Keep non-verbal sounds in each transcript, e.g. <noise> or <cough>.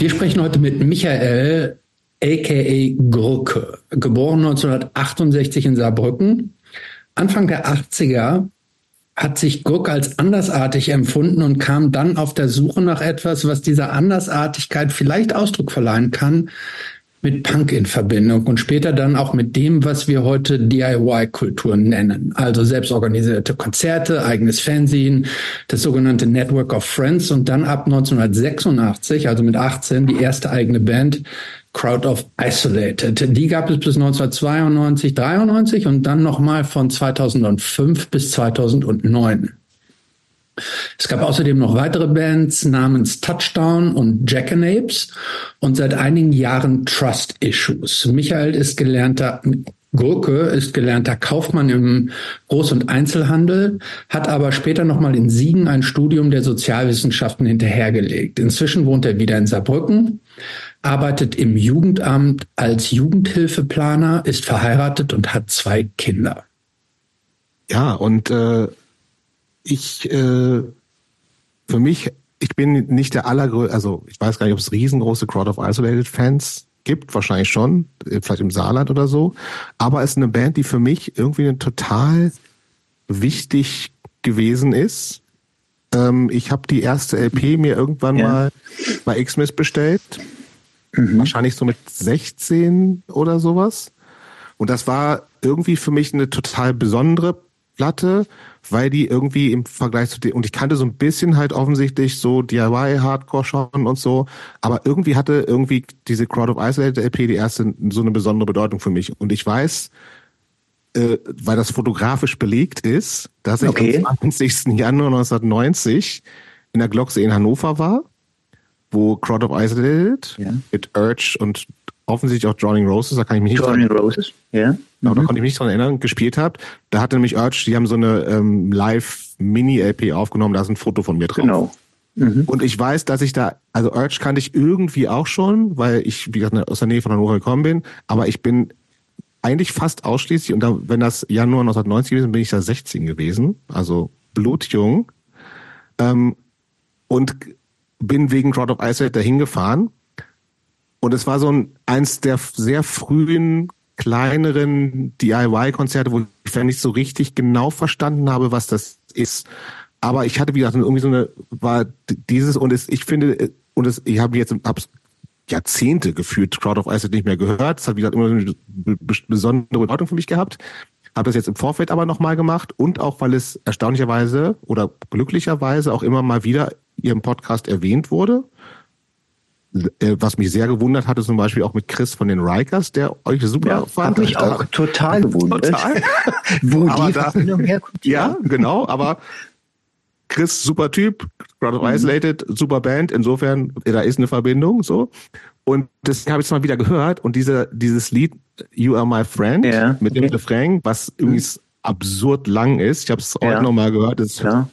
Wir sprechen heute mit Michael, aka Gurke, geboren 1968 in Saarbrücken. Anfang der 80er hat sich Gurke als andersartig empfunden und kam dann auf der Suche nach etwas, was dieser Andersartigkeit vielleicht Ausdruck verleihen kann, mit Punk in Verbindung und später dann auch mit dem, was wir heute DIY-Kultur nennen. Also selbstorganisierte Konzerte, eigenes Fernsehen, das sogenannte Network of Friends und dann ab 1986, also mit 18, die erste eigene Band Crowd of Isolated. Die gab es bis 1992, 93 und dann nochmal von 2005 bis 2009. Es gab außerdem noch weitere Bands namens Touchdown und Jackanapes und seit einigen Jahren Trust Issues. Michael ist gelernter Gurke ist gelernter Kaufmann im Groß- und Einzelhandel, hat aber später nochmal in Siegen ein Studium der Sozialwissenschaften hinterhergelegt. Inzwischen wohnt er wieder in Saarbrücken, arbeitet im Jugendamt als Jugendhilfeplaner, ist verheiratet und hat zwei Kinder. Ja, und äh, ich, äh, für mich, ich bin nicht der allergrößte, also ich weiß gar nicht, ob es riesengroße Crowd of Isolated Fans gibt, wahrscheinlich schon, äh, vielleicht im Saarland oder so, aber es ist eine Band, die für mich irgendwie total wichtig gewesen ist. Ähm, ich habe die erste LP mir irgendwann ja. mal bei Xmas bestellt, mhm. wahrscheinlich so mit 16 oder sowas. Und das war irgendwie für mich eine total besondere Platte, weil die irgendwie im Vergleich zu dem, und ich kannte so ein bisschen halt offensichtlich so DIY, Hardcore schon und so, aber irgendwie hatte irgendwie diese Crowd of Isolated LP die erste so eine besondere Bedeutung für mich. Und ich weiß, äh, weil das fotografisch belegt ist, dass ich okay. am 20. Januar 1990 in der Glocksee in Hannover war, wo Crowd of Isolated ja. mit Urge und offensichtlich auch Drowning Roses, da kann ich mich nicht Drowning Roses, ja. Genau, mhm. da konnte ich mich nicht dran erinnern, gespielt habt. Da hatte nämlich Urge, die haben so eine ähm, Live-Mini-LP aufgenommen, da ist ein Foto von mir drin. Genau. Mhm. Und ich weiß, dass ich da, also Urge kannte ich irgendwie auch schon, weil ich, wie gesagt, aus der Nähe von Hannover gekommen bin, aber ich bin eigentlich fast ausschließlich, und dann, wenn das Januar 1990 gewesen bin ich da 16 gewesen, also blutjung, ähm, und bin wegen Crowd of Ice dahin gefahren und es war so ein, eins der sehr frühen, kleineren DIY-Konzerte, wo ich nicht so richtig genau verstanden habe, was das ist. Aber ich hatte, wie gesagt, irgendwie so eine, war dieses, und es, ich finde, und es, ich habe jetzt, hab's Jahrzehnte gefühlt Crowd of Ice nicht mehr gehört. Es hat, wie gesagt, immer eine besondere Bedeutung für mich gehabt. Habe das jetzt im Vorfeld aber nochmal gemacht und auch, weil es erstaunlicherweise oder glücklicherweise auch immer mal wieder hier im Podcast erwähnt wurde. Äh, was mich sehr gewundert hatte, zum Beispiel auch mit Chris von den Rikers, der euch super ja, fand. Hat mich auch total gewundert. Total. <laughs> Wo aber die Verbindung herkommt. Ja, genau, aber Chris, super Typ, Crowd of mhm. Isolated, super Band, insofern, da ist eine Verbindung, so. Und das habe ich jetzt mal wieder gehört und diese, dieses Lied You Are My Friend ja, mit dem Refrain, was irgendwie mhm. absurd lang ist, ich habe es heute ja. nochmal gehört, das ja.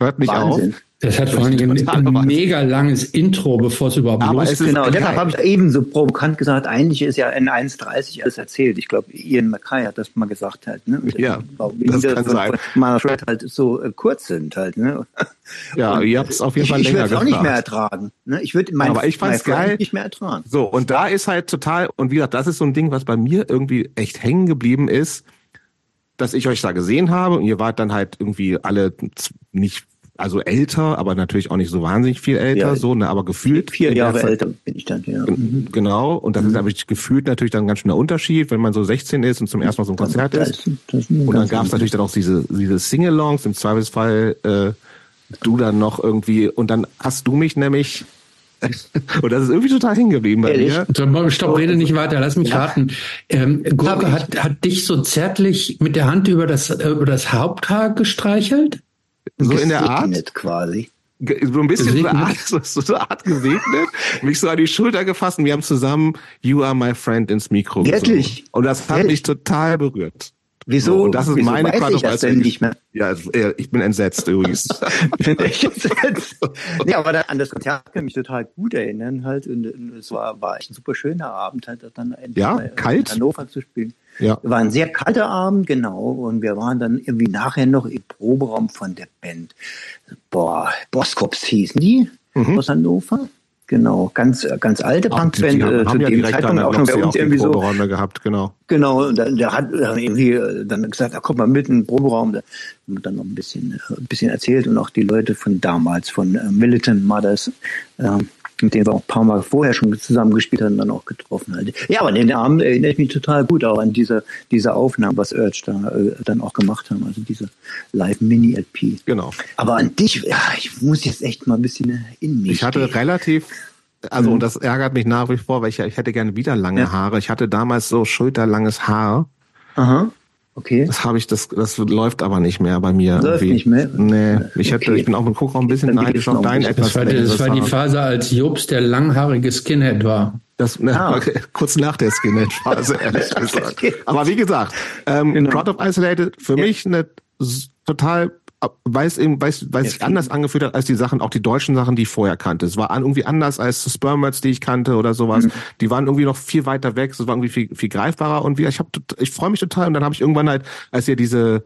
hört nicht Wahnsinn. auf. Das hat vor allem ein mega langes Intro, bevor es überhaupt Aber losgeht. Genau, deshalb habe ich eben so provokant gesagt, eigentlich ist ja in 1,30 alles erzählt. Ich glaube, Ian Mackay hat das mal gesagt halt. Ne? Ja, das kann von, sein. Meiner Shred halt so äh, kurz sind halt. Ne? Ja, und ihr habt es auf jeden Fall ich, länger Ich würde es auch nicht mehr ertragen. Ne? Ich würde mein, Aber ich fand's geil. nicht mehr ertragen. So, und da ist halt total, und wie gesagt, das ist so ein Ding, was bei mir irgendwie echt hängen geblieben ist, dass ich euch da gesehen habe und ihr wart dann halt irgendwie alle nicht also älter, aber natürlich auch nicht so wahnsinnig viel älter, ja, so, ne, aber gefühlt. Vier Jahre älter bin ich dann, ja. Mhm. Genau, und das mhm. ist aber gefühlt natürlich dann ein ganz schöner Unterschied, wenn man so 16 ist und zum ersten Mal so ein Konzert das, ist. Das ist und dann gab es natürlich dann auch diese, diese Sing-Alongs, im Zweifelsfall äh, du dann noch irgendwie, und dann hast du mich nämlich <laughs> und das ist irgendwie total hängen geblieben bei Ehrlich? mir. Stopp, rede nicht weiter, lass mich ja. raten. Ähm, Gurke hat, hat dich so zärtlich mit der Hand über das, über das Haupthaar gestreichelt? So in der Art? quasi. So ein bisschen so eine, Art, <laughs> so, so eine Art gesegnet, mich so an die Schulter gefasst und wir haben zusammen You Are My Friend ins Mikro Wirklich? Gesungen. Und das hat Ehrlich? mich total berührt. Wieso? Und das ist wieso meine weiß ich das denn nicht mehr? Ja, ich bin entsetzt übrigens. <laughs> bin ich entsetzt? nee, aber da, an das Konzert kann ich mich total gut erinnern halt. Und, und es war, war echt ein super schöner Abend halt, dann endlich ja, kalt? in Hannover zu spielen. Ja. War ein sehr kalter Abend, genau. Und wir waren dann irgendwie nachher noch im Proberaum von der Band. Boah, Boskops hießen die mhm. aus Hannover. Genau, ganz, ganz alte Punkband, äh, zu ja dem Zeitpunkt auch schon bei uns irgendwie so. gehabt, genau. Genau, und der, der hat irgendwie äh, dann gesagt, da kommt mal mit in den Proberaum, da haben dann noch ein bisschen, ein bisschen erzählt und auch die Leute von damals, von äh, Militant Mothers, äh, mit denen wir auch ein paar Mal vorher schon zusammengespielt haben, dann auch getroffen halt. Ja, aber den Abend erinnere ich mich total gut auch an diese, diese Aufnahmen, was Urge da äh, dann auch gemacht haben, also diese Live-Mini-LP. Genau. Aber an dich, ja, ich muss jetzt echt mal ein bisschen in mich Ich hatte gehen. relativ also, mhm. das ärgert mich nach wie vor, weil ich, ich hätte gerne wieder lange ja. Haare. Ich hatte damals so schulterlanges Haar. Aha. Okay. Das habe ich, das, das läuft aber nicht mehr bei mir. Läuft irgendwie. nicht mehr? Nee, ich hätte, okay. ich bin auch mit auch ein bisschen neidisch auf dein etwas. Das war, das war die Phase, als Jobs der langhaarige Skinhead war. Das, ne, <laughs> ah. kurz nach der Skinhead-Phase, <laughs> ehrlich gesagt. Aber wie gesagt, ähm, genau. Crowd of Isolated, für ja. mich eine total weil es eben, weil es, weil es sich anders angefühlt hat als die Sachen, auch die deutschen Sachen, die ich vorher kannte. Es war irgendwie anders als Spermats, die ich kannte oder sowas. Mhm. Die waren irgendwie noch viel weiter weg, es war irgendwie viel, viel greifbarer und wie, ich habe, ich freue mich total und dann habe ich irgendwann halt, als ihr diese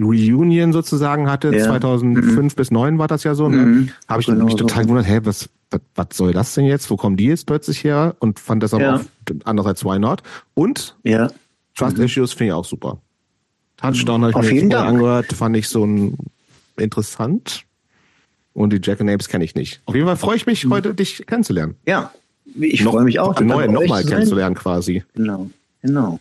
Reunion sozusagen hatte, ja. 2005 mhm. bis 2009 war das ja so, ne? Mhm. habe ich genau mich total so. gewundert, hä, was, was, was soll das denn jetzt? Wo kommen die jetzt plötzlich her? Und fand das aber ja. auch andererseits Why Not? Und ja. Trust mhm. Issues finde ich auch super. Touchdown habe ich mir angehört, fand ich so ein interessant. Und die Jack and Apes kenne ich nicht. Auf jeden Fall freue ich mich, mhm. heute dich kennenzulernen. Ja, ich freue mich auch. Neue nochmal kennenzulernen quasi. Genau, genau.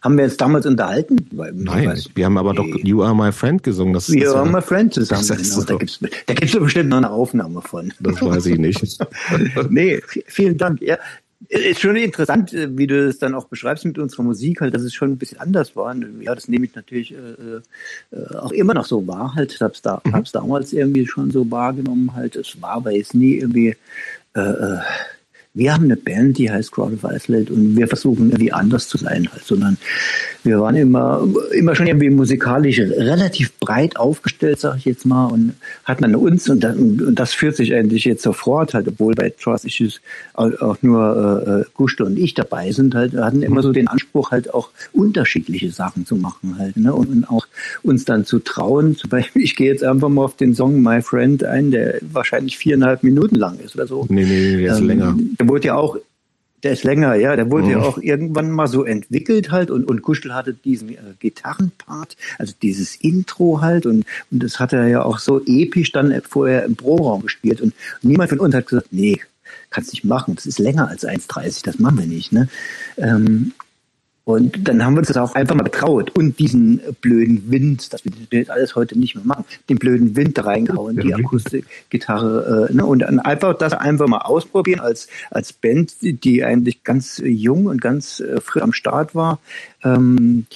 Haben wir uns damals unterhalten? Nein, weiß, wir haben aber nee. doch You Are My Friend gesungen. Das You Are My Friend zusammen. Das genau. Da gibt es da gibt's bestimmt noch eine Aufnahme von. Das weiß ich nicht. <laughs> nee, vielen Dank. Ja, ist schon interessant, äh, wie du es dann auch beschreibst mit unserer Musik, halt, dass es schon ein bisschen anders war. Ja, das nehme ich natürlich äh, äh, auch immer noch so wahr. Halt, hab's da, mhm. hab's damals irgendwie schon so wahrgenommen. Halt, es war aber jetzt nie irgendwie äh, äh wir haben eine Band, die heißt Crowd of Iceland und wir versuchen irgendwie anders zu sein halt, sondern wir waren immer, immer schon irgendwie musikalisch relativ breit aufgestellt, sag ich jetzt mal, und hatten dann uns und, dann, und das führt sich eigentlich jetzt sofort halt, obwohl bei Trust Issues auch, auch nur äh, Guste und ich dabei sind, halt, hatten immer so den Anspruch halt auch unterschiedliche Sachen zu machen halt, ne, und, und auch uns dann zu trauen, zum Beispiel, ich gehe jetzt einfach mal auf den Song My Friend ein, der wahrscheinlich viereinhalb Minuten lang ist oder so. Nee, nee, nee, der ist ähm, länger der wurde ja auch, der ist länger, ja, der wurde mhm. ja auch irgendwann mal so entwickelt halt und, und Kuschel hatte diesen äh, Gitarrenpart, also dieses Intro halt und, und das hat er ja auch so episch dann vorher im Proberaum gespielt und niemand von uns hat gesagt, nee, kannst nicht machen, das ist länger als 1,30, das machen wir nicht, ne? Ähm, und dann haben wir uns das auch einfach mal getraut und diesen blöden Wind, das wir jetzt alles heute nicht mehr machen, den blöden Wind reingehauen, die Akustikgitarre, äh, ne, und dann einfach das einfach mal ausprobieren als, als Band, die eigentlich ganz jung und ganz äh, früh am Start war. Ähm,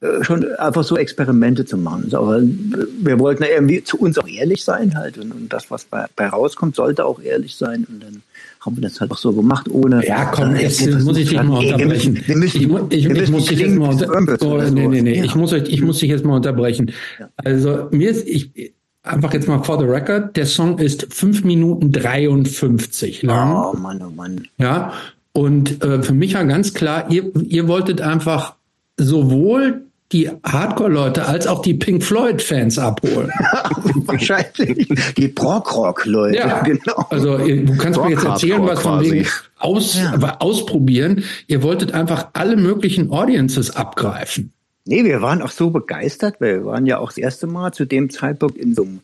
äh, schon einfach so Experimente zu machen. Aber wir wollten irgendwie zu uns auch ehrlich sein halt und, und das, was bei, bei rauskommt, sollte auch ehrlich sein und dann haben wir das halt auch so gemacht, ohne. Ja, komm, jetzt muss ich dich mal unterbrechen. ich, muss dich jetzt mal unterbrechen. Oh, nee, nee, nee. Ja. Ich muss euch, ich muss dich jetzt mal unterbrechen. Also, mir ist, ich, einfach jetzt mal for the record, der Song ist fünf Minuten 53 lang. Oh Mann, oh Mann. Ja. Und äh, für mich war ganz klar, ihr, ihr wolltet einfach sowohl die Hardcore-Leute als auch die Pink Floyd-Fans abholen. <laughs> Wahrscheinlich. Die Prog-Rock-Leute, ja, genau. Also du kannst mir jetzt erzählen, was von wegen aus, ja. ausprobieren. Ihr wolltet einfach alle möglichen Audiences abgreifen. Nee, wir waren auch so begeistert, weil wir waren ja auch das erste Mal zu dem Zeitpunkt in so einem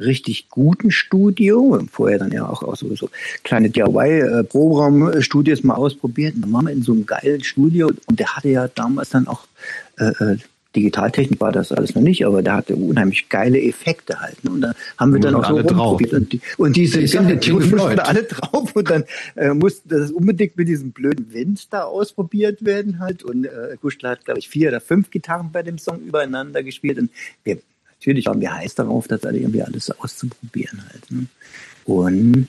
richtig guten Studio. Vorher dann ja auch, auch so, so kleine DIY-Proberaumstudios mal ausprobiert. Und dann waren wir in so einem geilen Studio und der hatte ja damals dann auch äh, äh Digitaltechnik war das alles noch nicht, aber der hatte unheimlich geile Effekte halt. Ne? Und da haben wir dann auch so rumprobiert. Und, die, und diese die, die mussten alle <laughs> drauf und dann äh, musste das unbedingt mit diesem blöden Wind da ausprobiert werden halt. Und äh, Guschler hat, glaube ich, vier oder fünf Gitarren bei dem Song übereinander gespielt. Und wir natürlich waren wir heiß darauf, das irgendwie alles auszuprobieren halt. Ne? Und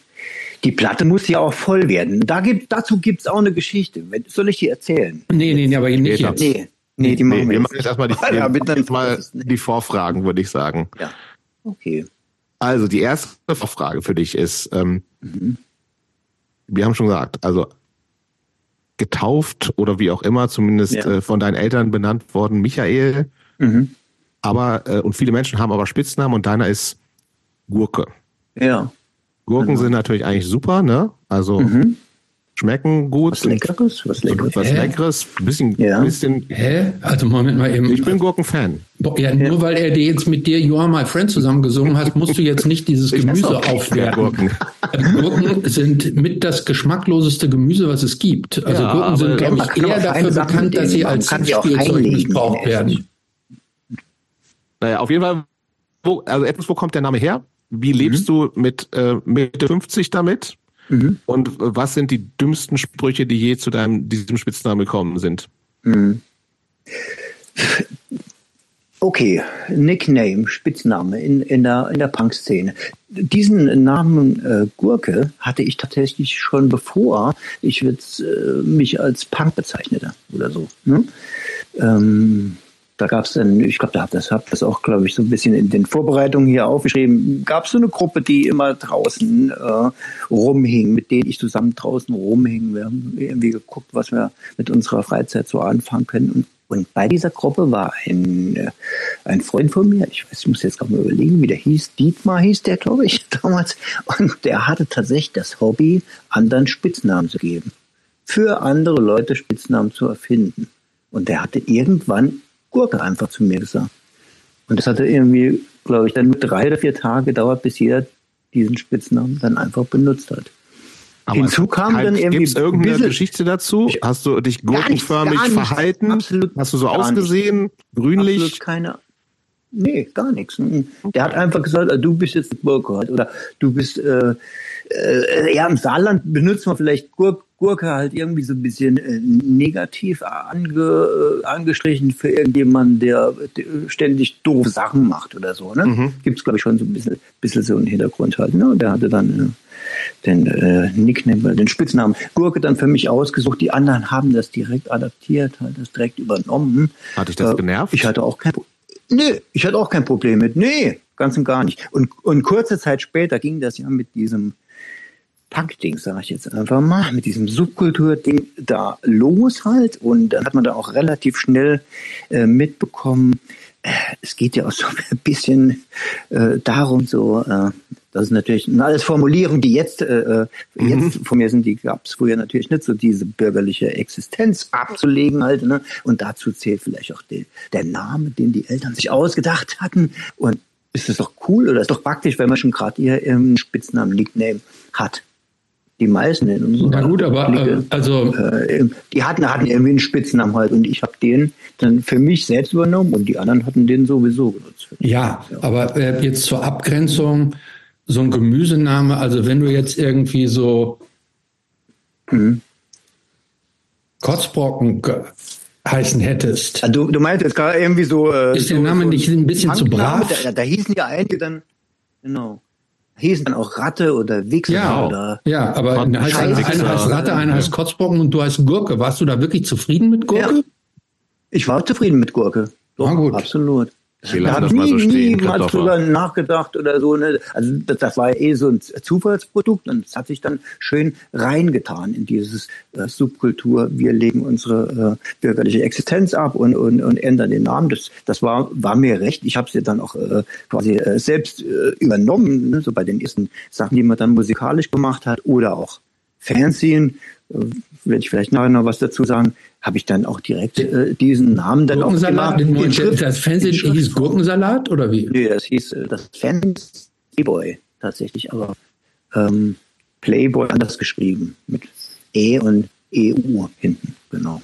die Platte muss ja auch voll werden. Da gibt, dazu gibt's auch eine Geschichte. Soll ich die erzählen? Nee, nee, nee aber nicht jetzt. Nee, nee, die machen nee, wir, wir machen jetzt erstmal die, ja, jetzt mal die Vorfragen, würde ich sagen. Ja, okay. Also die erste Vorfrage für dich ist, ähm, mhm. wir haben schon gesagt, also getauft oder wie auch immer, zumindest ja. äh, von deinen Eltern benannt worden, Michael. Mhm aber, äh, und viele Menschen haben aber Spitznamen und deiner ist Gurke. Ja. Gurken Genau. sind natürlich eigentlich super, ne? Also Mhm. schmecken gut. Was Leckeres, was Leckeres. Was Hä? Leckeres, bisschen, Ja. bisschen. Hä? Also Moment mal eben. Ich bin Gurkenfan. Ja, nur weil er dir jetzt mit dir You Are My Friend zusammen gesungen hat, musst du jetzt nicht dieses <laughs> Gemüse aufwerten. Gurken. Gurken sind mit das geschmackloseste Gemüse, was es gibt. Also Ja, Gurken sind, glaube ich, eher dafür bekannt, dass sie als Spielzeug missbraucht werden. Naja, auf jeden Fall, wo, also etwas, wo kommt der Name her? Wie lebst du mit äh, Mitte 50 damit? Mhm. Und äh, was sind die dümmsten Sprüche, die je zu deinem diesem Spitznamen gekommen sind? Okay, Nickname, Spitzname in, in der, in der Punk-Szene. Diesen Namen äh, Gurke hatte ich tatsächlich schon bevor ich jetzt, äh, mich als Punk bezeichnete oder so. Ne? Ähm, da gab es dann, ich glaube, da hab das hab das auch, glaube ich, so ein bisschen in den Vorbereitungen hier aufgeschrieben. Gab es so eine Gruppe, die immer draußen äh, rumhing, mit denen ich zusammen draußen rumhing. Wir haben irgendwie geguckt, was wir mit unserer Freizeit so anfangen können. Und, und bei dieser Gruppe war ein, äh, ein Freund von mir, ich weiß, ich muss jetzt gerade mal überlegen, wie der hieß. Dietmar hieß der, glaube ich, <laughs> damals. Und der hatte tatsächlich das Hobby, anderen Spitznamen zu geben. Für andere Leute Spitznamen zu erfinden. Und der hatte irgendwann Gurke einfach zu mir gesagt. Und das hatte irgendwie, glaube ich, dann nur drei oder vier Tage gedauert, bis jeder diesen Spitznamen dann einfach benutzt hat. Hinzu kam dann irgendwie Gibt es irgendeine bisschen- Geschichte dazu? Hast du dich Gar nichts, gurkenförmig gar nichts. verhalten? Absolut Hast du so ausgesehen? Grünlich? Absolut keine. Nee, gar nichts. Mhm. Der hat einfach gesagt, äh, du bist jetzt Gurke. Oder du bist, äh, äh, ja, im Saarland benutzt man vielleicht Gur Gurke halt irgendwie so ein bisschen äh, negativ ange, äh, angestrichen für irgendjemanden, der, der ständig doof Sachen macht oder so. Ne? Mhm. Gibt's glaube ich, schon so ein bisschen, bisschen so einen Hintergrund halt. Ne? Und der hatte dann äh, den äh, Nickname, den Spitznamen Gurke dann für mich ausgesucht. Die anderen haben das direkt adaptiert, halt das direkt übernommen. Hat dich das genervt? Ich hatte auch kein Pro- Nee, ich hatte auch kein Problem mit. Nee, ganz und gar nicht. Und, und kurze Zeit später ging das ja mit diesem Punk-Ding, sage ich jetzt einfach mal, mit diesem Subkultur-Ding da los halt. Und dann hat man da auch relativ schnell äh, mitbekommen, äh, es geht ja auch so <laughs> ein bisschen äh, darum, so, äh, das ist natürlich alles Formulierungen, die jetzt, äh, äh, jetzt von mir sind, die gab es früher natürlich nicht, so diese bürgerliche Existenz abzulegen halt. Ne? Und dazu zählt vielleicht auch die, der Name, den die Eltern sich ausgedacht hatten. Und ist das doch cool oder ist doch praktisch, wenn man schon gerade ihr ähm, Spitznamen, Nickname hat. Die meisten in unserer Na gut, aber äh, Clique, also äh, die hatten, hatten irgendwie einen Spitznamen halt und ich habe den dann für mich selbst übernommen und die anderen hatten den sowieso genutzt. Ja, aber äh, jetzt zur Abgrenzung, so ein Gemüsename, also wenn du jetzt irgendwie so Mhm. Kotzbrocken heißen hättest, Also du, du meinst jetzt gerade irgendwie so. Äh, Ist der Name so nicht ein bisschen zu brav? Da, da hießen ja einige dann, genau. Hießen dann auch Ratte oder Wichser ja, oder. ja, aber Gott, heißt, einer heißt Ratte, einer heißt Kotzbrocken und du heißt Gurke. Warst du da wirklich zufrieden mit Gurke? Ja. Ich war zufrieden mit Gurke. Doch, Na gut. absolut. Wir lassen das ich mal nie, so stehen, nie mal drüber nachgedacht oder so. Ne? Also das, das war eh so ein Zufallsprodukt und es hat sich dann schön reingetan in dieses äh, Subkultur. Wir legen unsere äh, bürgerliche Existenz ab und, und, und ändern den Namen. Das, das war, war mir recht. Ich habe es ja dann auch äh, quasi äh, selbst äh, übernommen, ne? so bei den ersten Sachen, die man dann musikalisch gemacht hat oder auch Fernsehen. Werde ich vielleicht nachher noch was dazu sagen, habe ich dann auch direkt äh, diesen Namen dann auch Gurkensalat? gemacht. Den, Schrift- das Fernsehen hieß. Gurkensalat oder wie? Nee, das hieß äh, das Fernsehen Playboy tatsächlich, aber ähm, Playboy anders geschrieben mit E und EU hinten, genau.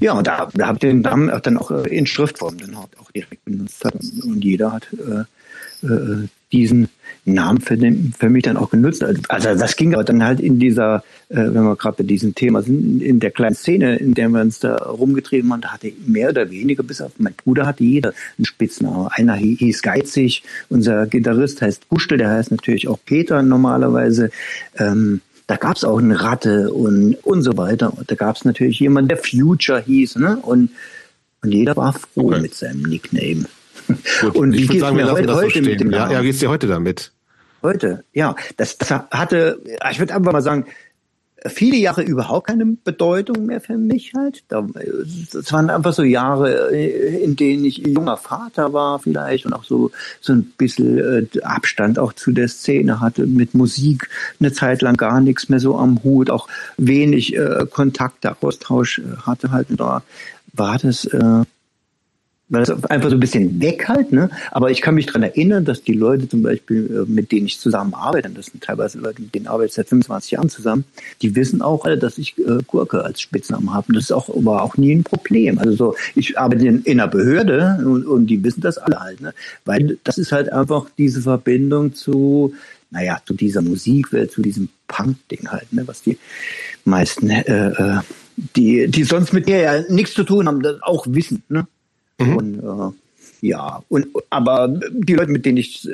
Ja, und da, da habe ich den Namen auch dann auch äh, in Schriftform dann auch, auch direkt benutzt. Und jeder hat äh, äh, diesen Namen für, den, für mich dann auch genutzt. Also das ging aber dann halt in dieser, äh, wenn wir gerade bei diesem Thema sind, in der kleinen Szene, in der wir uns da rumgetrieben haben, da hatte mehr oder weniger, bis auf mein Bruder hatte jeder einen Spitznamen. Einer hi- hieß Geizig, unser Gitarrist heißt Gustel, der heißt natürlich auch Peter normalerweise. Ähm, da gab's auch eine Ratte und, und so weiter. Und da gab's natürlich jemanden, der Future hieß. Ne? Und, und jeder war froh Okay. mit seinem Nickname. Gut, und wie geht's sagen, wir mir heute, das so heute mit dem Ja, Namen? ja, geht's dir heute damit? Heute, ja. Das, das hatte, ich würde einfach mal sagen, viele Jahre überhaupt keine Bedeutung mehr für mich halt. Das waren einfach so Jahre, äh, in denen ich junger Vater war vielleicht und auch so, so ein bisschen äh, Abstand auch zu der Szene hatte, mit Musik eine Zeit lang gar nichts mehr so am Hut, auch wenig äh, Kontakt, Austausch hatte halt. Da war das äh, weil das einfach so ein bisschen weg halt, ne? Aber ich kann mich dran erinnern, dass die Leute zum Beispiel, äh, mit denen ich zusammen arbeite, das sind teilweise Leute, mit denen arbeite ich seit 25 Jahren zusammen, die wissen auch alle, dass ich äh, Gurke als Spitznamen habe. Und das ist auch, war auch nie ein Problem. Also so, ich arbeite in, in einer Behörde und, und die wissen das alle halt, ne? Weil das ist halt einfach diese Verbindung zu, naja, zu dieser Musikwelt, zu diesem Punk-Ding halt, ne? Was die meisten, äh, äh, die, die sonst mit mir ja nichts zu tun haben, das auch wissen, ne? Mhm. Und äh, ja, und aber die Leute, mit denen ich äh,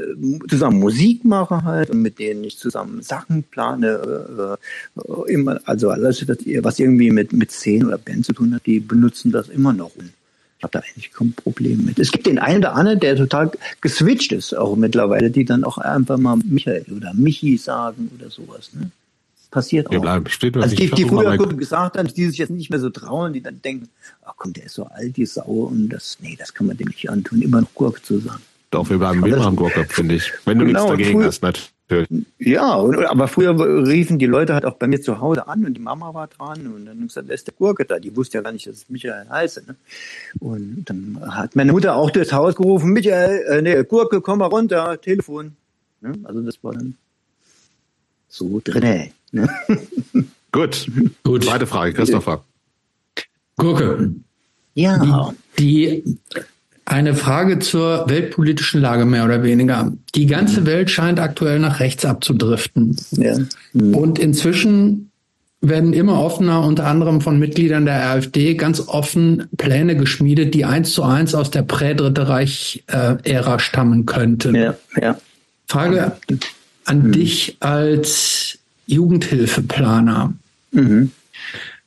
zusammen Musik mache halt und mit denen ich zusammen Sachen plane, äh, immer, also alles, was irgendwie mit, mit Szenen oder Band zu tun hat, die benutzen das immer noch. Und ich habe da eigentlich kein Problem mit. Es gibt den einen oder anderen, der total geswitcht ist, auch mittlerweile, die dann auch einfach mal Michael oder Michi sagen oder sowas. Ne? Passiert auch. Bleiben, steht also die, die früher gesagt haben, die sich jetzt nicht mehr so trauen, die dann denken, ach komm, der ist so alt, die Sau und das, nee, das kann man dem nicht antun, immer noch Gurke zu sagen. Doch, wir bleiben immer am Gurke, finde ich. Wenn du genau, nichts dagegen früher, hast, natürlich. Ja, und, aber früher riefen die Leute halt auch bei mir zu Hause an und die Mama war dran und dann gesagt, wer ist der Gurke da? Die wusste ja gar nicht, dass ich Michael heiße. Ne? Und dann hat meine Mutter auch durchs Haus gerufen, Michael, äh, nee, Gurke, komm mal runter, Telefon. Ne? Also das war dann so drinne. <laughs> Gut. Gut. Zweite Frage, Christopher. Gurke. Ja. Die, die, eine Frage zur weltpolitischen Lage mehr oder weniger. Die ganze Welt scheint aktuell nach rechts abzudriften. Ja. Mhm. Und inzwischen werden immer offener, unter anderem von Mitgliedern der AfD, ganz offen Pläne geschmiedet, die eins zu eins aus der Prä-Dritte Reich-Ära stammen könnten. Ja, ja. Frage an mhm. dich als Jugendhilfeplaner. Mhm.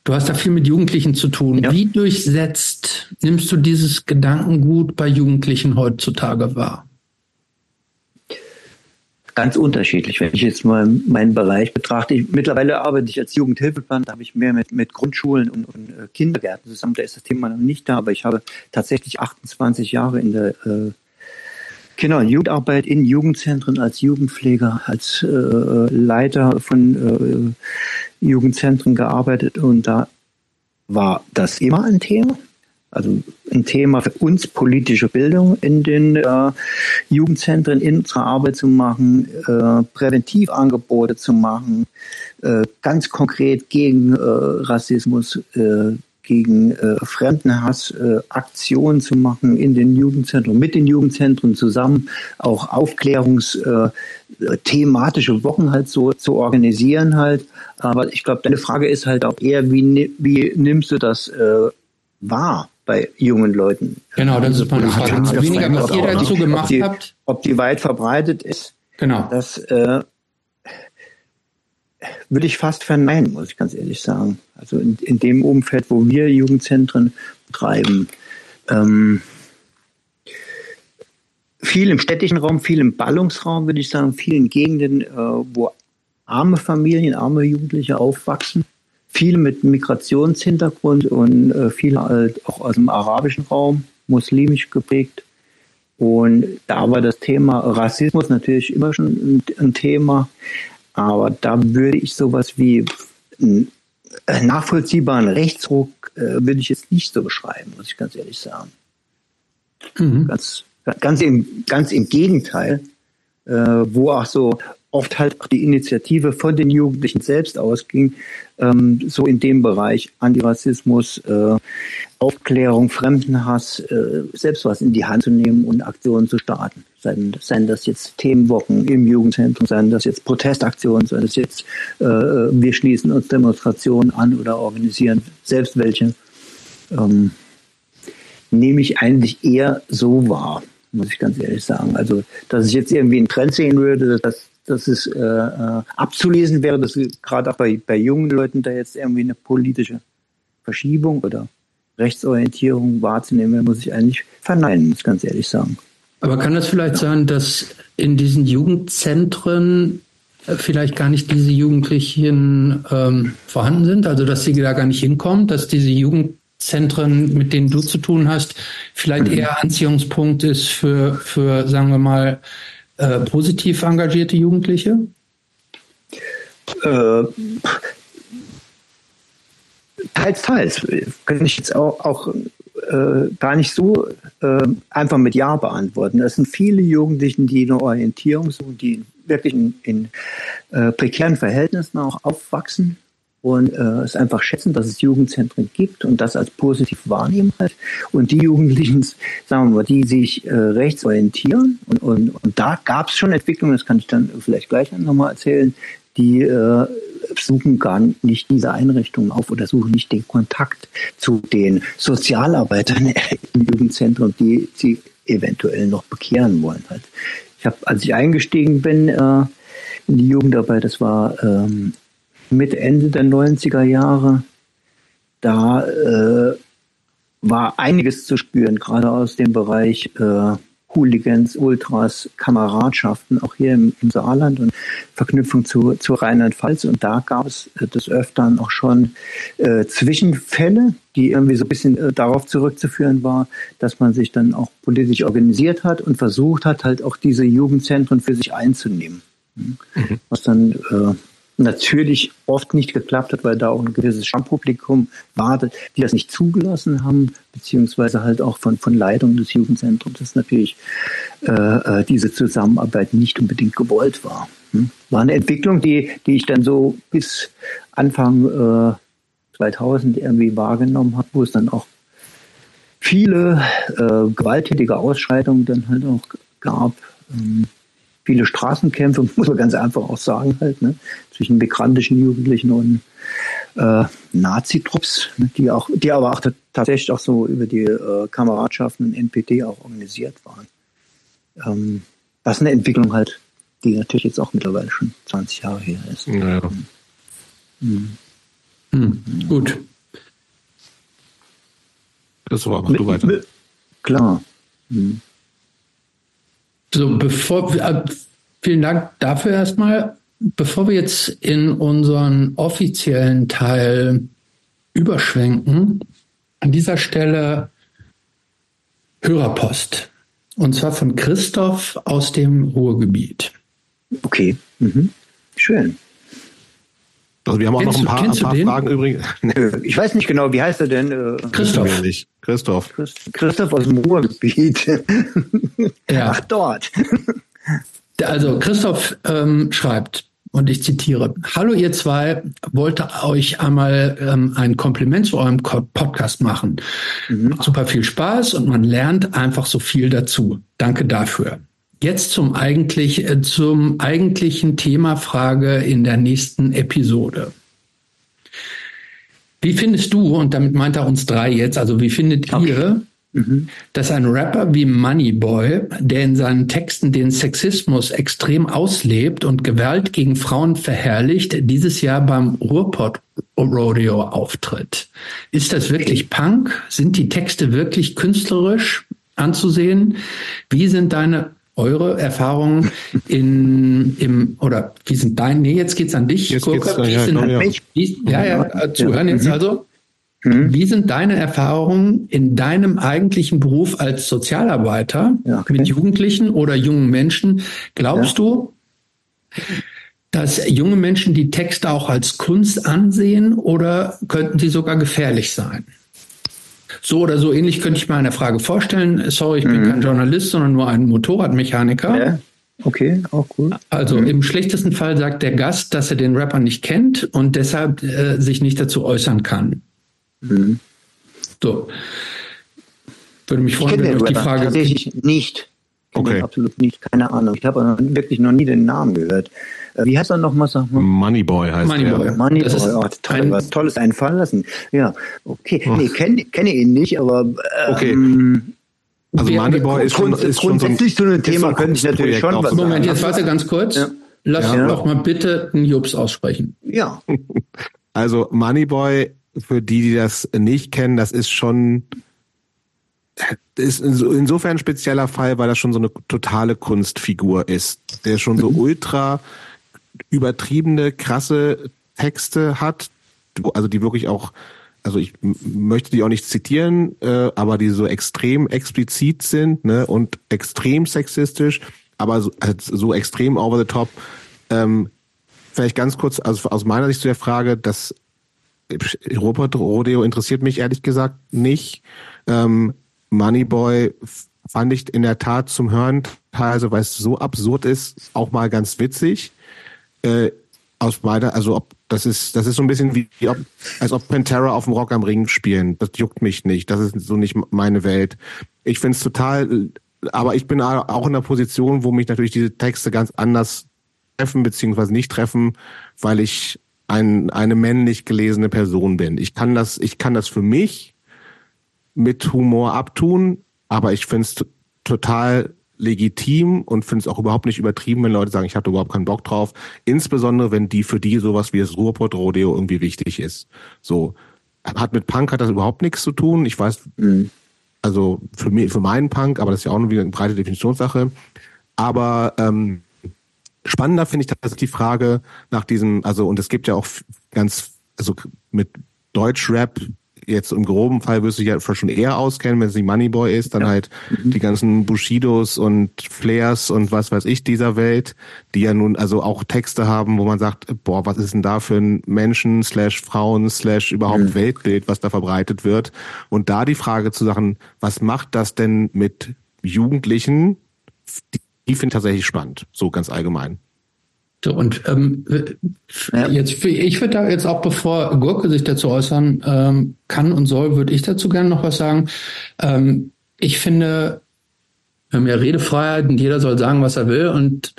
Du hast da viel mit Jugendlichen zu tun. Ja. Wie durchsetzt nimmst du dieses Gedankengut bei Jugendlichen heutzutage wahr? Ganz unterschiedlich. Wenn ich jetzt mal meinen Bereich betrachte, ich, mittlerweile arbeite ich als Jugendhilfeplan, da habe ich mehr mit, mit Grundschulen und, und äh, Kindergärten zusammen. Da ist das Thema noch nicht da, aber ich habe tatsächlich 28 Jahre in der äh, Und Jugendarbeit in Jugendzentren als Jugendpfleger, als äh, Leiter von äh, Jugendzentren gearbeitet und da war das immer ein Thema. Also ein Thema für uns politische Bildung in den äh, Jugendzentren in unserer Arbeit zu machen, äh, Präventivangebote zu machen, äh, ganz konkret gegen äh, Rassismus, gegen äh, Fremdenhass äh, Aktionen zu machen in den Jugendzentren, mit den Jugendzentren zusammen, auch Aufklärungsthematische äh, thematische Wochen halt so zu organisieren halt. Aber ich glaube, deine Frage ist halt auch eher, wie, wie nimmst du das äh, wahr? bei jungen Leuten. Genau, das ist meine Frage. Ja, weniger, was ihr dazu gemacht ob die, habt. Ob die weit verbreitet ist. Genau. Das äh, würde ich fast verneinen, muss ich ganz ehrlich sagen. Also in, in dem Umfeld, wo wir Jugendzentren betreiben. Ähm, viel im städtischen Raum, viel im Ballungsraum, würde ich sagen, vielen Gegenden, äh, wo arme Familien, arme Jugendliche aufwachsen. Viele mit Migrationshintergrund und äh, viele halt auch aus dem arabischen Raum, muslimisch geprägt. Und da war das Thema Rassismus natürlich immer schon ein, ein Thema. Aber da würde ich sowas wie nachvollziehbaren Rechtsruck äh, würde ich jetzt nicht so beschreiben, muss ich ganz ehrlich sagen. Mhm. Ganz, ganz, im, ganz im Gegenteil, äh, wo auch so oft halt auch die Initiative von den Jugendlichen selbst ausging, ähm, so in dem Bereich Antirassismus, äh, Aufklärung, Fremdenhass, äh, selbst was in die Hand zu nehmen und Aktionen zu starten. Seien, seien das jetzt Themenwochen im Jugendzentrum, seien das jetzt Protestaktionen, seien das jetzt äh, wir schließen uns Demonstrationen an oder organisieren selbst welche, ähm, nehme ich eigentlich eher so wahr, muss ich ganz ehrlich sagen. Also, dass ich jetzt irgendwie einen Trend sehen würde, dass dass es äh, äh, abzulesen wäre, dass gerade auch bei, bei jungen Leuten da jetzt irgendwie eine politische Verschiebung oder Rechtsorientierung wahrzunehmen, muss ich eigentlich verneinen, muss ich ganz ehrlich sagen. Aber kann das vielleicht sein, dass in diesen Jugendzentren vielleicht gar nicht diese Jugendlichen ähm, vorhanden sind, also dass sie da gar nicht hinkommen, dass diese Jugendzentren, mit denen du zu tun hast, vielleicht mhm. eher Anziehungspunkt ist für, für sagen wir mal, äh, positiv engagierte Jugendliche? Äh, teils, teils. Kann ich jetzt auch, auch äh, gar nicht so äh, einfach mit Ja beantworten. Es sind viele Jugendlichen, die eine Orientierung suchen, die wirklich in, in äh, prekären Verhältnissen auch aufwachsen und äh, es einfach schätzen, dass es Jugendzentren gibt und das als positiv wahrnehmen halt. Und die Jugendlichen, sagen wir mal, die sich äh, rechts orientieren und, und, und da gab es schon Entwicklungen, das kann ich dann vielleicht gleich nochmal erzählen, die äh, suchen gar nicht diese Einrichtungen auf oder suchen nicht den Kontakt zu den Sozialarbeitern <laughs> im Jugendzentrum, die sie eventuell noch bekehren wollen. Halt. Ich habe, als ich eingestiegen bin äh, in die Jugendarbeit, das war ähm, Mitte Ende der 90er Jahre, da äh, war einiges zu spüren, gerade aus dem Bereich äh, Hooligans, Ultras, Kameradschaften, auch hier im, im Saarland und Verknüpfung zu, zu Rheinland-Pfalz. Und da gab es äh, des Öfteren auch schon äh, Zwischenfälle, die irgendwie so ein bisschen äh, darauf zurückzuführen war, dass man sich dann auch politisch organisiert hat und versucht hat, halt auch diese Jugendzentren für sich einzunehmen. Mhm. Was dann äh, natürlich oft nicht geklappt hat, weil da auch ein gewisses Stammpublikum wartet, die das nicht zugelassen haben, beziehungsweise halt auch von, von Leitung des Jugendzentrums, dass natürlich äh, äh, diese Zusammenarbeit nicht unbedingt gewollt war. Hm? War eine Entwicklung, die, die ich dann so bis Anfang äh, 2000 irgendwie wahrgenommen habe, wo es dann auch viele äh, gewalttätige Ausschreitungen dann halt auch gab. Ähm, viele Straßenkämpfe, <laughs> muss man ganz einfach auch sagen, halt, ne, zwischen migrantischen Jugendlichen und äh, Nazi-Trupps, ne, die auch, die aber auch tatsächlich auch so über die äh, Kameradschaften und NPD auch organisiert waren. Ähm, das ist eine Entwicklung halt, die natürlich jetzt auch mittlerweile schon 20 Jahre her ist. Ja, ja. Mhm. Mhm. Gut. Das war, mach du weiter. Klar. Mhm. So, bevor äh, vielen Dank dafür erstmal. Bevor wir jetzt in unseren offiziellen Teil überschwenken, an dieser Stelle Hörerpost. Und zwar von Christoph aus dem Ruhrgebiet. Okay, mhm. schön. Also wir haben auch noch ein paar, ein paar Fragen übrigens. <laughs> Ich weiß nicht genau, wie heißt er denn? Äh, Christoph. Christoph. Christoph aus dem Ruhrgebiet. Ja. Ach, dort. Also Christoph ähm, schreibt, und ich zitiere, Hallo ihr zwei, wollte euch einmal ähm, ein Kompliment zu eurem Podcast machen. Mhm. Macht super viel Spaß und man lernt einfach so viel dazu. Danke dafür. Jetzt zum eigentlich, äh, zum eigentlichen Themafrage in der nächsten Episode. Wie findest du, und damit meint er uns drei jetzt, also wie findet okay. ihr, mhm. dass ein Rapper wie Moneyboy, der in seinen Texten den Sexismus extrem auslebt und Gewalt gegen Frauen verherrlicht, dieses Jahr beim Ruhrpott Rodeo auftritt? Ist das wirklich Punk? Sind die Texte wirklich künstlerisch anzusehen? Wie sind deine eure Erfahrungen in, im, oder wie sind deine, nee, jetzt geht's an dich, jetzt Kurka, wie ja, sind, ja. Wie, ja, ja, zuhören jetzt mhm. also. Mhm. Wie sind deine Erfahrungen in deinem eigentlichen Beruf als Sozialarbeiter ja, okay. mit Jugendlichen oder jungen Menschen? Glaubst du, dass junge Menschen die Texte auch als Kunst ansehen oder könnten sie sogar gefährlich sein? So oder so ähnlich könnte ich mir eine Frage vorstellen. Sorry, ich bin mhm. kein Journalist, sondern nur ein Motorradmechaniker. Ja. Okay, auch cool. Also mhm. im schlechtesten Fall sagt der Gast, dass er den Rapper nicht kennt und deshalb äh, sich nicht dazu äußern kann. Mhm. So. Würde mich freuen, wenn euch die Frage. Tatsächlich nicht. Okay. Absolut nicht, keine Ahnung. Ich habe wirklich noch nie den Namen gehört. Äh, wie heißt er nochmal? Moneyboy heißt Moneyboy. er. Moneyboy, oh, toll, ein, was Tolles einfallen lassen. Ja, okay. Oh. Nee, kenne kenn ihn nicht, aber ähm, okay. Also Moneyboy ist schon, ist grundsätzlich schon so ein Thema, könnte ich natürlich schon was Moment, jetzt warte ganz kurz. Ja. Lass ja. doch mal bitte einen Jups aussprechen. Ja. <laughs> Also Moneyboy, für die, die das nicht kennen, das ist schon ist insofern ein spezieller Fall, weil das schon so eine totale Kunstfigur ist. Der schon so mhm. ultra übertriebene, krasse Texte hat, also die wirklich auch, also ich möchte die auch nicht zitieren, äh, aber die so extrem explizit sind ne, und extrem sexistisch, aber so, also so extrem over the top. Ähm, vielleicht ganz kurz, also aus meiner Sicht zu der Frage, dass Robert Rodeo interessiert mich ehrlich gesagt nicht. Ähm, Moneyboy fand ich in der Tat zum Hören teilweise, weil es so absurd ist, auch mal ganz witzig. Äh, aus meiner, also ob das ist, das ist so ein bisschen wie, ob, als ob Pantera auf dem Rock am Ring spielen. Das juckt mich nicht. Das ist so nicht meine Welt. Ich finde es total, aber ich bin auch in einer Position, wo mich natürlich diese Texte ganz anders treffen beziehungsweise nicht treffen, weil ich ein, eine männlich gelesene Person bin. Ich kann das, ich kann das für mich mit Humor abtun, aber ich finde es total legitim und finde es auch überhaupt nicht übertrieben, wenn Leute sagen, ich hatte überhaupt keinen Bock drauf. Insbesondere, wenn die für die sowas wie das Ruhrpott-Rodeo irgendwie wichtig ist. So. Hat mit Punk hat das überhaupt nichts zu tun. Ich weiß, mhm. also für mich, für meinen Punk, aber das ist ja auch nur wieder eine breite Definitionssache. Aber ähm, spannender finde ich tatsächlich die Frage nach diesem, also und es gibt ja auch ganz, also mit Deutschrap jetzt im groben Fall wirst du dich ja schon eher auskennen, wenn es nicht Moneyboy ist, dann ja. halt mhm. die ganzen Bushidos und Flares und was weiß ich dieser Welt, die ja nun also auch Texte haben, wo man sagt, boah, was ist denn da für ein Menschen slash Frauen slash überhaupt mhm. Weltbild, was da verbreitet wird. Und da die Frage zu sagen, was macht das denn mit Jugendlichen, die, finde ich tatsächlich spannend, so ganz allgemein. So, und ähm, jetzt, ich würde da jetzt auch, bevor Gurke sich dazu äußern ähm, kann und soll, würde ich dazu gerne noch was sagen. Ähm, ich finde, wir haben ja Redefreiheit und jeder soll sagen, was er will und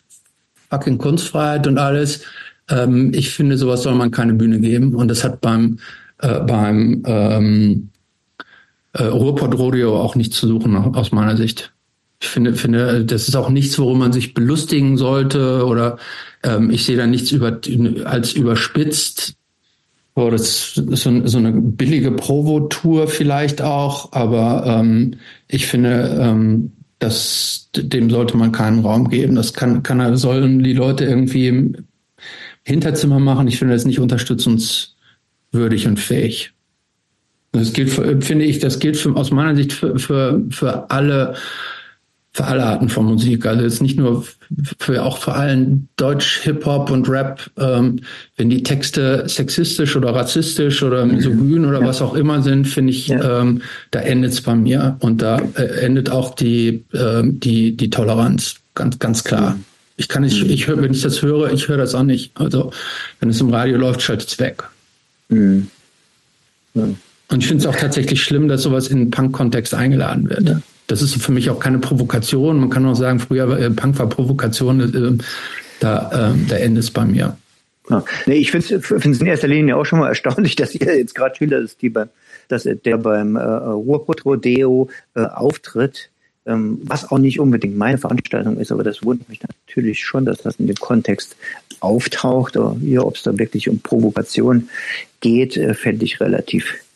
fucking Kunstfreiheit und alles. Ähm, ich finde, sowas soll man keine Bühne geben und das hat beim, äh, beim ähm, äh, Ruhrpott Rodeo auch nichts zu suchen, aus meiner Sicht. Ich finde, finde, das ist auch nichts, worum man sich belustigen sollte oder ähm, ich sehe da nichts über, als überspitzt. Oh, das ist so, so eine billige Provo-Tour vielleicht auch, aber ähm, ich finde, ähm, das, dem sollte man keinen Raum geben. Das kann, kann, sollen die Leute irgendwie im Hinterzimmer machen. Ich finde das nicht unterstützungswürdig und fähig. Das gilt, für, finde ich, das gilt für, aus meiner Sicht für, für, für alle für alle Arten von Musik. Also jetzt nicht nur für auch vor allem Deutsch, Hip-Hop und Rap, ähm, wenn die Texte sexistisch oder rassistisch oder mhm. misogyn oder ja. was auch immer sind, finde ich, ja. ähm, da endet es bei mir und da äh, endet auch die, äh, die, die Toleranz, ganz, ganz klar. Mhm. Ich kann nicht, ich höre, wenn ich das höre, ich höre das auch nicht. Also wenn es im Radio läuft, schaltet es weg. Mhm. Ja. Und ich finde es auch tatsächlich schlimm, dass sowas in Punk-Kontext eingeladen wird. Das ist für mich auch keine Provokation. Man kann auch sagen, früher äh, Punk war Provokation, äh, da, äh, da endet es bei mir. Ja. Nee, ich finde es in erster Linie auch schon mal erstaunlich, <laughs> dass ihr jetzt gerade schildert, dass, die beim, dass der beim äh, Ruhrpott Rodeo äh, auftritt, ähm, was auch nicht unbedingt meine Veranstaltung ist, aber das wundert mich natürlich schon, dass das in dem Kontext auftaucht. Ob es da wirklich um Provokation geht, äh, fände ich relativ äh,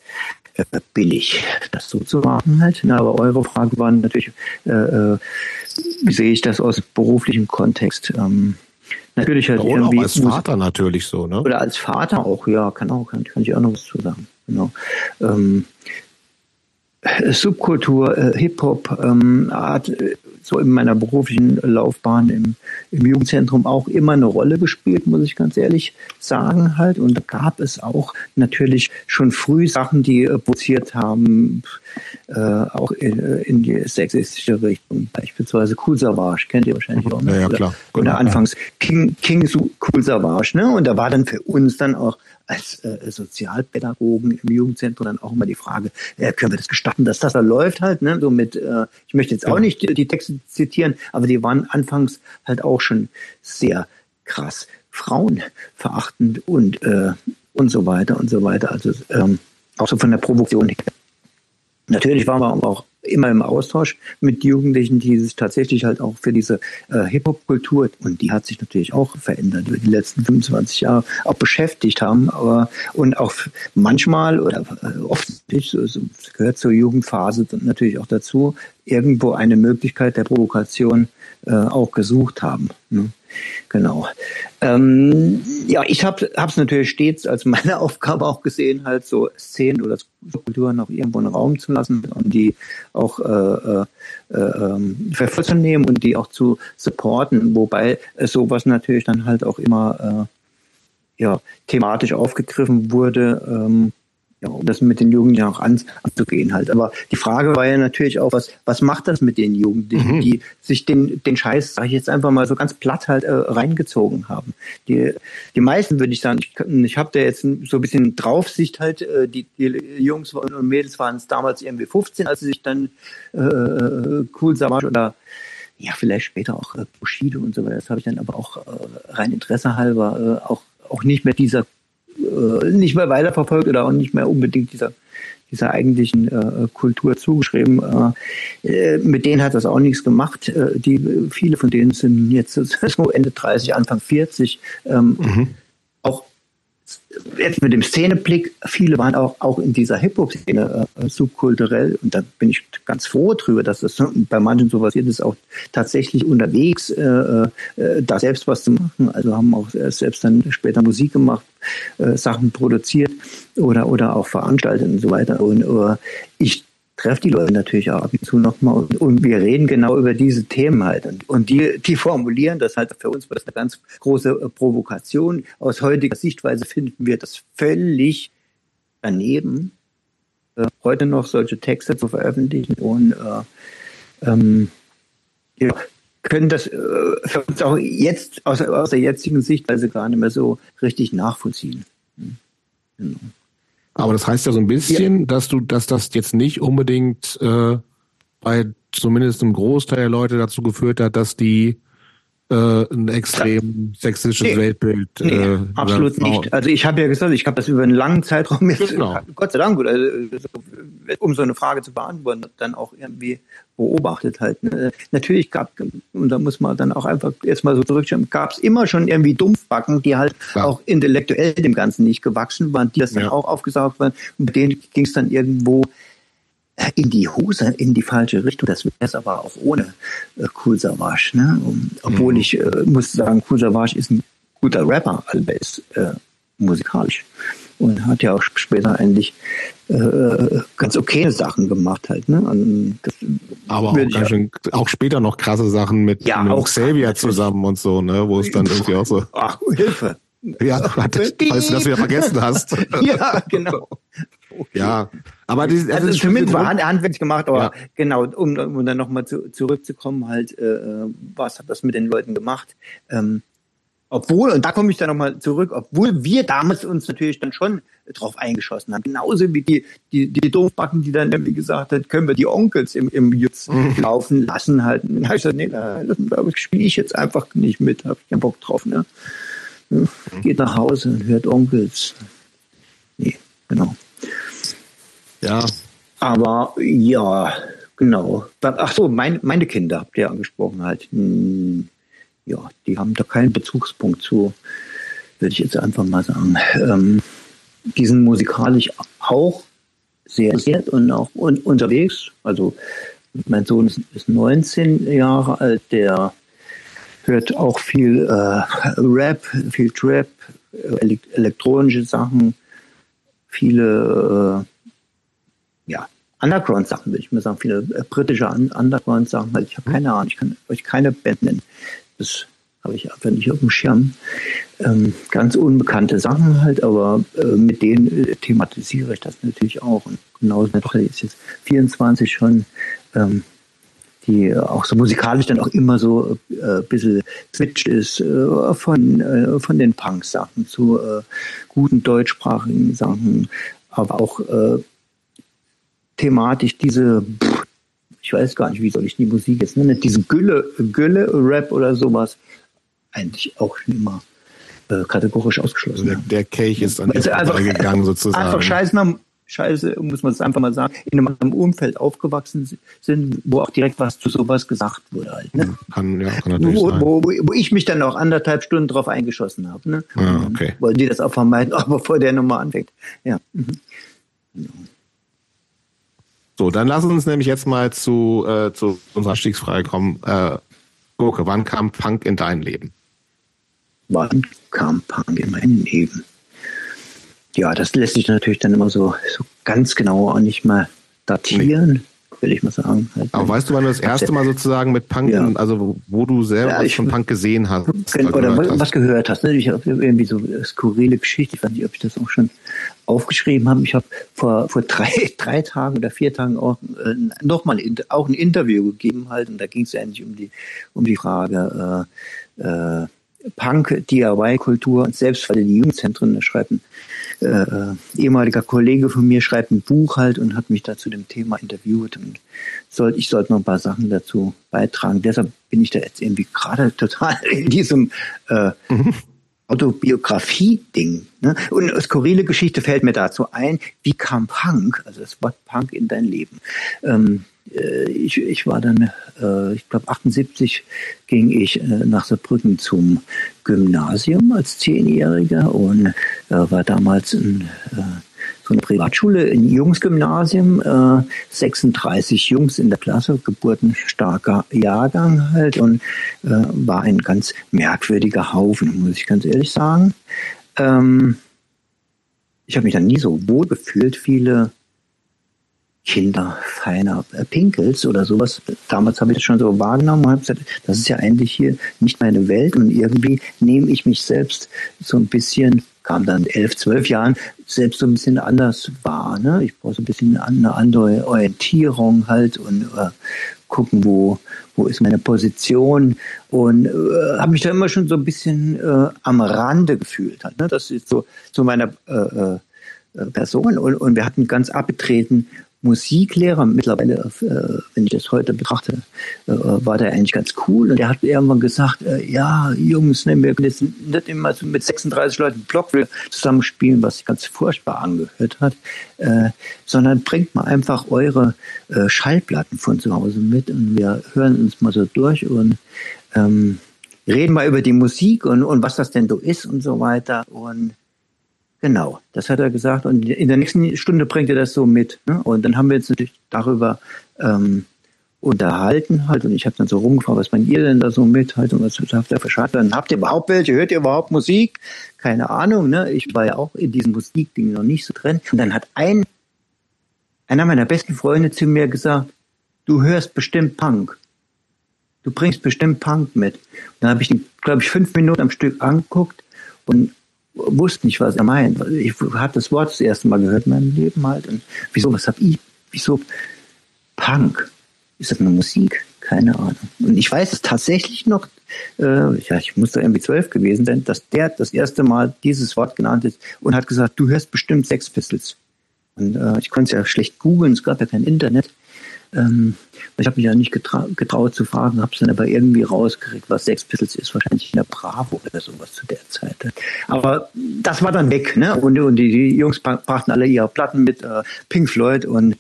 billig, das so zu machen halt. Na, aber eure Frage war natürlich, äh, äh, wie sehe ich das aus beruflichem Kontext? Ähm, natürlich halt Oder irgendwie. Auch als Vater natürlich so, ne? Oder als Vater auch, ja, kann auch, kann, kann ich auch noch was zu sagen. Genau. Ähm, Subkultur, äh, Hip-Hop ähm, hat äh, so in meiner beruflichen Laufbahn im, im Jugendzentrum auch immer eine Rolle gespielt, muss ich ganz ehrlich sagen halt. Und da gab es auch natürlich schon früh Sachen, die äh, provoziert haben, äh, auch in, äh, in, die sexistische Richtung. Beispielsweise Cool Savage, kennt ihr wahrscheinlich auch. Ne? Ja, ja, klar. Oder, oder anfangs King, King Cool Savage, ne? Und da war dann für uns dann auch als äh, Sozialpädagogen im Jugendzentrum dann auch immer die Frage, äh, können wir das gestatten, dass das da läuft halt, ne? So mit, äh, ich möchte jetzt auch nicht die, die Texte zitieren, aber die waren anfangs halt auch schon sehr krass frauenverachtend und äh, und so weiter und so weiter. Also ähm, auch so von der Provokation her. Natürlich waren wir auch immer im Austausch mit Jugendlichen, die sich tatsächlich halt auch für diese äh, Hip-Hop-Kultur, und die hat sich natürlich auch verändert über die letzten 25 Jahre, auch beschäftigt haben, aber und auch manchmal oder äh, oft, so, gehört zur Jugendphase natürlich auch dazu, irgendwo eine Möglichkeit der Provokation äh, auch gesucht haben. Ne? Genau. Ähm, ja, ich habe es natürlich stets als meine <laughs> Aufgabe auch gesehen, halt so Szenen oder Kulturen auch irgendwo einen Raum zu lassen und die auch äh, äh, äh, ähm, vervollzunehmen und die auch zu supporten, wobei sowas natürlich dann halt auch immer äh, ja, thematisch aufgegriffen wurde. Ähm, ja, um das mit den Jugendlichen auch an, anzugehen halt. Aber die Frage war ja natürlich auch, was, was macht das mit den Jugendlichen, mhm. die sich den, den Scheiß, sag ich jetzt einfach mal so ganz platt halt äh, reingezogen haben. Die, die meisten würde ich sagen, ich, ich habe da jetzt so ein bisschen Draufsicht halt, äh, die, die Jungs und Mädels waren es damals irgendwie 15, als sie sich dann äh, Cool Savage oder ja, vielleicht später auch äh, Bushido und so weiter. Das habe ich dann aber auch äh, rein Interesse halber äh, auch, auch nicht mehr dieser nicht mehr weiterverfolgt oder auch nicht mehr unbedingt dieser dieser eigentlichen äh, Kultur zugeschrieben. Äh, äh, mit denen hat das auch nichts gemacht. Äh, die, viele von denen sind jetzt so <laughs> Ende 30, Anfang 40. Ähm, mhm jetzt mit dem Szeneblick, viele waren auch, auch in dieser Hip-Hop-Szene äh, subkulturell und da bin ich ganz froh drüber, dass das bei manchen so passiert ist, auch tatsächlich unterwegs, äh, äh, da selbst was zu machen. Also haben auch selbst dann später Musik gemacht, äh, Sachen produziert oder, oder auch veranstaltet und so weiter. Und äh, ich treffe die Leute natürlich auch ab und zu nochmal und, und wir reden genau über diese Themen halt. Und, und die, die formulieren das halt für uns, was eine ganz große äh, Provokation. Aus heutiger Sichtweise finden wir das völlig daneben, äh, heute noch solche Texte zu veröffentlichen und äh, ähm, ja, können das äh, für uns auch jetzt aus, aus der jetzigen Sichtweise gar nicht mehr so richtig nachvollziehen. Hm. Genau. Aber das heißt ja so ein bisschen, ja. dass du, dass das jetzt nicht unbedingt äh, bei zumindest einem Großteil der Leute dazu geführt hat, dass die äh, ein extrem sexistisches nee. Weltbild. Nee, äh, absolut nicht. Also ich habe ja gesagt, ich habe das über einen langen Zeitraum jetzt, genau. <laughs> Gott sei Dank, oder, um so eine Frage zu beantworten, dann auch irgendwie beobachtet halt. Ne? Natürlich gab, und da muss man dann auch einfach erstmal so zurückschauen, gab es immer schon irgendwie Dumpfbacken, die halt ja. auch intellektuell dem Ganzen nicht gewachsen waren, die das ja. dann auch aufgesaugt waren. Und mit denen ging es dann irgendwo in die Hose, in die falsche Richtung. Das wäre es aber auch ohne äh, Cool Savage. Ne? Obwohl mhm. ich äh, muss sagen, Cool Savage ist ein guter Rapper, aber ist äh, musikalisch und hat ja auch später eigentlich äh, ganz okay Sachen gemacht halt. Ne? Aber auch, ganz schön, auch später noch krasse Sachen mit, ja, mit auch Xavier zusammen und so, ne? wo es dann irgendwie auch so... Ach, Hilfe! Ja, <laughs> falls du das wieder vergessen hast. <laughs> ja, genau. Okay. Ja, aber dieses, also, also zumindest war handwerklich gemacht, aber ja. genau, um, um dann nochmal zu, zurückzukommen, halt, äh, was hat das mit den Leuten gemacht? Ähm, obwohl, und da komme ich dann nochmal zurück, obwohl wir damals uns natürlich dann schon drauf eingeschossen haben, genauso wie die, die, die Doofbacken, die dann irgendwie gesagt hat, können wir die Onkels im, im Jutz mhm. laufen lassen halt. Und dann habe ich gesagt, nee, da, da spiele ich jetzt einfach nicht mit, habe ich keinen Bock drauf, ne? Mhm. Geht nach Hause und hört Onkels. Nee, genau. Ja. Aber ja, genau. Ach so, mein, meine Kinder habt ihr angesprochen halt. Hm, ja, die haben da keinen Bezugspunkt zu, würde ich jetzt einfach mal sagen. Ähm, die sind musikalisch auch sehr sehr und auch un unterwegs. Also mein Sohn ist, ist 19 Jahre alt, der hört auch viel äh, Rap, viel Trap, äh, elektronische Sachen, viele äh, ja, Underground-Sachen, würde ich mal sagen, viele äh, britische Underground-Sachen. Also ich habe keine Ahnung, ich kann euch keine Band nennen. Das habe ich einfach nicht auf dem Schirm. Ähm, ganz unbekannte Sachen halt, aber äh, mit denen äh, thematisiere ich das natürlich auch. Und genauso ist jetzt 24 schon, ähm, die auch so musikalisch dann auch immer so äh, ein bisschen switcht ist äh, von, äh, von den Punk-Sachen zu äh, guten deutschsprachigen Sachen, aber auch äh, thematisch diese, ich weiß gar nicht, wie soll ich die Musik jetzt nennen, diese Gülle, Gülle-Rap oder sowas, eigentlich auch immer äh, kategorisch ausgeschlossen. Also der, der Kelch ist an also, also, gegangen sozusagen. Einfach scheiße, scheiße, muss man es einfach mal sagen, in einem Umfeld aufgewachsen sind, wo auch direkt was zu sowas gesagt wurde halt. Ne? Kann, ja, kann natürlich wo, sein. Wo, wo, ich mich dann auch anderthalb Stunden drauf eingeschossen habe. Ne? Ah, okay. Wollen die das auch vermeiden, <laughs> auch bevor der nochmal anfängt. Ja. Mhm. So, dann lass uns nämlich jetzt mal zu, äh, zu unserer Stiegsfrage kommen. Äh, Gurke, wann kam Punk in dein Leben? wann kam Punk in mein Leben? Ja, das lässt sich natürlich dann immer so, so ganz genau auch nicht mal datieren will ich mal sagen. Halt Aber weißt du, wann du das erste Mal sozusagen mit Punk, ja. also wo du selber ja, ich, von Punk gesehen hast? Oder, oder was, hast. gehört hast. Ne? Ich habe irgendwie so eine skurrile Geschichte, ich weiß nicht, ob ich das auch schon aufgeschrieben habe. Ich habe vor, vor drei, <laughs> drei Tagen oder vier Tagen auch äh, nochmal auch ein Interview gegeben halt und da ging es eigentlich um die, um die Frage, äh, äh, Punk, DIY-Kultur und Selbstfall in die Jugendzentren schreiben äh, äh, ehemaliger Kollege von mir schreibt ein Buch halt und hat mich da zu dem Thema interviewt und soll, ich sollte noch ein paar Sachen dazu beitragen. Deshalb bin ich da jetzt irgendwie gerade <laughs> total in diesem äh, mhm. Autobiografie-Ding. Ne? Und eine skurrile Geschichte fällt mir dazu ein, wie kam Punk, also das Wort Punk in dein Leben? Ähm, äh, ich, ich war dann, äh, ich glaube 78 ging ich äh, nach Saarbrücken zum Gymnasium als Zehnjähriger und äh, war damals in äh, so eine Privatschule, ein Jungsgymnasium, äh, 36 Jungs in der Klasse, geburtenstarker Jahrgang halt und äh, war ein ganz merkwürdiger Haufen, muss ich ganz ehrlich sagen. Ähm, ich habe mich dann nie so wohl gefühlt. Viele Kinder feiner Pinkels oder sowas. Damals habe ich das schon so wahrgenommen und habe gesagt, das ist ja eigentlich hier nicht meine Welt und irgendwie nehme ich mich selbst so ein bisschen, kam dann elf, zwölf Jahren, selbst so ein bisschen anders wahr. Ne? Ich brauche so ein bisschen eine andere Orientierung halt und äh, gucken, wo, wo ist meine Position und äh, habe mich da immer schon so ein bisschen äh, am Rande gefühlt. Halt, ne? Das ist so, so meine äh, äh, Person und, und wir hatten ganz abgetreten Musiklehrer, mittlerweile, äh, wenn ich das heute betrachte, äh, war der eigentlich ganz cool. Und der hat irgendwann gesagt, äh, ja, Jungs, ne, wir können jetzt nicht immer mit 36 Leuten Block zusammenspielen, was sich ganz furchtbar angehört hat, äh, sondern bringt mal einfach eure äh, Schallplatten von zu Hause mit und wir hören uns mal so durch und ähm, reden mal über die Musik und, und was das denn so ist und so weiter. Und Genau, das hat er gesagt. Und in der nächsten Stunde bringt er das so mit. Ne? Und dann haben wir jetzt natürlich darüber ähm, unterhalten halt. Und ich habe dann so rumgefragt, was meint ihr denn da so mit halt und was habt ihr für Schallplatten? Habt ihr überhaupt welche? Hört ihr überhaupt Musik? Keine Ahnung. Ne? Ich war ja auch in diesem Musikding noch nicht so drin. Und dann hat ein einer meiner besten Freunde zu mir gesagt, du hörst bestimmt Punk. Du bringst bestimmt Punk mit. Und dann habe ich ihn, glaube ich, fünf Minuten am Stück angeguckt und wusste nicht, was er meint. Ich habe das Wort das erste Mal gehört in meinem Leben halt. Und wieso, was habe ich? Wieso Punk? Ist das eine Musik? Keine Ahnung. Und ich weiß es tatsächlich noch, äh, ja, ich muss da irgendwie zwölf gewesen sein, dass der das erste Mal dieses Wort genannt ist und hat gesagt, du hörst bestimmt Sex Pistols. Und äh, ich konnte es ja schlecht googeln, es gab ja kein Internet. Ähm, ich habe mich ja nicht getra getraut zu fragen, habe es dann aber irgendwie rausgekriegt, was Sex Pistols ist, wahrscheinlich in der Bravo oder sowas zu der Zeit. Aber das war dann weg, ne? Und, und die, die, Jungs brachten alle ihre Platten mit, äh, Pink Floyd und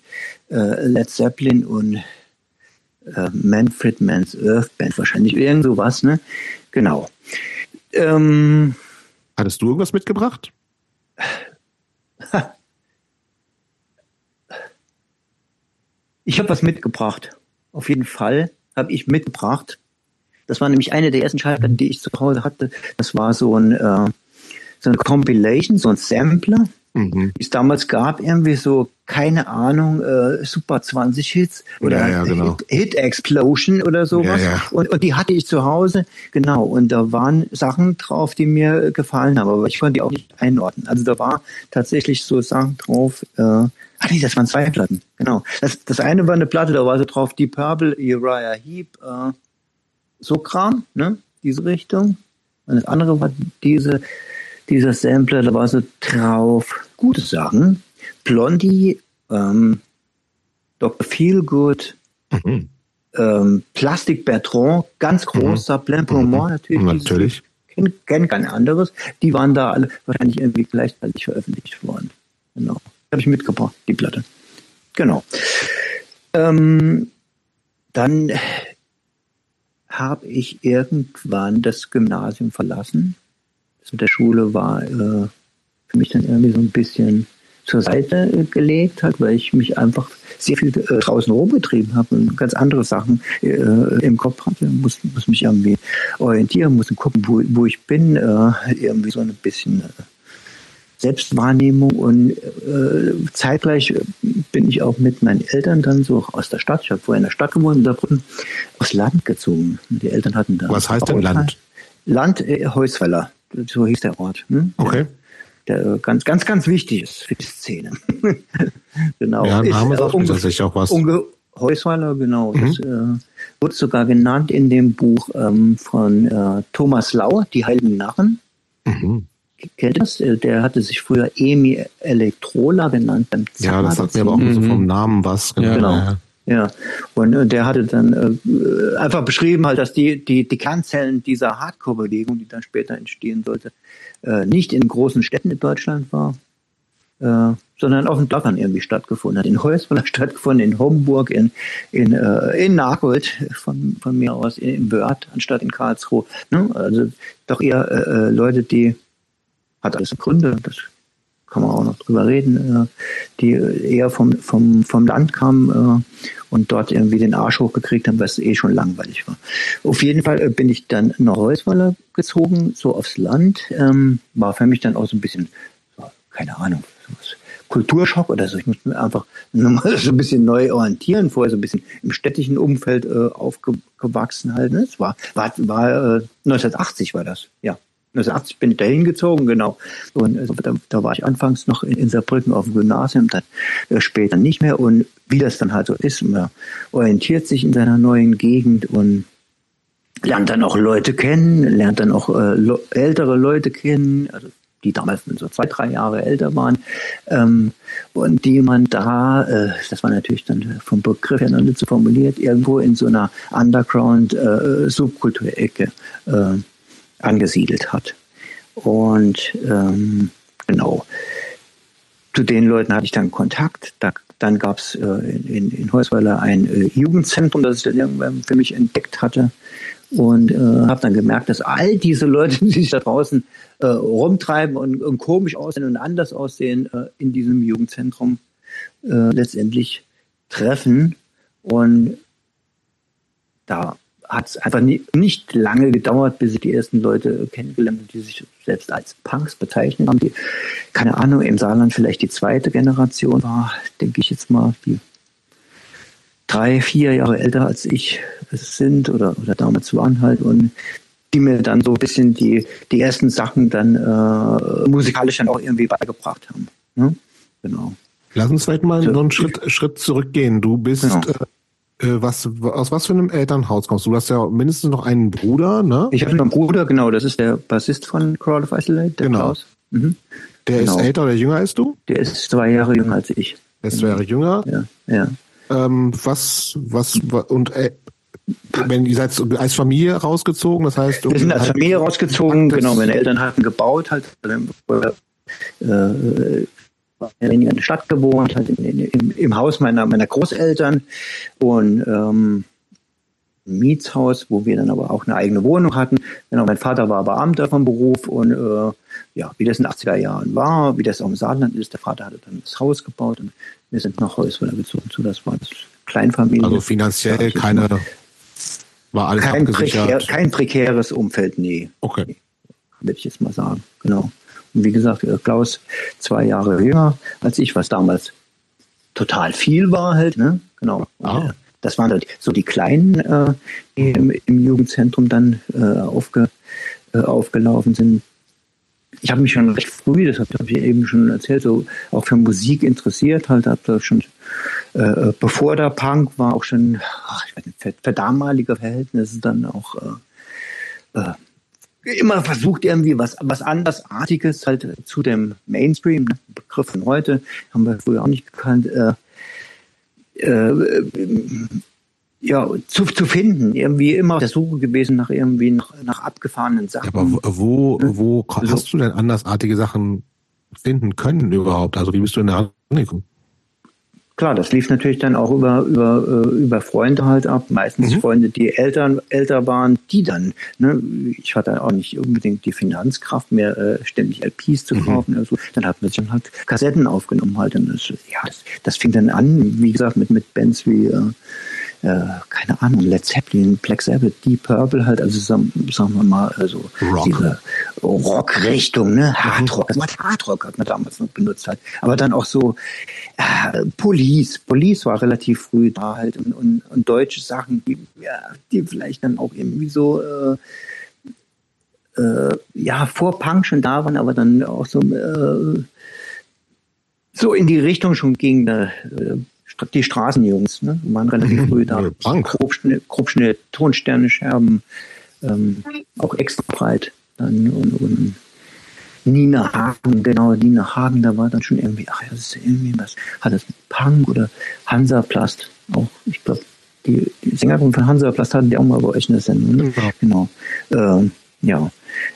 äh, Led Zeppelin und äh, Manfred Mann's Earth Band, wahrscheinlich irgend sowas, ne? Genau. Ähm, Hattest du irgendwas mitgebracht? <laughs> Ich habe was mitgebracht. Auf jeden Fall habe ich mitgebracht. Das war nämlich eine der ersten Schallplatten, die ich zu Hause hatte. Das war so ein äh, so ein Compilation, so ein Sampler, mhm. die es damals gab, irgendwie so, keine Ahnung, äh, Super 20 Hits oder ja, ja, genau. Hit, Hit, Explosion oder sowas. Ja, und, und die hatte ich zu Hause, genau. Und da waren Sachen drauf, die mir gefallen haben, aber ich konnte die auch nicht einordnen. Also da war tatsächlich so Sachen drauf, äh, Ah nee, das waren zwei Platten, genau. Das, das eine war eine Platte, da war so drauf Deep Purple, Uriah Heep, äh, so Kram, ne? Diese Richtung. Und das andere war diese, dieser Sampler, da war so drauf gute Sachen. Blondie, ähm, Dr. Feelgood, mhm. ähm, Plastic Bertrand, ganz großer, mhm. Poumon mhm. natürlich. Natürlich. Kenne kenn kein anderes. Die waren da alle wahrscheinlich irgendwie gleichzeitig veröffentlicht worden. Genau habe ich mitgebracht, die Platte. Genau. Ähm, dann habe ich irgendwann das Gymnasium verlassen. Das der Schule war äh, für mich dann irgendwie so ein bisschen zur Seite gelegt hat, weil ich mich einfach sehr viel äh, draußen rumgetrieben habe und ganz andere Sachen äh, im Kopf hatte. Muss, muss mich irgendwie orientieren, muss gucken, wo, wo ich bin. Äh, irgendwie so ein bisschen äh, Selbstwahrnehmung und äh, zeitgleich bin ich auch mit meinen Eltern dann so aus der Stadt, ich habe vorher in der Stadt gewohnt, in Saarbrücken, aufs Land gezogen. Die Eltern hatten da. Was heißt denn Land? Land äh, Heusweiler, so hieß der Ort. Hm? Okay. Der, der ganz, ganz, ganz wichtig ist für die Szene. <laughs> genau. Ja, Name sagt mir tatsächlich auch was. Heusweiler, genau. Mhm. Das äh, wurde sogar genannt in dem Buch ähm, von äh, Thomas Lau, Die Heiligen Narren. Mhm. Kennt das? Äh, der hatte sich früher Emi Elektrola genannt. Beim ja, das sagt mir aber auch mhm. so vom Namen was. Genau. genau. Ja, und äh, der hatte dann äh, einfach beschrieben, halt, dass die, die, die Kernzellen dieser Hardcore-Bewegung, die dann später entstehen sollte, äh, nicht in großen Städten in Deutschland war, äh, sondern auf den Dörfern irgendwie stattgefunden hat. In Heusweiler <laughs> stattgefunden, in Homburg, in, in, äh, in Nachgold von, von mir aus, in Wörth anstatt in Karlsruhe. Ne? Also doch eher äh, äh Leute, die hat alles Gründe, das kann man auch noch drüber reden, äh, die eher vom, vom, vom Land kamen äh, und dort irgendwie den Arsch hochgekriegt haben, was eh schon langweilig war. Auf jeden Fall äh, bin ich dann nach Heusweiler gezogen, so aufs Land, ähm, war für mich dann auch so ein bisschen, keine Ahnung, Kulturschock oder so. Ich musste mir einfach nochmal <laughs> so ein bisschen neu orientieren, vorher so ein bisschen im städtischen Umfeld aufgewachsen halt. Ne? Es war, war, war äh, 1980 war das, ja. 1980 bin ich da hingezogen, genau. Und also, da, da, war ich anfangs noch in, in Saarbrücken auf dem Gymnasium, dann äh, später nicht mehr. Und wie das dann halt so ist, man orientiert sich in seiner neuen Gegend und lernt dann auch Leute kennen, lernt dann auch äh, ältere Leute kennen, also die damals so zwei, drei Jahre älter waren, ähm, und die man da, äh, das war natürlich dann vom Begriff her noch nicht so formuliert, irgendwo in so einer Underground-Subkulturecke äh, angesiedelt hat. Und ähm, genau, zu den Leuten hatte ich dann Kontakt. Da, dann gab es äh, in, in Heusweiler ein äh, Jugendzentrum, das ich dann irgendwann für mich entdeckt hatte. Und äh, habe dann gemerkt, dass all diese Leute, <laughs> die sich da draußen äh, rumtreiben und, und komisch aussehen und anders aussehen, äh, in diesem Jugendzentrum äh, letztendlich treffen. Und da hat es einfach nie, nicht lange gedauert, bis ich die ersten Leute kennengelernt habe, die sich selbst als Punks bezeichnen haben, die, keine Ahnung, im Saarland vielleicht die zweite Generation war, denke ich jetzt mal, die drei, vier Jahre älter als ich sind oder, oder damals waren halt und die mir dann so ein bisschen die, die ersten Sachen dann äh, musikalisch dann auch irgendwie beigebracht haben. Ne? Genau. Lass uns vielleicht mal so, noch einen Schritt, Schritt zurückgehen. Du bist genau. äh, was, aus was für einem Elternhaus kommst du? Du hast ja mindestens noch einen Bruder, ne? Ich habe noch einen Bruder, genau. Das ist der Bassist von Crowd of Isolate, der genau. Klaus. Mhm. Der genau. ist älter oder jünger als du? Der ist zwei Jahre jünger als ich. Der ist zwei Jahre jünger? Ja, ja. Ähm, was, was, und äh, wenn ihr seid als Familie rausgezogen, das heißt... Wir sind als Familie rausgezogen, genau. Meine Eltern hatten gebaut, halt, äh, äh in der Stadt gewohnt, halt in, in, im, im, Haus meiner, meiner Großeltern und ähm, Mietshaus, wo wir dann aber auch eine eigene Wohnung hatten. Genau, mein Vater war Beamter vom Beruf und äh, ja, wie das in den 80er Jahren war, wie das auch im Saarland ist, der Vater hatte dann das Haus gebaut und wir sind nach Häusweiler gezogen. So, das war das Kleinfamilie. Also finanziell keine, war alles kein, prekär, kein prekäres Umfeld, nee. Okay. Nee, würde ich jetzt mal sagen, genau. Wie gesagt, äh, Klaus zwei Jahre jünger als ich, was damals total viel war halt, ne? Genau. Ah. Das waren halt so die Kleinen, äh, die im, im Jugendzentrum dann äh, aufge, äh, aufgelaufen sind. Ich habe mich schon recht früh, das habe ich eben schon erzählt, so auch für Musik interessiert, halt habe da schon äh, bevor der Punk war auch schon ach, ich weiß nicht, für, für damalige Verhältnisse dann auch immer versucht irgendwie was, was andersartiges halt zu dem Mainstream, ne? Begriff von heute, haben wir früher auch nicht gekannt, äh, äh, ja, zu, zu finden, irgendwie immer auf der Suche gewesen nach irgendwie nach, nach abgefahrenen Sachen. Ja, aber wo, wo also, hast du denn andersartige Sachen finden können überhaupt? Also wie bist du in der angekommen? Klar, das lief natürlich dann auch über, über, äh, über Freunde halt ab. Meistens mhm. Freunde, die Eltern, älter waren, die dann, ne, ich hatte auch nicht unbedingt die Finanzkraft mehr, äh, ständig LPs zu mhm. kaufen. Mhm. Also, dann hat man sich dann halt Kassetten aufgenommen halt. Und das, ja, das, das fing dann an, wie gesagt, mit, mit Bands wie, äh, keine Ahnung, Led Zeppelin, Black Sabbath, Deep Purple halt, also sagen, sagen wir mal, also Rock. diese Rock-Richtung, ne, Hardrock, das Wort Hardrock hat man damals noch benutzt halt, aber dann auch so äh, Police, Police war relativ früh da halt und, und, und deutsche Sachen, die, ja, die vielleicht dann auch irgendwie so äh, äh, ja, vor Punk schon da waren, aber dann auch so äh, so in die Richtung schon ging, äh, die Straßenjungs, ne? waren relativ <laughs> früh da. Grobschnitt, Grobschnitt, Tonsterne, Scherben, ähm, auch extra breit. Dann und, und Nina Hagen, genau, Nina Hagen, da war dann schon irgendwie, ach ja, das ist irgendwie was, hat das Punk oder Hansaplast, auch, ich glaube, die, die Sängerin von Hansaplast hatten die auch mal bei euch in der Sendung, ne? Ja. Genau. Ähm, ja.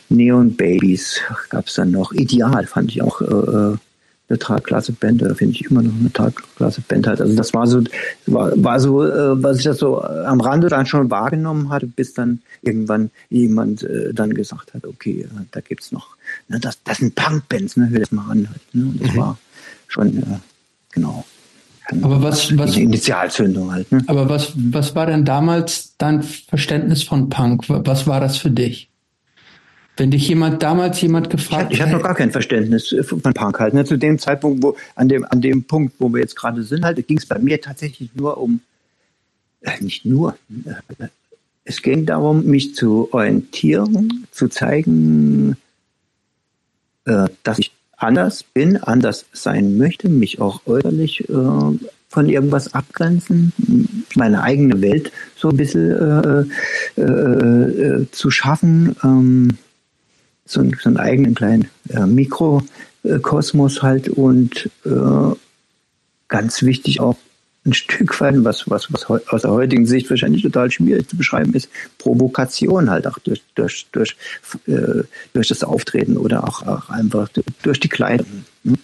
Neon Babies gab es dann noch. Ideal fand ich auch äh, äh eine tragklasse Band, oder finde ich immer noch eine tragklasse Band halt. Also das war so, war, war so, äh, was ich das so am Rande dann schon wahrgenommen hatte, bis dann irgendwann jemand äh, dann gesagt hat, okay, äh, da gibt's noch, ne, das, das sind Punkbands, ne, hör das mal an. Halt, ne? Und das mhm. war schon, äh, genau. Aber was, was, Initialzündung halt. Ne? Aber was, was war denn damals dein Verständnis von Punk? Was war das für dich? Wenn dich jemand damals jemand gefragt Ich, ich hatte noch gar kein Verständnis von Punk halt. Ne? Zu dem Zeitpunkt, wo an dem an dem Punkt, wo wir jetzt gerade sind, halt, ging es bei mir tatsächlich nur um äh, nicht nur. Äh, es ging darum, mich zu orientieren, zu zeigen, äh, dass ich anders bin, anders sein möchte, mich auch äußerlich von irgendwas abgrenzen, meine eigene Welt so ein bisschen zu schaffen. Ähm, so, einen, so einen eigenen kleinen äh, Mikrokosmos halt und äh, ganz wichtig auch ein Stück weit, was, was, was aus der heutigen Sicht wahrscheinlich total schwierig zu beschreiben ist, Provokation halt auch durch, durch, durch, äh, durch das Auftreten oder auch, auch einfach durch die Kleidung, ne?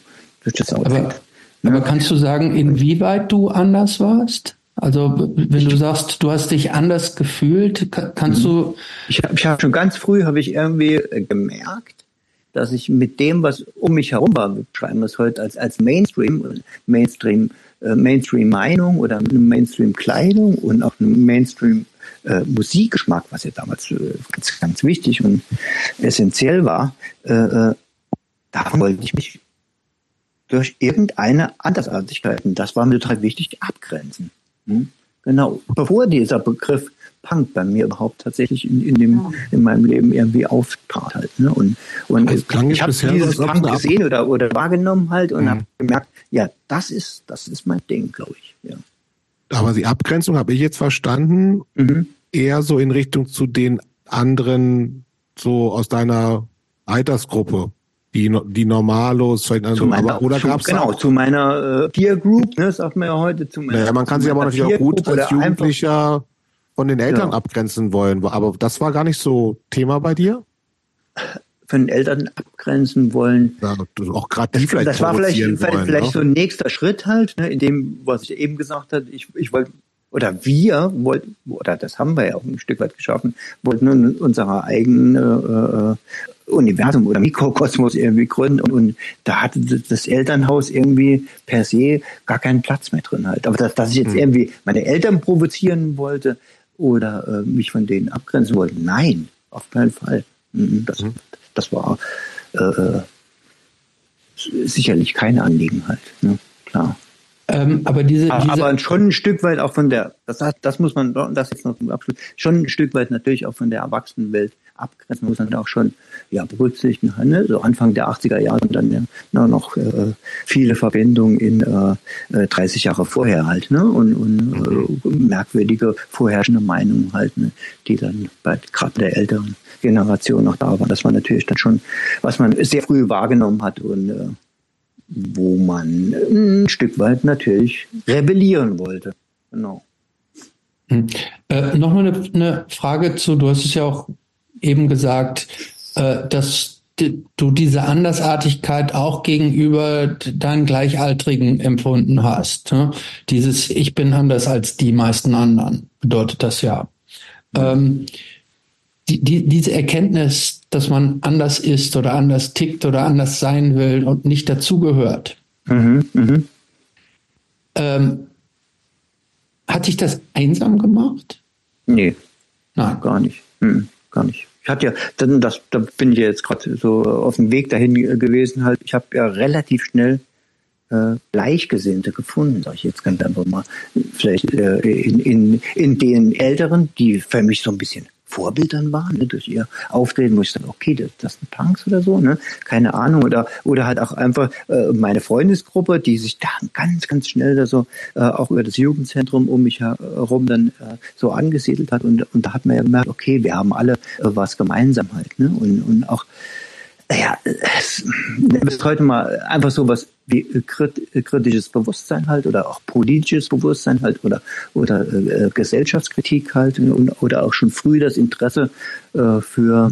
durch das Outfit. Aber, aber kannst du sagen, inwieweit du anders warst? Also wenn du sagst, du hast dich anders gefühlt, kannst du. Ich habe ich hab schon ganz früh habe ich irgendwie äh, gemerkt, dass ich mit dem, was um mich herum war, wir beschreiben das heute als als Mainstream, Mainstream, äh, Mainstream Meinung oder eine Mainstream Kleidung und auch Mainstream äh, Musikgeschmack, was ja damals äh, ganz ganz wichtig und essentiell war. Äh, äh davon wollte ich mich durch irgendeine Andersartigkeit, und das war mir total wichtig, abgrenzen. Hm? Genau, bevor dieser Begriff Punk bei mir überhaupt tatsächlich in, in, dem, in meinem Leben irgendwie auftrat halt. Ne? Und, und also ich habe dieses Punk gesehen oder, oder wahrgenommen halt und mhm. habe gemerkt, ja, das ist, das ist mein Ding, glaube ich. Ja. Aber die Abgrenzung habe ich jetzt verstanden, mhm. eher so in Richtung zu den anderen, so aus deiner Altersgruppe die, die Normalos, vielleicht zu meiner, aber, oder zu, gab's Genau, zu meiner äh, Peer Group, ne, sagt man ja heute. Zu meiner, naja, man kann sich aber natürlich auch gut als Jugendlicher von den Eltern ja. abgrenzen wollen. Aber das war gar nicht so Thema bei dir? Von den Eltern abgrenzen wollen. Ja, auch gerade die vielleicht Das war vielleicht, wollen, vielleicht ne? so ein nächster Schritt halt, ne, in dem, was ich eben gesagt habe, ich, ich wollte oder wir wollten, oder das haben wir ja auch ein Stück weit geschaffen, wollten unsere eigene äh, Universum oder Mikrokosmos irgendwie gründen und, und, da hatte das Elternhaus irgendwie per se gar keinen Platz mehr drin halt. Aber dass, dass ich jetzt mhm. irgendwie meine Eltern provozieren wollte oder äh, mich von denen abgrenzen wollte, nein, auf keinen Fall. Mhm, das, mhm. das war äh, sicherlich kein Anliegen halt, ne? klar. Ähm, aber diese, aber, diese aber schon ein Stück weit auch von der, das, das muss man, das jetzt noch zum Abschluss, schon ein Stück weit natürlich auch von der Erwachsenenwelt abgrenzen, muss man auch schon ja, berücksichtigen. Ne? So Anfang der 80er Jahre und dann ja, noch äh, viele Verbindungen in äh, 30 äh, Jahre vorher halt ne? und, und äh, merkwürdige vorherrschende Meinungen halt, ne? die dann bei gerade der älteren Generation noch da waren. Das war natürlich dann schon, was man sehr früh wahrgenommen hat und äh, wo man ein Stück weit natürlich rebellieren wollte. Genau. Hm. Äh, Nochmal eine, eine Frage zu, du hast es ja auch eben gesagt, äh, dass du diese Andersartigkeit auch gegenüber deinen Gleichaltrigen empfunden hast. Ne? Dieses Ich bin anders als die meisten anderen bedeutet das ja. Ähm, die, die, diese Erkenntnis, dass man anders ist oder anders tickt oder anders sein will und nicht dazugehört. Mhm, mh. ähm, hat dich das einsam gemacht? Nee. Nein. Gar nicht. Hm, gar nicht. Ich hatte ja, dann das, da bin ich ja jetzt gerade so auf dem Weg dahin gewesen halt. Ich habe ja relativ schnell äh, Gleichgesinnte gefunden, sage ich jetzt ganz einfach mal. Vielleicht äh, in, in, in den Älteren, die für mich so ein bisschen Vorbildern waren, ne, durch ihr Auftreten, wo ich sage, okay, das, das sind Punks oder so, ne? Keine Ahnung. Oder, oder halt auch einfach äh, meine Freundesgruppe, die sich da ganz, ganz schnell da so äh, auch über das Jugendzentrum um mich herum dann äh, so angesiedelt hat. Und, und da hat man ja gemerkt, okay, wir haben alle äh, was gemeinsam halt. Ne? Und, und auch ja, es, bis heute mal einfach so was wie kritisches Bewusstsein halt oder auch politisches Bewusstsein halt oder oder äh, Gesellschaftskritik halt und, oder auch schon früh das Interesse äh, für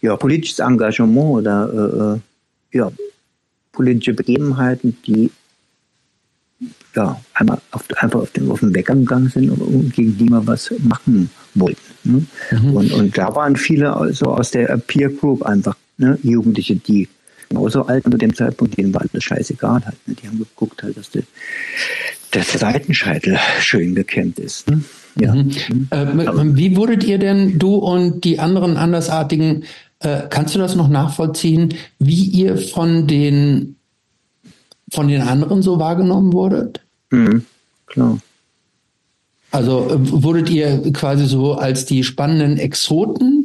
ja politisches Engagement oder äh, äh ja politische Begebenheiten, die ja einmal auf, einfach auf den, auf den Wecker gegangen sind und gegen die wir was machen wollten. Ne? Mhm. Und, und da waren viele also aus der Peer Group einfach ne, Jugendliche, die genauso alt zu dem Zeitpunkt, denen war alles scheißegal halt. Ne? Die haben geguckt halt, dass der, der Seitenscheitel schön gekämmt ist. Ne? Ja. Mhm. Äh, wie wurdet ihr denn, du und die anderen Andersartigen, äh, kannst du das noch nachvollziehen, wie ihr von den, von den anderen so wahrgenommen wurdet? Mhm, klar. Also äh, wurdet ihr quasi so als die spannenden Exoten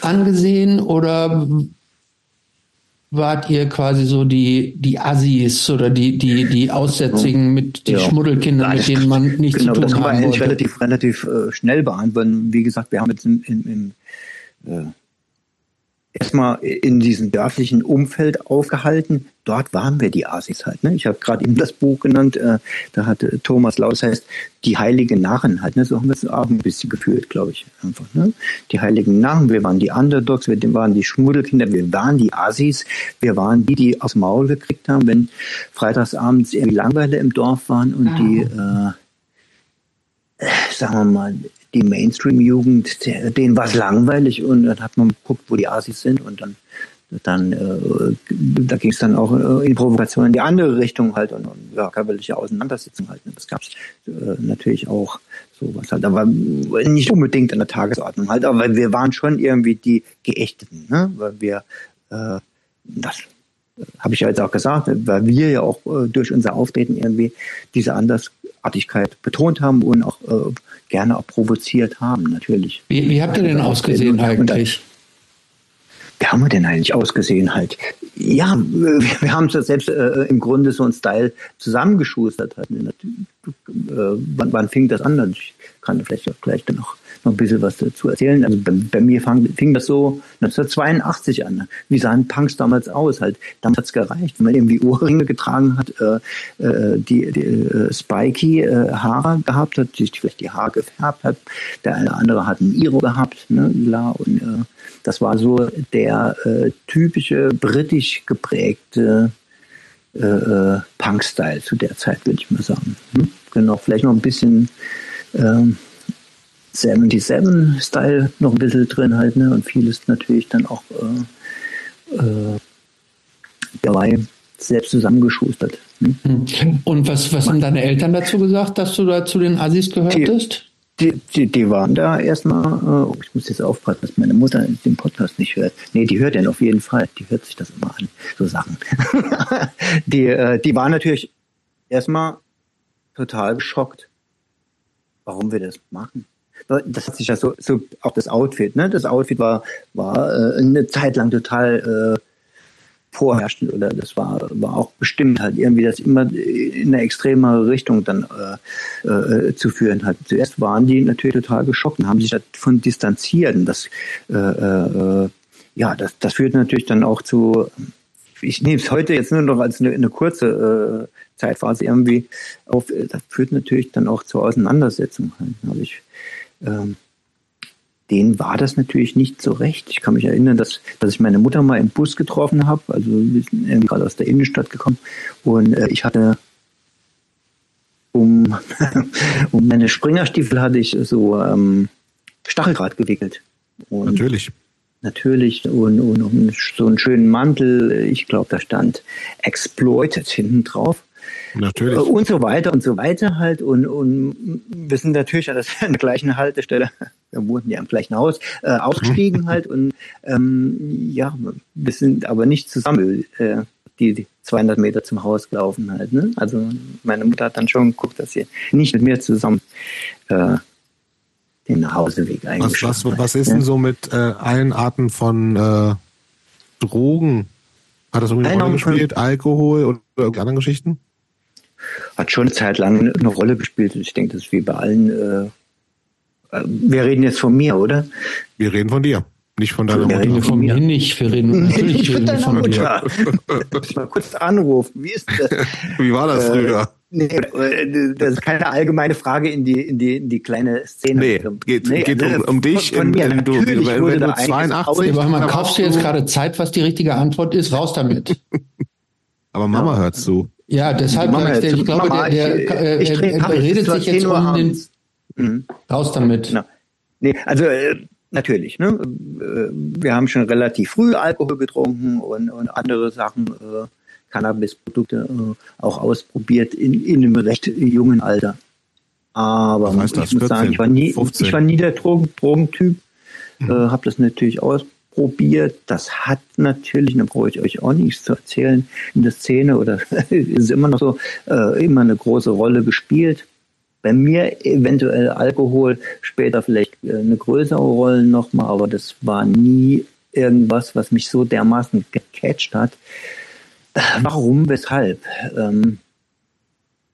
angesehen oder wart ihr quasi so die, die Assis oder die, die, die Aussätzigen mit die ja. Schmuddelkinder, mit denen man nichts genau, zu tun das kann man eigentlich relativ, relativ äh, schnell beantworten. Wie gesagt, wir haben jetzt im, im, im äh, erstmal in diesem dörflichen Umfeld aufgehalten. Dort waren wir die Asis halt. Ne? Ich habe gerade eben das Buch genannt, äh, da hatte Thomas Laus heißt Die Heiligen Narren halt. Ne? So haben wir es auch ein bisschen gefühlt, glaube ich. Einfach, ne? Die Heiligen Narren, wir waren die Underdogs, wir waren die Schmuddelkinder, wir waren die Asis, wir waren die, die aus dem Maul gekriegt haben, wenn freitagsabends irgendwie Langweile im Dorf waren und die ah. äh, sagen wir mal, die Mainstream-Jugend, denen war es langweilig und dann hat man geguckt, wo die Asis sind und dann dann äh, da ging es dann auch äh, in Provokation in die andere Richtung halt und, und ja, körperliche Auseinandersetzung halt. Das gab es äh, natürlich auch sowas halt, aber nicht unbedingt an der Tagesordnung halt, aber wir waren schon irgendwie die Geächteten, ne? weil wir äh, das habe ich ja jetzt auch gesagt, weil wir ja auch äh, durch unser Auftreten irgendwie diese Andersartigkeit betont haben und auch äh, gerne auch provoziert haben, natürlich. Wie, wie habt ihr denn ausgesehen eigentlich? Wie haben wir denn eigentlich ausgesehen halt? Ja, wir, wir haben es selbst äh, im Grunde so ein Style zusammengeschustert. Halt. Äh, wann, wann fing das an? Ich kann vielleicht auch gleich dann noch noch ein bisschen was dazu erzählen. Also bei, bei mir fang, fing das so 1982 an. Wie sahen Punks damals aus? Halt, damals hat's gereicht, wenn man irgendwie Ohrringe getragen hat, äh, äh, die, die äh, spiky äh, Haare gehabt hat, sich vielleicht die Haare gefärbt hat. Der eine andere hat ein Iro gehabt, ne, lila und äh, das war so der äh, typische britisch geprägte äh, äh Punk-Style zu der Zeit, würde ich mal sagen. Hm? Genau, vielleicht noch ein bisschen ähm, 77-Style noch ein bisschen drin halt, ne? Und vieles natürlich dann auch äh, äh, dabei selbst zusammengeschustert. Ne? Hm. Und was, was haben deine Eltern dazu gesagt, dass du da zu den Assis gehörtest? Die, die, die waren da erstmal, äh, oh, ich muss jetzt aufpassen, dass meine Mutter den Podcast nicht hört. Nee, die hört den auf jeden Fall. Die hört sich das immer an, so Sachen. <laughs> die, äh, die waren natürlich erstmal total geschockt, warum wir das machen das hat sich ja so, so auch das Outfit, ne? Das Outfit war, war äh, eine Zeit lang total äh, vorherrschend oder das war, war auch bestimmt halt irgendwie das immer in eine extremere Richtung dann äh, äh, zu führen hat. Zuerst waren die natürlich total geschockt und haben sich davon distanziert. Und das, äh, äh, ja, das, das führt natürlich dann auch zu, ich nehme es heute jetzt nur noch als eine, eine kurze äh, Zeitphase irgendwie auf, das führt natürlich dann auch zur Auseinandersetzung. Habe ich ähm, denen war das natürlich nicht so recht. Ich kann mich erinnern, dass, dass ich meine Mutter mal im Bus getroffen habe. Also wir sind gerade aus der Innenstadt gekommen. Und äh, ich hatte um, <laughs> um meine Springerstiefel hatte ich so ähm, Stacheldraht gewickelt. Und natürlich. Natürlich. Und, und, und so einen schönen Mantel. Ich glaube, da stand Exploited hinten drauf. Natürlich. Und so weiter und so weiter halt. Und, und wir sind natürlich an der <laughs> gleichen Haltestelle, wir wohnten ja im gleichen Haus, äh, ausgestiegen <laughs> halt. Und ähm, ja, wir sind aber nicht zusammen äh, die 200 Meter zum Haus gelaufen halt. Ne? Also meine Mutter hat dann schon geguckt, dass sie nicht mit mir zusammen äh, den Nachhauseweg eingeschlagen was, was, was ist denn so mit äh, allen Arten von äh, Drogen? Hat das irgendwie eine Rolle gespielt? Alkohol oder irgendwelche anderen Geschichten? Hat schon eine Zeit lang eine Rolle gespielt. Ich denke, das ist wie bei allen. Äh, äh, wir reden jetzt von mir, oder? Wir reden von dir. Nicht von deiner wir Mutter. Reden von mir nicht. Wir reden <laughs> natürlich nicht von deiner Mutter. Ich mal kurz anrufen. Wie ist das? <laughs> Wie war das früher? Äh, nee, äh, das ist keine allgemeine Frage in die, in die, in die kleine Szene. Nee, geht, nee, geht um, um dich. Von, von mir. Wenn du, wenn du 82 Aber man kaufst du jetzt gerade Zeit, was die richtige Antwort ist? Raus damit. Aber Mama ja. hört zu. Ja, deshalb Mama, ich, ich glaube, Mama, der, der, ich, äh, er, redet sich jetzt um den... Mhm. Raus damit. Na. Nee, also äh, natürlich. Ne? Äh, wir haben schon relativ früh Alkohol getrunken und, und andere Sachen, äh, Cannabisprodukte äh, auch ausprobiert in, in einem recht jungen Alter. Aber ich muss 14, sagen, ich war nie, ich war nie der Drogen, Drogentyp. Mhm. Äh, habe das natürlich ausprobiert probiert. Das hat natürlich, da brauche ich euch auch nichts zu erzählen, in der Szene oder <laughs> ist immer noch so, äh, immer eine große Rolle gespielt. Bei mir eventuell Alkohol, später vielleicht äh, eine größere Rolle nochmal, aber das war nie irgendwas, was mich so dermaßen gecatcht hat. Warum, weshalb? Ähm,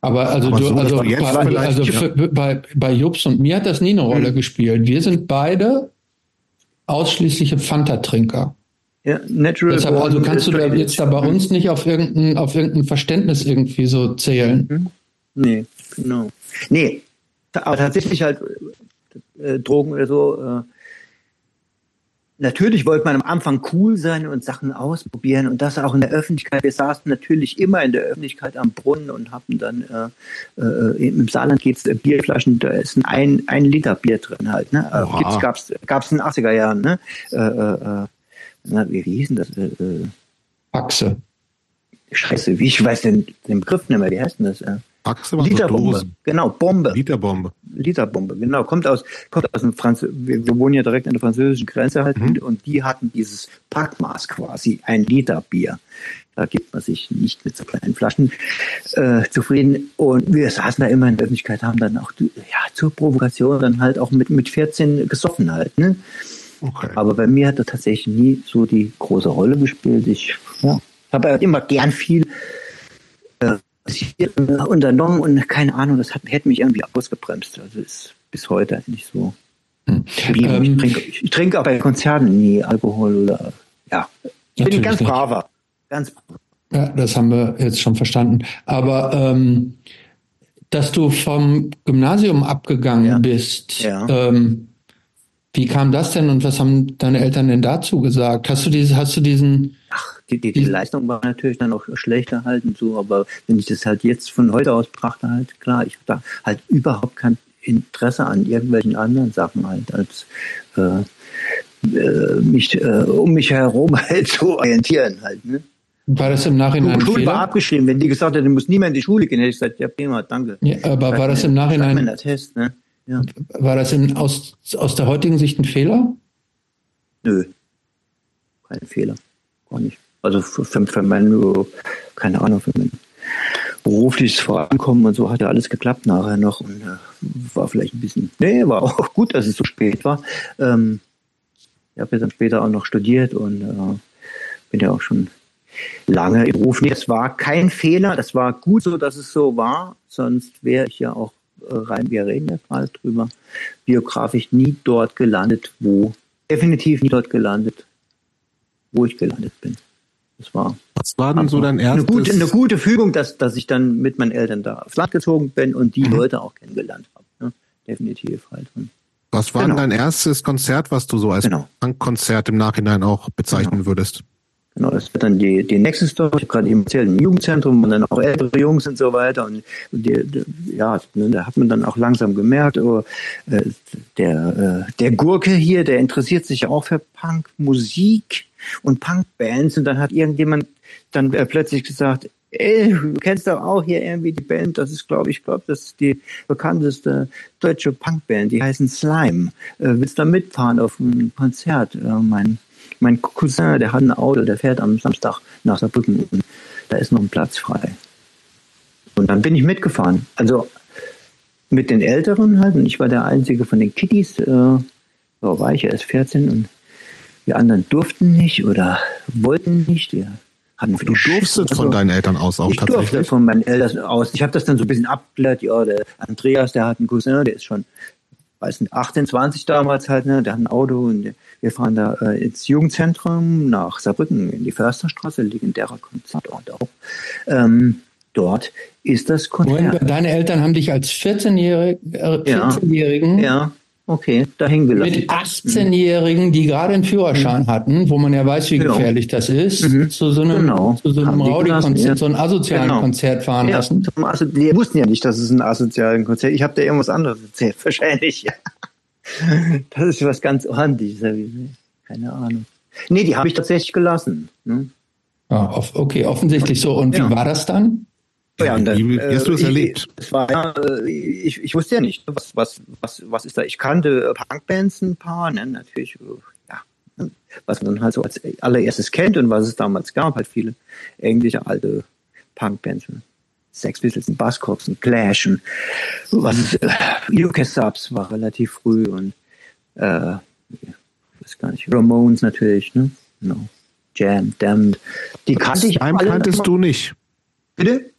aber also, aber du, so, also, bei, also für, bei, bei Jobs und mir hat das nie eine Rolle mhm. gespielt. Wir sind beide ausschließliche Fanta-Trinker. Ja, natural. Deshalb, also kannst du da jetzt da bei uns nicht auf irgendein, auf irgendein Verständnis irgendwie so zählen. Mhm. Nee, genau. Nee, aber tatsächlich halt äh, Drogen oder so, äh, natürlich wollte man am Anfang cool sein und Sachen ausprobieren und das auch in der Öffentlichkeit. Wir saßen natürlich immer in der Öffentlichkeit am Brunnen und haben dann äh, äh, im Saarland geht's äh, Bierflaschen, da ist ein, ein Liter Bier drin halt. Ne? Äh, gibt's, gab's, gab's in den 80er Jahren. Ne? Äh, äh, na, wie, wie hieß denn das? Äh, Achse. Scheiße, wie ich weiß den, den Begriff nicht mehr. Wie heißt denn das? War Literbombe. Genau, Bombe. Literbombe. Literbombe, genau. Kommt aus, kommt aus dem Franz wir, wir wohnen ja direkt an der französischen Grenze halt mhm. und die hatten dieses Packmaß quasi, ein Liter Bier. Da gibt man sich nicht mit so kleinen Flaschen äh, zufrieden. Und wir saßen da immer in der Öffentlichkeit, haben dann auch ja, zur Provokation dann halt auch mit, mit 14 gesoffen halt. Ne? Okay. Aber bei mir hat das tatsächlich nie so die große Rolle gespielt. Ich ja, habe halt immer gern viel unternommen und keine Ahnung, das hat, hätte mich irgendwie ausgebremst. Also ist bis heute nicht so. Hm. Ähm, ich, trinke, ich trinke auch bei Konzerten nie Alkohol oder ja. Ich bin ganz braver. Ganz Ja, das haben wir jetzt schon verstanden. Aber ähm, dass du vom Gymnasium abgegangen ja. bist, ja. Ähm, wie kam das denn und was haben deine Eltern denn dazu gesagt? Hast du diese, hast du diesen Ach, die, die, die Leistung war natürlich dann auch schlechter halt und so, aber wenn ich das halt jetzt von heute aus betrachte, halt klar, ich habe da halt überhaupt kein Interesse an irgendwelchen anderen Sachen halt, als äh, äh, mich äh, um mich herum <laughs> halt zu orientieren halt. Ne? War das im Nachhinein Die Schule war abgeschrieben. Wenn die gesagt hätte, du musst nie mehr in die Schule gehen, hätte ich gesagt, ja prima, danke. Ja, aber war das im Nachhinein... Test, ne? ja. War das in, aus, aus der heutigen Sicht ein Fehler? Nö, kein Fehler, gar nicht. Also für, für, mein, keine Ahnung, für mein berufliches Vorankommen und so hat ja alles geklappt nachher noch und äh, war vielleicht ein bisschen, nee, war auch <laughs> gut, dass es so spät war. Ähm, ich habe ja dann später auch noch studiert und äh, bin ja auch schon lange im Beruf. Nee, es war kein Fehler, das war gut so, dass es so war, sonst wäre ich ja auch äh, rein, wir reden ja gerade drüber, biografisch nie dort gelandet, wo, definitiv nie dort gelandet, wo ich gelandet bin. Das war, Was war denn so dein erstes? Eine gute, eine gute Fügung, dass, dass ich dann mit meinen Eltern da aufs Land gezogen bin und die mhm. Leute auch kennengelernt habe. Ne? Definitiv halt. Was war genau. dein erstes Konzert, was du so als genau. Punkkonzert im Nachhinein auch bezeichnen genau. würdest? Genau, das wird dann die, die nächste Story. Ich habe gerade eben erzählt, im Jugendzentrum und dann auch ältere Jungs und so weiter. Und die, die, ja, ne, da hat man dann auch langsam gemerkt, oh, äh, der, äh, der Gurke hier, der interessiert sich ja auch für Punkmusik und Punkbands. Und dann hat irgendjemand dann äh, plötzlich gesagt, ey, du kennst doch auch hier irgendwie die Band, das ist, glaube ich, glaube, das ist die bekannteste deutsche Punkband, die heißen Slime. Äh, willst du da mitfahren auf ein Konzert? Äh, mein mein Cousin, der hat ein Auto, der fährt am Samstag nach Saarbrücken und da ist noch ein Platz frei. Und dann bin ich mitgefahren. Also mit den Älteren halt und ich war der Einzige von den Kitties. Äh, war ich erst 14 und die anderen durften nicht oder wollten nicht. Wir hatten du durftest also, von deinen Eltern aus auch ich tatsächlich? Ich durfte von meinen Eltern aus. Ich habe das dann so ein bisschen abgeklärt. Ja, der Andreas, der hat einen Cousin, der ist schon weiß nicht, 18, 20 damals halt, ne, der hat ein Auto und wir fahren da äh, ins Jugendzentrum nach Saarbrücken in die Försterstraße, legendärer Konzertort auch. Ähm, dort ist das Konzert. Deine Eltern haben dich als 14-Jährigen äh, 14 ja, ja, Okay, da hängen wir Mit 18-Jährigen, die gerade einen Führerschein mhm. hatten, wo man ja weiß, wie genau. gefährlich das ist, mhm. zu so einem, genau. zu so einem Rowdy-Konzert, ja. so einem asozialen genau. Konzert fahren ja. lassen. Also, die wussten ja nicht, dass es ein asozialen Konzert Ich habe da irgendwas anderes erzählt, <laughs> wahrscheinlich. Das ist was ganz ordentliches. Keine Ahnung. Nee, die habe ich tatsächlich gelassen. Ne? Ah, okay, offensichtlich so. Und ja. wie war das dann? Ja, und dann, Wie hast du es äh, erlebt? Ich, war, ja, äh, ich, ich wusste ja nicht, was, was, was, was ist da. Ich kannte Punkbands ein paar, ne, natürlich, äh, ja, ne, was man halt so als allererstes kennt und was es damals gab, halt viele englische alte Punkbands. Ne. Sex Pistols, ein Buzzcocks, ein Clash, und was, äh, UK Subs war relativ früh und, äh, weiß gar nicht, Ramones natürlich, ne, no. Jam, Damned, die kannte ich alle. kanntest du nicht. Bitte?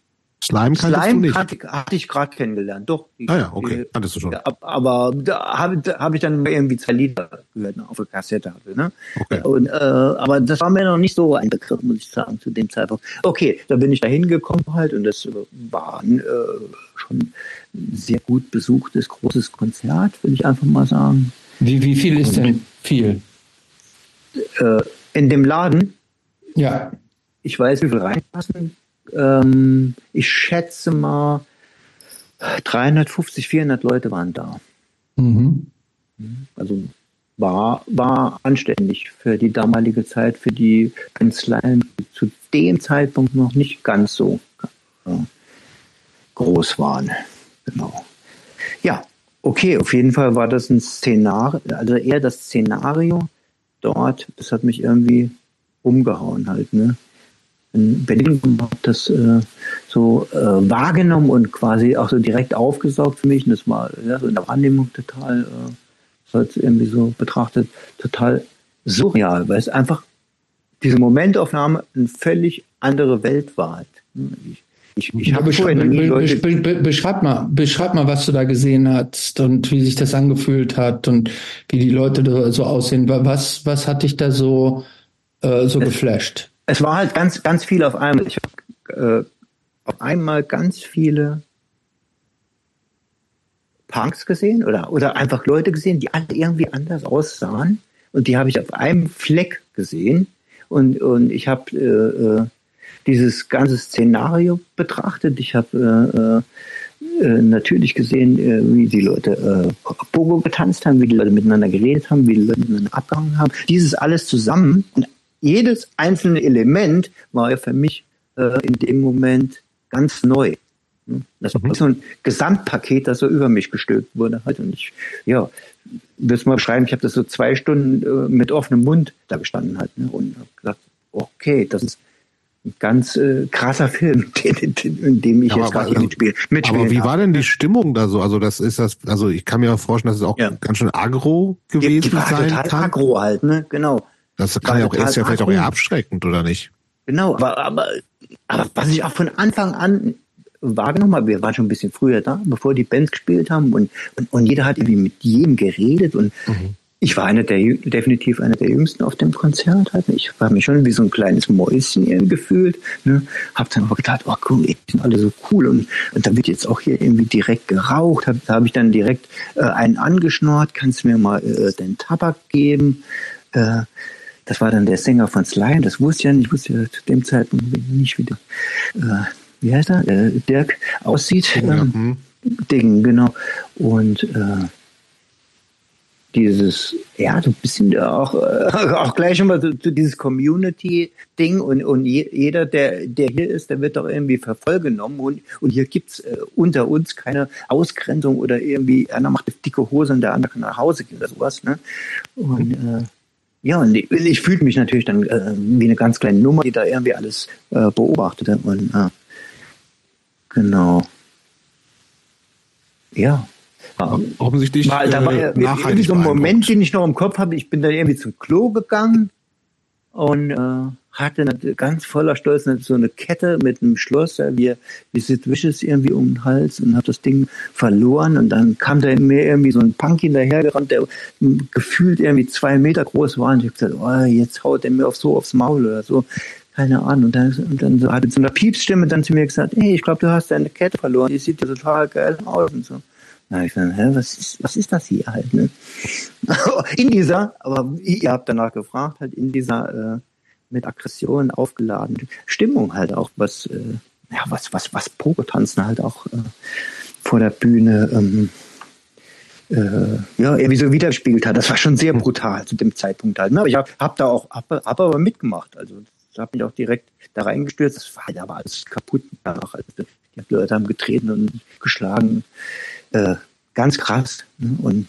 Slime kanntest Slime du nicht? Hatte, hatte ich gerade kennengelernt, doch. Ah ja, okay, kanntest du schon. Aber da habe da hab ich dann irgendwie zwei Lieder gehört, ne, auf der Kassette hatte. Ne? Okay. Und, äh, aber das war mir noch nicht so ein Begriff, muss ich sagen, zu dem Zeitpunkt. Okay, da bin ich da hingekommen halt und das war äh, schon ein sehr gut besuchtes, großes Konzert, würde ich einfach mal sagen. Wie, wie viel ist denn viel? Äh, in dem Laden? Ja. Ich weiß, wie viel reinpassen ähm, ich schätze mal 350, 400 Leute waren da. Mhm. Also war, war anständig für die damalige Zeit, für die Kanzleien, die zu dem Zeitpunkt noch nicht ganz so äh, groß waren. Genau. Ja, okay, auf jeden Fall war das ein Szenario, also eher das Szenario dort, das hat mich irgendwie umgehauen halt, ne? In Berlin habe das äh, so äh, wahrgenommen und quasi auch so direkt aufgesaugt für mich. Und das war ja, so in der Wahrnehmung total, äh, halt irgendwie so betrachtet, total surreal, weil es einfach diese Momentaufnahme eine völlig andere Welt war. Ich, ich, ich habe beschreib, be, be, beschreib mal, beschreib mal, was du da gesehen hast und wie sich das angefühlt hat und wie die Leute so aussehen. Was, was hat dich da so, äh, so geflasht? Es war halt ganz, ganz viel auf einmal. Ich habe äh, auf einmal ganz viele Punks gesehen oder, oder einfach Leute gesehen, die alle irgendwie anders aussahen. Und die habe ich auf einem Fleck gesehen. Und, und ich habe äh, äh, dieses ganze Szenario betrachtet. Ich habe äh, äh, natürlich gesehen, äh, wie die Leute äh, Pogo getanzt haben, wie die Leute miteinander geredet haben, wie die Leute miteinander abgehangen haben. Dieses alles zusammen jedes einzelne Element war ja für mich äh, in dem Moment ganz neu. Hm? Das war mhm. so ein Gesamtpaket, das so über mich gestülpt wurde. Halt. Und ich, ja, würde mal beschreiben, ich habe das so zwei Stunden äh, mit offenem Mund da gestanden halt. Ne? Und habe gesagt, okay, das ist ein ganz äh, krasser Film, <laughs> in, in dem ich ja, jetzt gerade mitspiele. Aber wie war denn die Stimmung da so? Also das ist das, also ich kann mir auch vorstellen, dass es auch ja. ganz schön agro gewesen die, die war sein total kann. Agro halt, ne? Genau. Das kann ja auch erst ja vielleicht auch eher abschreckend, oder nicht? Genau, aber, aber, aber was ich auch von Anfang an wahrgenommen habe, wir waren schon ein bisschen früher da, bevor die Bands gespielt haben und, und, und jeder hat irgendwie mit jedem geredet und mhm. ich war einer der, definitiv einer der Jüngsten auf dem Konzert. Halt. Ich war mich schon wie so ein kleines Mäuschen gefühlt. Ne? Hab dann aber gedacht, oh cool, die sind alle so cool. Und, und da wird jetzt auch hier irgendwie direkt geraucht. Hab, da habe ich dann direkt äh, einen angeschnort. Kannst du mir mal äh, den Tabak geben? Äh, das war dann der Sänger von Slime. Das wusste ich ja nicht. Ich wusste ja zu dem Zeitpunkt nicht, wie der, äh, wie heißt er? Äh, Dirk aussieht. Ja, ähm, Ding, genau. Und äh, dieses, ja, so ein bisschen auch, äh, auch gleich immer so, so dieses Community-Ding und, und jeder, der, der hier ist, der wird doch irgendwie vervollgenommen und, und hier gibt's äh, unter uns keine Ausgrenzung oder irgendwie, einer macht eine dicke Hose und der andere kann nach Hause gehen oder sowas, ne? Und, äh, ja, und ich, ich fühlte mich natürlich dann äh, wie eine ganz kleine Nummer, die da irgendwie alles äh, beobachtete und, äh, genau. Ja, offensichtlich war, da war äh, irgendwie so ein Moment, den ich noch im Kopf habe. Ich bin dann irgendwie zum Klo gegangen und hatte ganz voller Stolz so eine Kette mit einem Schloss, wie, wie Sid Vicious irgendwie um den Hals und habe das Ding verloren und dann kam da mir irgendwie so ein Punk hinterhergerannt, der gefühlt irgendwie zwei Meter groß war und ich habe gesagt, oh, jetzt haut er mir auf so aufs Maul oder so. Keine Ahnung. Und dann, und dann so, hat er so eine Piepsstimme dann zu mir gesagt, hey, ich glaube, du hast deine Kette verloren, die sieht ja total geil aus und so. Na, ich dann, hä, was ist, was ist das hier halt, ne? <laughs> in dieser, aber ihr habt danach gefragt, halt in dieser äh, mit Aggressionen aufgeladenen Stimmung halt auch, was, äh, ja, was, was, was Pogo-Tanzen halt auch äh, vor der Bühne ähm, äh, ja, irgendwie so widerspiegelt hat. Das war schon sehr brutal zu dem Zeitpunkt halt. Ne? Aber ich habe hab da auch hab, hab aber mitgemacht. Also ich habe mich auch direkt da reingestürzt. Das war, da war alles kaputt danach. Also, die Leute haben getreten und geschlagen. Äh, ganz krass. Ne? Und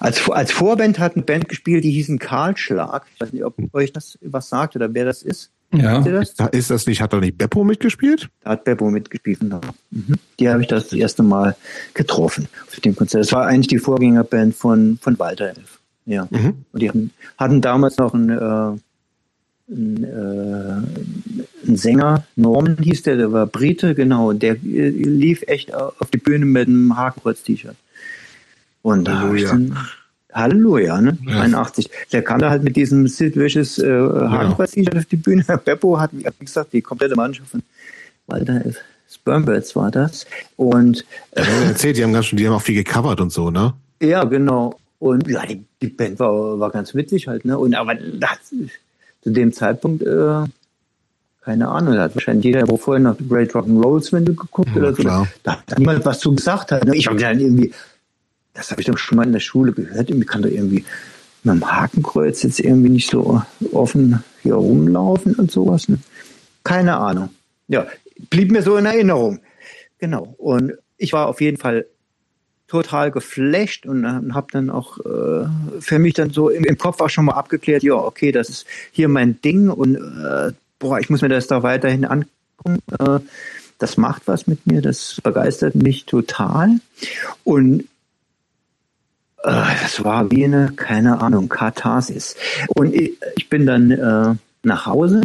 als, als Vorband hat eine Band gespielt, die hießen Karlschlag. Ich weiß nicht, ob euch das was sagt oder wer das ist. Ja. Das? Ist das nicht, hat da nicht Beppo mitgespielt? Da hat Beppo mitgespielt, genau. Mhm. Die habe ich das, das erste Mal getroffen auf dem Konzert. Das war eigentlich die Vorgängerband von, von Walter Elf. Ja. Mhm. Und die hatten, hatten damals noch einen, äh, einen, äh, einen Sänger, Norman hieß der, der war Brite, genau. Der äh, lief echt auf die Bühne mit einem Hakenkreuz-T-Shirt. Und da habe ich dann, Halleluja, ne? Ja. 81. Der kam da halt mit diesem Sid Vicious äh, Hardcore-T-Shirt auf die Bühne. <laughs> Beppo hat, wie gesagt, die komplette Mannschaft von Walter Spermbirds war das. Und äh, ja, erzählt, die haben ganz schön, die haben auch viel gecovert und so, ne? Ja, genau. Und ja, die, die Band war, war ganz witzig halt, ne? Und aber das, zu dem Zeitpunkt, äh, keine Ahnung, da hat wahrscheinlich jeder, wo vorher noch Great Rock'n'Rolls, wenn du geguckt ja, oder so, klar. da hat niemand was zu gesagt hat. Ne? Ich habe dann irgendwie das habe ich doch schon mal in der Schule gehört. Irgendwie kann da irgendwie mit dem Hakenkreuz jetzt irgendwie nicht so offen hier rumlaufen und sowas. Ne? Keine Ahnung. Ja, blieb mir so in Erinnerung. Genau. Und ich war auf jeden Fall total geflasht und äh, habe dann auch äh, für mich dann so im, im, Kopf auch schon mal abgeklärt, ja, okay, das ist hier mein Ding und äh, boah, ich muss mir das da weiterhin angucken. Äh, das macht was mit mir, das begeistert mich total. Und das war wie eine, keine Ahnung, Katharsis. Und ich, bin dann äh, nach Hause.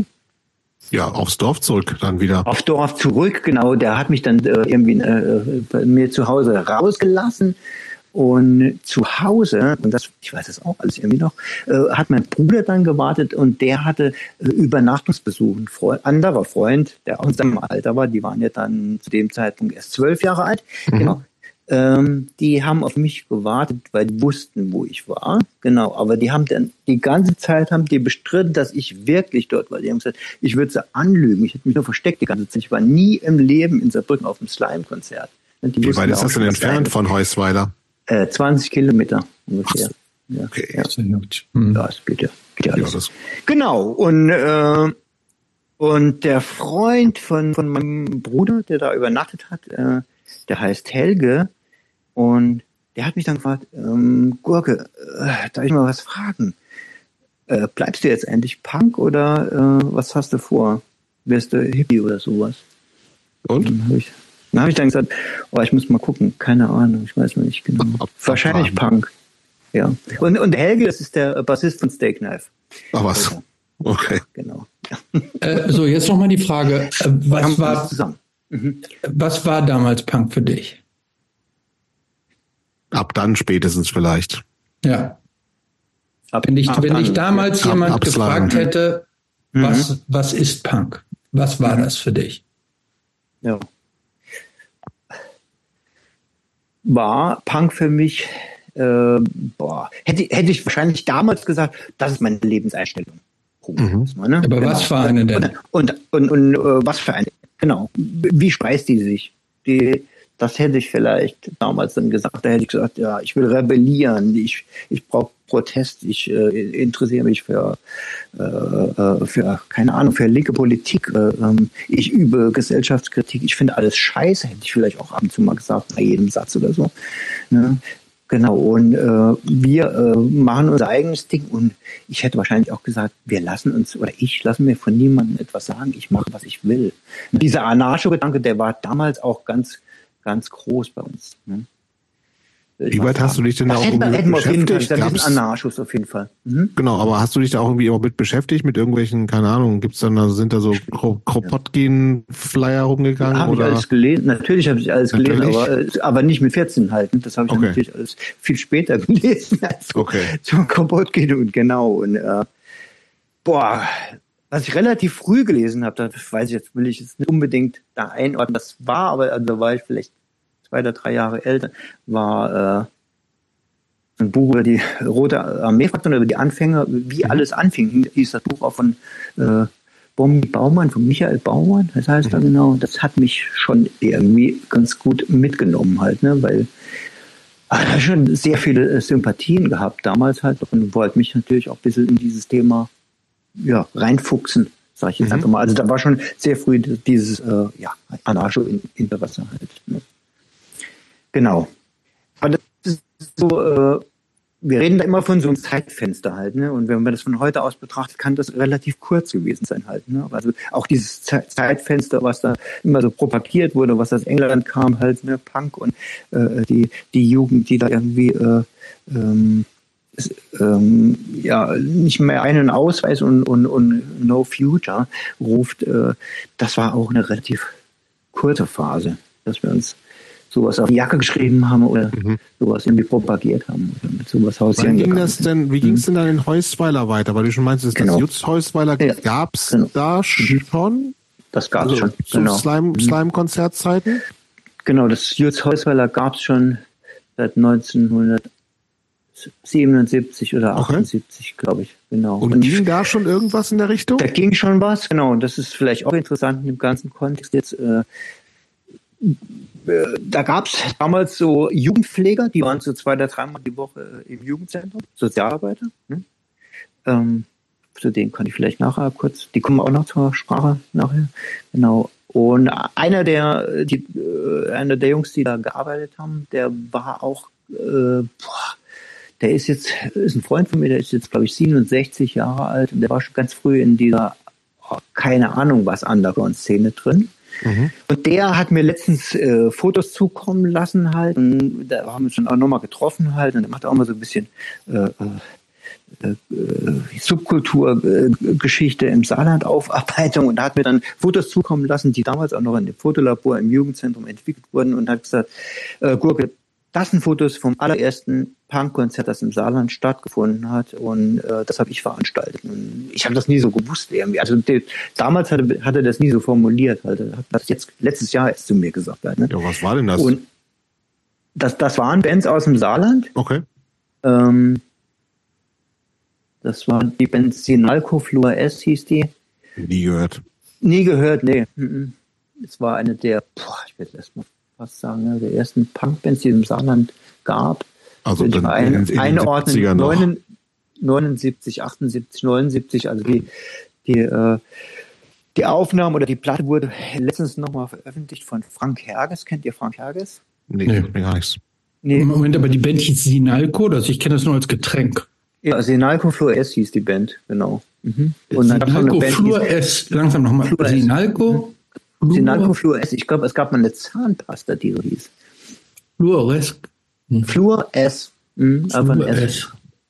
Ja, aufs Dorf zurück dann wieder. Auf Dorf zurück, genau. Der hat mich dann äh, irgendwie äh, bei mir zu Hause rausgelassen. Und zu Hause, und das, ich weiß das auch alles irgendwie noch, äh, hat mein Bruder dann gewartet und der hatte äh, Übernachtungsbesuch. Ein Freund, anderer Freund, der auch in seinem Alter war, die waren ja dann zu dem Zeitpunkt erst zwölf Jahre alt, mhm. genau, ähm, die haben auf mich gewartet, weil die wussten, wo ich war. Genau, aber die haben dann die ganze Zeit haben die bestritten, dass ich wirklich dort war. Die haben gesagt, ich würde sie anlügen. Ich hätte mich nur versteckt die ganze Zeit. Ich war nie im Leben in Saarbrücken auf dem Slime-Konzert. Wie weit ist das denn entfernt von Heusweiler? Äh, 20 Kilometer ungefähr. Ja, okay. Ja, hm. ja das geht ja. Geht alles. Ja, genau. Und äh, und der Freund von von meinem Bruder, der da übernachtet hat, äh, der heißt Helge und der hat mich dann gefragt, ähm, Gurke, äh, darf ich mal was fragen? Äh, bleibst du jetzt endlich Punk oder äh, was hast du vor? Wirst du Hippie oder sowas? Und? Dann habe ich, dann hab ich dann gesagt, oh, ich muss mal gucken, keine Ahnung, ich weiß nicht genau. Wahrscheinlich Punk. Ja. Und, und Helge, das ist der Bassist von Steak Knife. Ach was. Also, okay. Genau. <laughs> Äh, so, jetzt nochmal die Frage. Äh, was war, mhm. was war damals Punk für dich? Ab dann spätestens vielleicht. Ja. Ab, wenn dich, wenn dich damals ab, jemand gefragt hätte, mhm. was, was ist Punk? Was war mhm. das für dich? Ja. War Punk für mich, äh, boah, hätte, hätte ich wahrscheinlich damals gesagt, das ist meine Lebenseinstellung. Mhm. Ne? Aber genau. was für eine denn? Und, und, und, und uh, was für eine? Genau. Wie speist die sich? Die, das hätte ich vielleicht damals dann gesagt. Da hätte ich gesagt, ja, ich will rebellieren, ich, ich brauche Protest, ich äh, interessiere mich für, äh, äh, für, keine Ahnung, für linke Politik, äh, ähm, ich übe Gesellschaftskritik, ich finde alles scheiße, hätte ich vielleicht auch ab und zu mal gesagt, bei jedem Satz oder so. Ne? Genau, und äh, wir äh, machen unser eigenes Ding und ich hätte wahrscheinlich auch gesagt, wir lassen uns, oder ich lasse mir von niemandem etwas sagen, ich mache, was ich will. Dieser Anarcho-Gedanke, der war damals auch ganz, ganz groß bei uns. Ne? Wie weit hast du dich denn da auch irgendwie mit beschäftigt? Fall, das Anarchos auf jeden Fall. Mhm. Genau, aber hast du dich da auch irgendwie auch mit beschäftigt, mit irgendwelchen, keine Ahnung, gibt's dann, also sind da so Kropotkin-Flyer rumgegangen? Habe ich alles gelesen, natürlich habe ich alles natürlich? gelesen, aber, äh, aber nicht mit 14 halten. Das habe ich okay. natürlich alles viel später <laughs> gelesen als okay. zu Kropotkin und genau. Und äh, boah, was ich relativ früh gelesen habe, das weiß ich jetzt, will ich jetzt nicht unbedingt da einordnen, das war, aber also da war ich vielleicht zwei oder drei Jahre älter, war äh, ein Buch über die Rote Armee-Fraktion, über die Anfänger, wie mhm. alles anfing, hieß das Buch auch von äh, Bombi Baumann, von Michael Baumann, das heißt mhm. da genau, das hat mich schon irgendwie ganz gut mitgenommen halt, ne, weil ich schon sehr viele äh, Sympathien gehabt damals halt und wollte mich natürlich auch ein bisschen in dieses Thema ja, reinfuchsen, sage ich jetzt mhm. einfach mal. Also da war schon sehr früh dieses äh, ja, Anarcho-Interesse halt. Ne? Genau. Aber das ist so, äh, wir reden da immer von so einem Zeitfenster halt, ne? Und wenn man das von heute aus betrachtet, kann das relativ kurz gewesen sein halt, ne? Also auch dieses Zeitfenster, was da immer so propagiert wurde, was aus England kam halt, ne? Punk und äh, die die Jugend, die da irgendwie äh, ähm, ähm, ja nicht mehr einen Ausweis und, und, und No Future ruft, äh, das war auch eine relativ kurze Phase, dass wir uns sowas auf die Jacke geschrieben haben oder mhm. sowas irgendwie propagiert haben mit sowas hausieren. ging das denn, wie ging es denn dann in Heusweiler weiter? Weil du schon meinst, genau. das Jutz Heusweiler ja. gab es genau. da schon? Das gab es also schon. Zu genau. Slime, mhm. Slime-Konzertzeiten? Genau, das Jutz Heusweiler gab es schon seit 1977 oder 78, okay. glaube ich. Genau. Und, Und ging da schon irgendwas in der Richtung? Da ging schon was, genau. Und das ist vielleicht auch interessant in dem ganzen Kontext jetzt. Äh, da gab es damals so Jugendpfleger, die waren so zwei oder dreimal die Woche im Jugendzentrum, Sozialarbeiter. Ne? Ähm, zu denen kann ich vielleicht nachher kurz, die kommen auch noch zur Sprache nachher. Genau. Und einer der, die, äh, einer der Jungs, die da gearbeitet haben, der war auch, äh, boah, der ist jetzt, ist ein Freund von mir, der ist jetzt, glaube ich, 67 Jahre alt und der war schon ganz früh in dieser, oh, keine Ahnung was, Underground-Szene drin. Mhm. Und der hat mir letztens äh, Fotos zukommen lassen halt. Und da haben wir uns schon auch nochmal getroffen halt. Und er macht auch mal so ein bisschen äh, äh, äh Subkulturgeschichte im Saarland Aufarbeitung und hat mir dann Fotos zukommen lassen, die damals auch noch in dem Fotolabor im Jugendzentrum entwickelt wurden und hat gesagt, äh, Gurke, das sind Fotos vom allerersten Punkkonzert, das im Saarland stattgefunden hat. Und äh, das habe ich veranstaltet. Und ich habe das nie so gewusst irgendwie. Also der, damals hatte, hat er das nie so formuliert. Halt. Hat das jetzt letztes Jahr erst zu mir gesagt. Halt, ne? Ja, was war denn das? Und das, das waren Bands aus dem Saarland. Okay. Ähm, das war die Band Sinalco Flur S hieß die. Nie gehört. Nie gehört, nee. Es war eine der, boah, ich werde erst mal fast sagen, ne, der ersten Punkbands, die es im Saarland gab. Also dann ein, in, in einordnen, 79, 78, 79, also die, die, äh, die Aufnahme oder die Platte wurde letztens nochmal veröffentlicht von Frank Herges. Kennt ihr Frank Herges? Nee, nee. gar nichts. Nee. Moment, aber die Band hieß Sinalco, also ich kenne das nur als Getränk. Ja, Sinalco Flur S hieß die Band, genau. Mhm. Und dann Sinalco Flur S, langsam nochmal. Sinalco? Sinalco Flur S. Ich glaube, es gab mal eine Zahnpasta, die so hieß. Fluores. Hm. Flur S. Mhm, Flur S. S.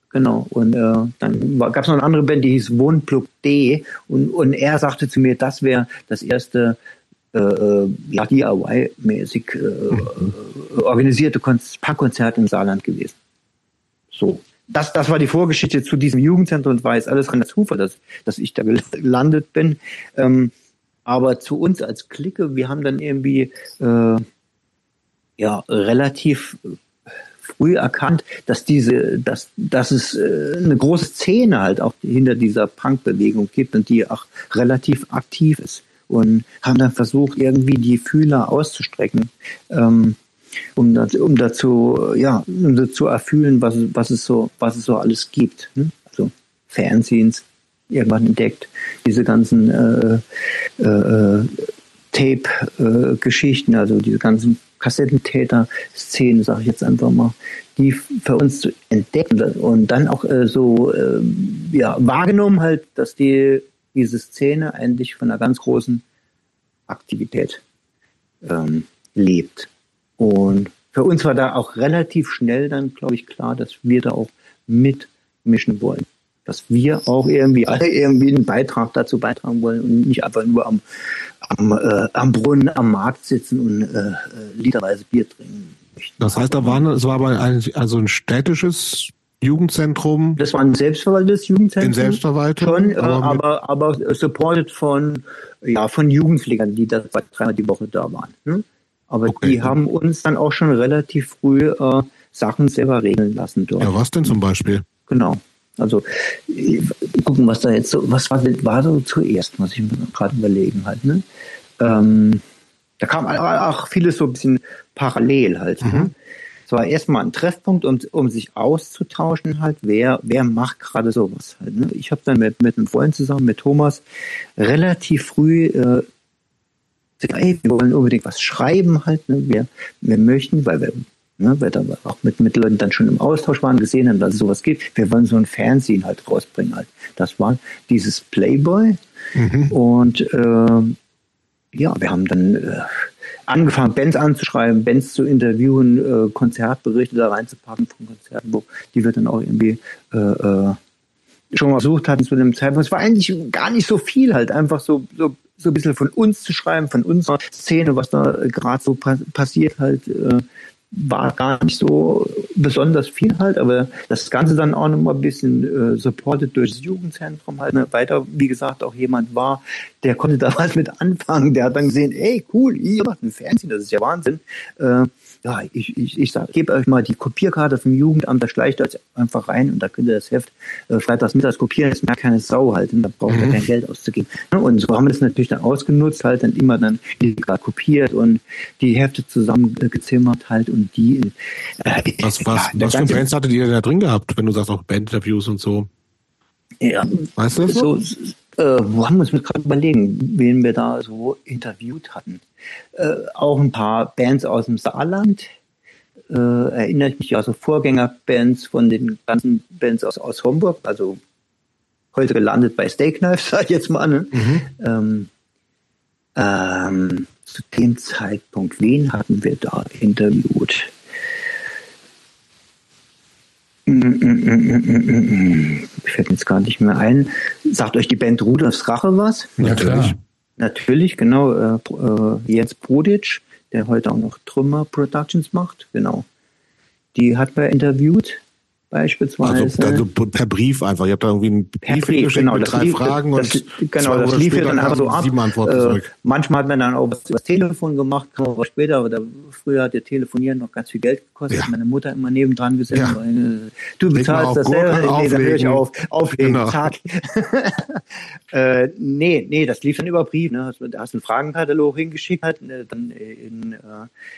Genau. Und äh, dann gab es noch eine andere Band, die hieß Wohnplug D. Und, und er sagte zu mir, das wäre das erste äh, äh ja, DIY-mäßig äh, mhm. organisierte Punkkonzert im Saarland gewesen. So. das, das war die Vorgeschichte zu diesem Jugendzentrum und war jetzt alles rein Zufall, dass, dass ich da gelandet bin. Ähm, aber zu uns als Clique, wir haben dann irgendwie äh, ja relativ früh erkannt, dass diese, dass, dass es äh, eine große Szene halt auch hinter dieser Punk-Bewegung gibt und die auch relativ aktiv ist und haben dann versucht, irgendwie die Fühler auszustrecken, ähm, um, das, um dazu, ja, um dazu erfüllen, was, was es so, was es so alles gibt. Ne? Also Fernsehens irgendwann entdeckt, diese ganzen äh, äh, äh Tape-Geschichten, also diese ganzen Kassettentäter-Szenen, sage ich jetzt einfach mal, die für uns zu entdecken und dann auch äh, so äh, ja, wahrgenommen halt, dass die diese Szene eigentlich von einer ganz großen Aktivität ähm, lebt. Und für uns war da auch relativ schnell dann, glaube ich, klar, dass wir da auch mitmischen wollen. Dass wir auch irgendwie alle irgendwie einen Beitrag dazu beitragen wollen und nicht einfach nur am, am, äh, am Brunnen, am Markt sitzen und äh, äh literweise Bier trinken. Das heißt, da war, es war aber ein, also ein städtisches Jugendzentrum. Das war ein selbstverwaltetes Jugendzentrum. In Selbstverwaltung. Schon, äh, aber, aber, aber supported von, ja, von Jugendpflegern, die da dreimal die Woche da waren. Ne? Aber okay. die haben uns dann auch schon relativ früh äh, Sachen selber regeln lassen dort. Ja, was denn zum Beispiel? Genau. Also gucken, was da jetzt so, was war, war so zuerst, muss ich mir gerade überlegen halt. Ne? Ähm, da kam auch vieles so ein bisschen parallel halt. Ne? Mhm. Ne? Es war erstmal ein Treffpunkt, um, um sich auszutauschen halt, wer, wer macht gerade sowas halt. Ne? Ich habe dann mit, mit einem Freund zusammen, mit Thomas, relativ früh äh, ey, wir wollen unbedingt was schreiben halt, ne? wir, wir möchten, weil wir, ne, weil da auch mit, mit Leuten dann schon im Austausch waren, gesehen haben, dass es sowas gibt, wir wollen so ein Fernsehen halt rausbringen halt. Das war dieses Playboy mhm. und äh, ja, wir haben dann äh, angefangen, Bands anzuschreiben, Bands zu interviewen, äh, Konzertberichte da reinzupacken von Konzerten, wo die wir dann auch irgendwie äh, äh, schon mal versucht hatten zu dem Zeitpunkt. Es war eigentlich gar nicht so viel halt, einfach so, so, so ein bisschen von uns zu schreiben, von unserer Szene, was da gerade so pa passiert halt. War gar nicht so besonders viel halt, aber das Ganze dann auch nochmal ein bisschen äh, supported durch das Jugendzentrum halt. Ne? Weiter, wie gesagt, auch jemand war, der konnte da <laughs> was mit anfangen. Der hat dann gesehen, ey, cool, ihr macht ein Fernsehen, das ist ja Wahnsinn. Äh, ja, ich, ich, ich gebe euch mal die Kopierkarte vom Jugendamt, da schleicht euch einfach rein und da könnt ihr das Heft äh, freitags mittags kopieren, das merkt keine Sau halt und da braucht mhm. ihr kein Geld auszugeben. Und so haben wir das natürlich dann ausgenutzt, halt dann immer dann illegal kopiert und die Hefte zusammengezimmert halt und die äh, Was, was, <laughs> ja, was für Bands hattet ihr da drin gehabt, wenn du sagst auch Bandinterviews und so? Ja, weißt du das so? so äh, wo haben wir uns gerade überlegen, wen wir da so interviewt hatten. Äh, auch ein paar Bands aus dem Saarland. Äh, erinnere ich mich also Vorgängerbands von den ganzen Bands aus, aus Homburg, also heute gelandet bei Steak Knife, <laughs> sag ich jetzt mal. Ne? Mhm. Ähm, ähm, zu dem Zeitpunkt, wen hatten wir da interviewt? Mir fällt jetzt gar nicht mehr ein. Sagt euch die Band Rudolfs Rache was? Ja, klar. Natürlich, genau. Äh, äh, Jens Broditsch, der heute auch noch Trümmer Productions macht, genau. Die hat man interviewt beispielsweise. Also, also, per Brief einfach. Ihr habt da irgendwie einen Brief, Brief genau, mit drei lief, Fragen das, und genau, das lief ja dann einfach so ab. Äh, manchmal hat man dann auch was über das Telefon gemacht, kam aber später, aber da, früher hat der Telefonieren noch ganz viel Geld gekostet. Ja. Meine Mutter immer nebendran gesessen. Ja. Weil, äh, du bezahlst das selber. Nee, dann höre ich auf. Auflegen, genau. zack. <laughs> äh, nee, nee, das lief dann über Brief. Ne? Da hast du einen Fragenkatalog hingeschickt, hat, äh, dann in, äh,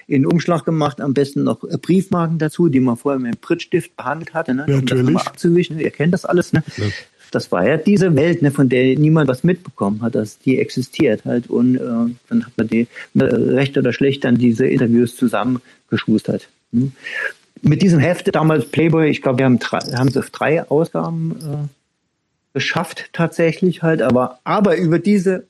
in Umschlag gemacht, am besten noch Briefmarken dazu, die man vorher mit einem Prittstift behandelt hat hatte, ne? das mal abzuwischen. Ihr kennt das alles, ne? Ja. Das war ja diese Welt, ne, von der niemand was mitbekommen hat, dass die existiert halt. Und äh, dann hat man die äh, recht oder schlecht dann diese Interviews zusammengeschustert. Hm? Mit diesem Hefte damals Playboy, ich glaube, wir haben, drei, haben auf drei Ausgaben äh, geschafft tatsächlich halt, aber, aber über diese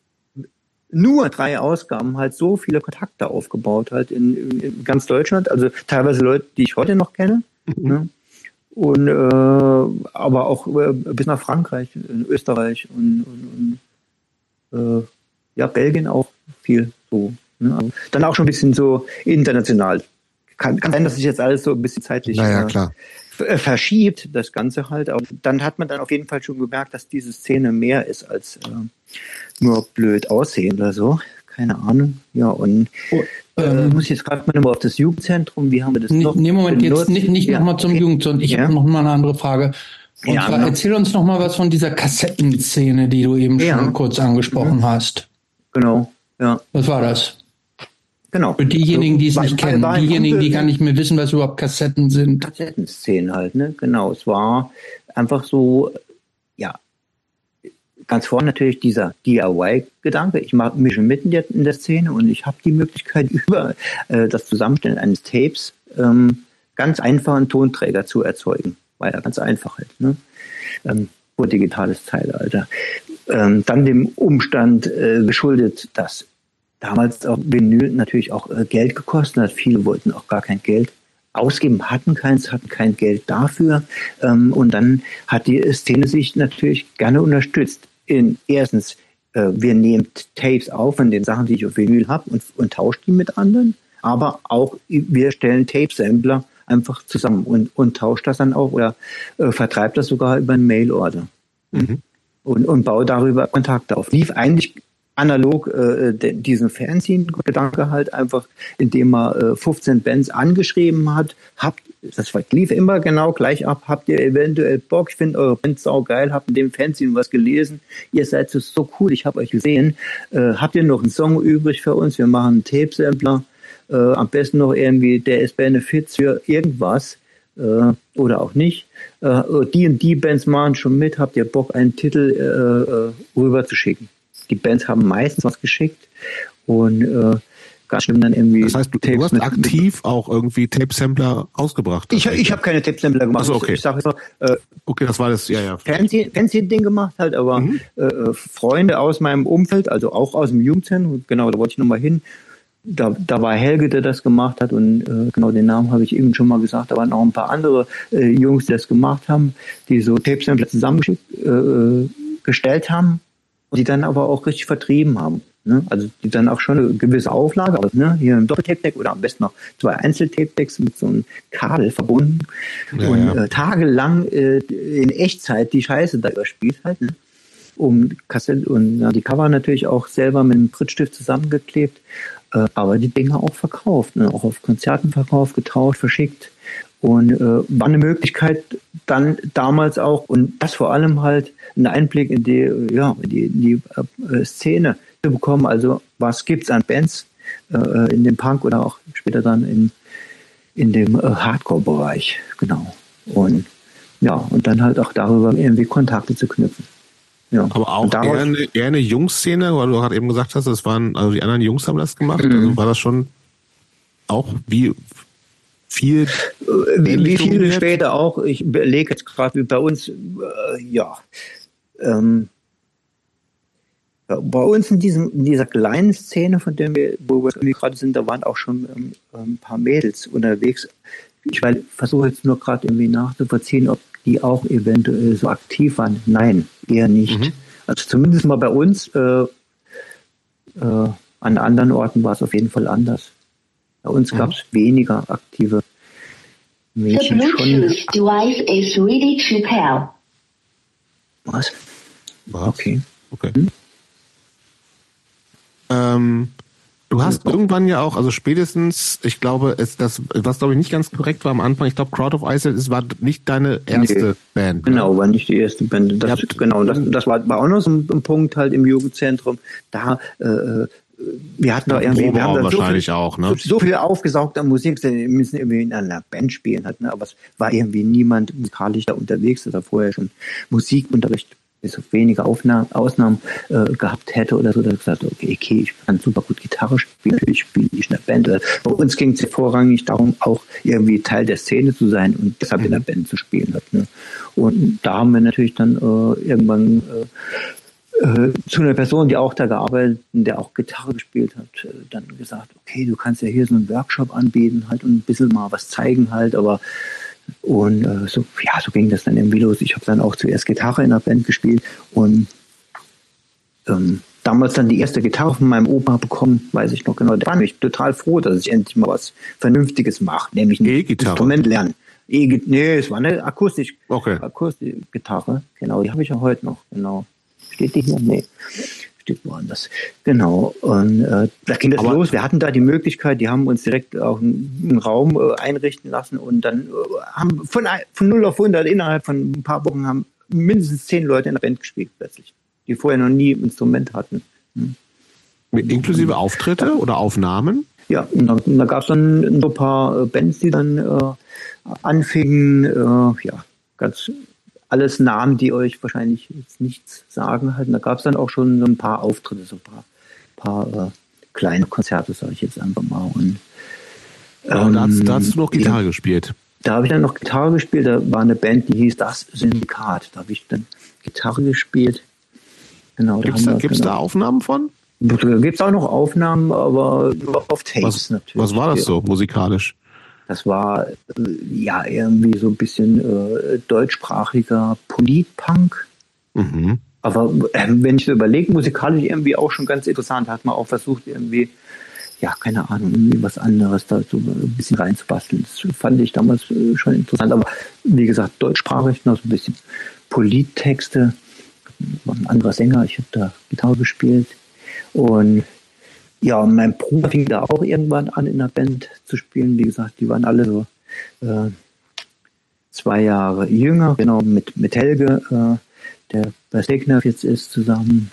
nur drei Ausgaben halt so viele Kontakte aufgebaut halt in, in ganz Deutschland, also teilweise Leute, die ich heute noch kenne. Mhm. Ne? Und äh, aber auch äh, bis nach Frankreich, in Österreich und, und, und äh, ja Belgien auch viel so. Ne? dann auch schon ein bisschen so international kann, kann sein, dass sich jetzt alles so ein bisschen zeitlich naja, klar. Äh, verschiebt, das Ganze halt. Aber dann hat man dann auf jeden Fall schon gemerkt, dass diese Szene mehr ist als äh, nur blöd aussehen oder so. Keine Ahnung. Ja, und oh, äh, ähm, muss ich jetzt gerade mal nochmal auf das Jugendzentrum, wie haben wir das noch? Nee, Moment, benutzt? jetzt nicht, nicht ja, nochmal zum okay. Jugendzentrum. Ich ja. habe noch mal eine andere Frage. Und ja, zwar, erzähl uns noch mal was von dieser Kassettenszene, die du eben ja. schon kurz angesprochen mhm. hast. Genau, ja. Was war das? Genau. Für diejenigen, die es also, nicht kennen, diejenigen, die gar nicht mehr wissen, was überhaupt Kassetten sind. Kassettenszenen halt, ne? Genau. Es war einfach so, ganz vorne natürlich dieser DIY-Gedanke. Ich mache mich mitten in der Szene und ich habe die Möglichkeit, <laughs> über äh, das Zusammenstellen eines Tapes ähm, ganz einfach einen Tonträger zu erzeugen. War ja ganz einfach halt, ne? Ähm, digitales Zeitalter. Ähm, dann dem Umstand äh, geschuldet, dass damals auch Vinyl natürlich auch äh, Geld gekostet hat. Viele wollten auch gar kein Geld ausgeben, hatten keins, hatten kein Geld dafür. Ähm, und dann hat die Szene sich natürlich gerne unterstützt. In, erstens, äh, wir nehmen Tapes auf von den Sachen, die ich auf Vinyl habe und, und tauscht die mit anderen. Aber auch wir stellen Tape-Sampler einfach zusammen und, und tauscht das dann auch oder äh, vertreibt das sogar über einen Mail-Order. Mhm. Und, und baue darüber Kontakte auf. Lief eigentlich analog äh, diesen Fernsehen-Gedanke halt einfach, indem er äh, 15 Bands angeschrieben hat, habt, das lief immer genau gleich ab, habt ihr eventuell Bock, ich finde eure Band sau geil, habt in dem Fernsehen was gelesen, ihr seid so cool, ich habe euch gesehen, äh, habt ihr noch einen Song übrig für uns, wir machen einen Tape-Sampler, äh, am besten noch irgendwie, der ist Benefits für irgendwas, äh, oder auch nicht. Äh, die und die Bands machen schon mit, habt ihr Bock, einen Titel äh, äh rüber zu schicken? die Bands haben meistens was geschickt. Und äh, ganz schlimm dann irgendwie. Das heißt, du, du hast aktiv mit, auch irgendwie Tape-Sampler ausgebracht. Ich, ich habe keine Tape-Sampler gemacht. Ach so, okay. Ich, ich sage so, äh, okay, das war das, ja, ja. Fernseh-Ding gemacht halt, aber mhm. äh, Freunde aus meinem Umfeld, also auch aus dem Jugendzentrum, genau, da wollte ich nochmal hin. Da, da war Helge, der das gemacht hat und äh, genau den Namen habe ich eben schon mal gesagt. Da waren auch ein paar andere äh, Jungs, die das gemacht haben, die so Tape-Sampler zusammengestellt äh, haben und die dann aber auch richtig vertrieben haben. Ne? Also die dann auch schon eine gewisse Auflage, aber ne? hier ein Doppeltape-Deck oder am besten noch zwei Einzeltape-Decks mit so einem Kabel verbunden ja, und ja. Äh, tagelang äh, in Echtzeit die Scheiße da überspielt halt. Ne? Um Kassette und ja, die Cover natürlich auch selber mit einem Prittstift zusammengeklebt, äh, aber die Dinge auch verkauft, ne? auch auf Konzerten verkauft, getauscht, verschickt. Und äh, war eine Möglichkeit dann damals auch, und das vor allem halt, einen Einblick in die, ja, in die, in die äh, Szene zu bekommen. Also was gibt's an Bands äh, in dem Punk oder auch später dann in, in dem äh, Hardcore-Bereich, genau. Und ja, und dann halt auch darüber irgendwie Kontakte zu knüpfen. Ja. Aber auch daraus, eher, eine, eher eine Jungsszene, weil du gerade eben gesagt hast, das waren, also die anderen Jungs haben das gemacht. Mhm. Also war das schon auch wie viel. Wie, wie viele später auch, ich überlege jetzt gerade wie bei uns, äh, ja. Ähm, bei uns in, diesem, in dieser kleinen Szene, von der wir, wo wir gerade sind, da waren auch schon ähm, ein paar Mädels unterwegs. Ich versuche jetzt nur gerade irgendwie nachzuvollziehen, ob die auch eventuell so aktiv waren. Nein, eher nicht. Mhm. Also zumindest mal bei uns. Äh, äh, an anderen Orten war es auf jeden Fall anders. Bei uns mhm. gab es weniger aktive Mädchen. The Bluetooth device is ready to pair. Was? Was? Okay. Okay. Hm? Ähm, du hast irgendwann ja auch, also spätestens, ich glaube, es, das, was glaube ich nicht ganz korrekt war am Anfang, ich glaube, Crowd of Ice, es war nicht deine erste nee, Band. Ne? Genau, war nicht die erste Band. Das, genau, das, das war, war auch noch so ein, ein Punkt halt im Jugendzentrum. Da äh, wir hatten doch irgendwie, wir haben da wahrscheinlich so viel, auch, ne? so viel aufgesaugt an Musik, wir müssen irgendwie in einer Band spielen halt, ne? aber es war irgendwie niemand musikalisch da unterwegs, der vorher schon Musikunterricht bis auf wenige Aufnahmen, Ausnahmen äh, gehabt hätte oder so, da gesagt, okay, okay, ich kann super gut Gitarre spielen, natürlich spiele ich in der Band. Bei uns ging es vorrangig darum, auch irgendwie Teil der Szene zu sein und deshalb in der Band zu spielen. Halt, ne? Und da haben wir natürlich dann äh, irgendwann äh, äh, zu einer Person, die auch da gearbeitet, der auch Gitarre gespielt hat, äh, dann gesagt, okay, du kannst ja hier so einen Workshop anbieten halt und ein bisschen mal was zeigen halt, aber und äh, so, ja, so ging das dann irgendwie los. Ich habe dann auch zuerst Gitarre in der Band gespielt und ähm, damals dann die erste Gitarre von meinem Opa bekommen, weiß ich noch genau. Da war ich total froh, dass ich endlich mal was Vernünftiges mache, nämlich ein E-Gitarre. Instrument lernen. E nee, es war eine akustisch, Okay. Akustikgitarre. Genau, die habe ich ja heute noch. Genau. Steht die hier? Nee. Steht woanders. Genau. Und äh, da ging das Aber- los. Wir hatten da die Möglichkeit, die haben uns direkt auch einen, einen Raum äh, einrichten lassen und dann äh, haben von, von 0 auf 100 innerhalb von ein paar Wochen haben mindestens zehn Leute in der Band gespielt plötzlich, die vorher noch nie ein Instrument hatten. Mit inklusive Auftritte oder Aufnahmen? Ja, und da, da gab es dann so ein paar äh, Bands, die dann äh, anfingen, äh, ja, ganz alles Namen, die euch wahrscheinlich jetzt nichts sagen halt. Und da gab es dann auch schon so ein paar Auftritte, so ein paar, paar äh, kleine Konzerte, sage ich jetzt einfach mal. Und Aber da, hast, ähm, da hast du noch Gitarre gespielt. da habe ich dann noch Gitarre gespielt. Da war eine Band, die hieß Das Syndikat. Da habe ich dann Gitarre gespielt. Genau, Gibt es da, gibt's da genau. Aufnahmen von? Gibt es auch noch Aufnahmen, aber auf Tapes Was, natürlich. was war das Ja. so musikalisch? Das war äh, ja irgendwie so ein bisschen äh, deutschsprachiger Politpunk. Mhm. Aber ähm, wenn ich so überlege, musikalisch irgendwie auch schon ganz interessant. Hat man auch versucht, irgendwie, ja, keine Ahnung, irgendwie was anderes da so ein bisschen reinzubasteln. Das fand ich damals äh, schon interessant. Aber wie gesagt, deutschsprachig noch so ein bisschen Polittexte. War ein anderer Sänger. Ich habe da Gitarre gespielt. Und ja, und mein Bruder fing da auch irgendwann an, in der Band zu spielen. Wie gesagt, die waren alle so äh, zwei Jahre jünger, genau, mit, mit Helge, äh, der bei Stegner jetzt ist, zusammen,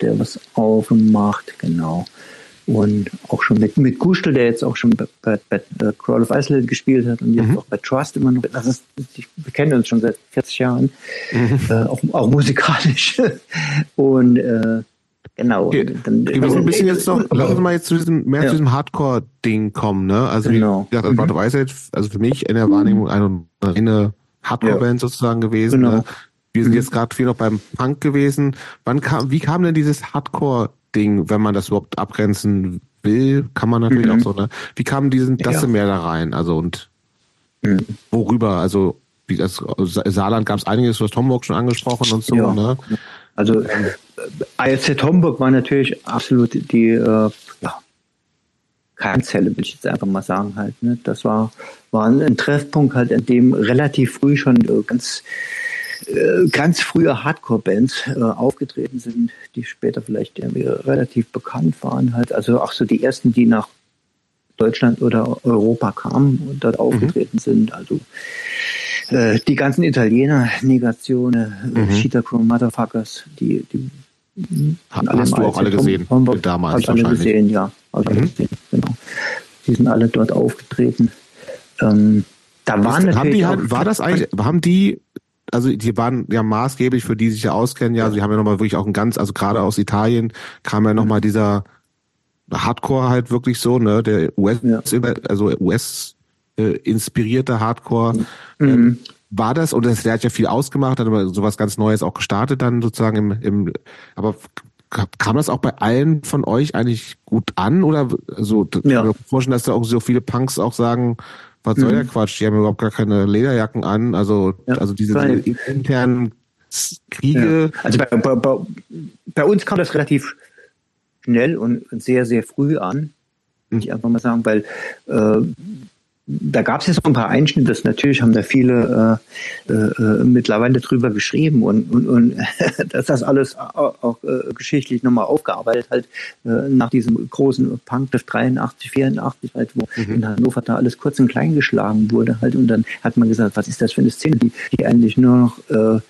der was aufmacht, genau. Und auch schon mit, mit Gustel, der jetzt auch schon bei, bei, bei Crawl of Iceland gespielt hat und jetzt auch bei Trust immer noch. Das ist, wir kennen uns schon seit 40 Jahren, äh, auch, auch musikalisch. <laughs> und äh, genau. Okay. Dann, Wir müssen ein bisschen jetzt noch, <laughs> lass uns mal jetzt zu diesem, mehr Ja. zu diesem Hardcore-Ding kommen, ne? Also, Genau. wie gesagt, also Blood of Iceland, also für mich in der Wahrnehmung eine, eine Hardcore-Band sozusagen gewesen. Genau. Ne? Wir sind jetzt gerade viel noch beim Punk gewesen. Wann kam, wie kam denn dieses Hardcore-Ding, wenn man das überhaupt abgrenzen will? Kann man natürlich auch so, ne? Wie kam diesen, das Ja. mehr da rein? Also, und worüber? Also, wie das, Saarland gab es einiges, du hast Homburg schon angesprochen und so, Ja. ne? Also ISZ Homburg war natürlich absolut die äh, ja, Keimzelle, will ich jetzt einfach mal sagen halt. Ne? Das war, war ein Treffpunkt halt, an dem relativ früh schon äh, ganz äh, ganz frühe Hardcore-Bands äh, aufgetreten sind, die später vielleicht irgendwie relativ bekannt waren halt. Also auch so die ersten, die nach Deutschland oder Europa kamen und dort aufgetreten sind. Also äh, die ganzen Italiener, Negation, mhm. Cheetah Chrome Motherfuckers, die, die Ha- hast du auch alle gesehen, Homburg, damals hab ich alle gesehen, ja. Hab ich alle Mhm. gesehen, genau. Die sind alle dort aufgetreten. Ähm, da waren haben natürlich die auch, halt, war das eigentlich, haben die, also die waren ja maßgeblich für die die sich ja auskennen, ja, sie haben ja nochmal wirklich auch ein ganz, also gerade aus Italien kam ja nochmal dieser Hardcore halt wirklich so, ne, der US, Ja. also US äh, inspirierte Hardcore. Mhm. Ähm, war das, und das, der hat ja viel ausgemacht, hat aber sowas ganz Neues auch gestartet dann sozusagen im, im aber kam das auch bei allen von euch eigentlich gut an oder so? Ja. Ich vorstellen, dass da auch so viele Punks auch sagen, was soll der Quatsch? Die haben überhaupt gar keine Lederjacken an. Also, Mhm. Ja. also diese, Weil- internen Kriege. Ja. Also bei, bei, bei, bei uns kam das relativ schnell und sehr, sehr früh an, muss ich einfach mal sagen, weil äh, da gab es jetzt so ein paar Einschnitte, das natürlich haben da viele äh, äh, mittlerweile drüber geschrieben und, und, und <laughs> dass das alles auch, auch äh, geschichtlich nochmal aufgearbeitet halt äh, nach diesem großen Punktgriff 83, 84 halt, wo in Hannover da alles kurz und klein geschlagen wurde halt und dann hat man gesagt, was ist das für eine Szene, die, die eigentlich nur noch äh,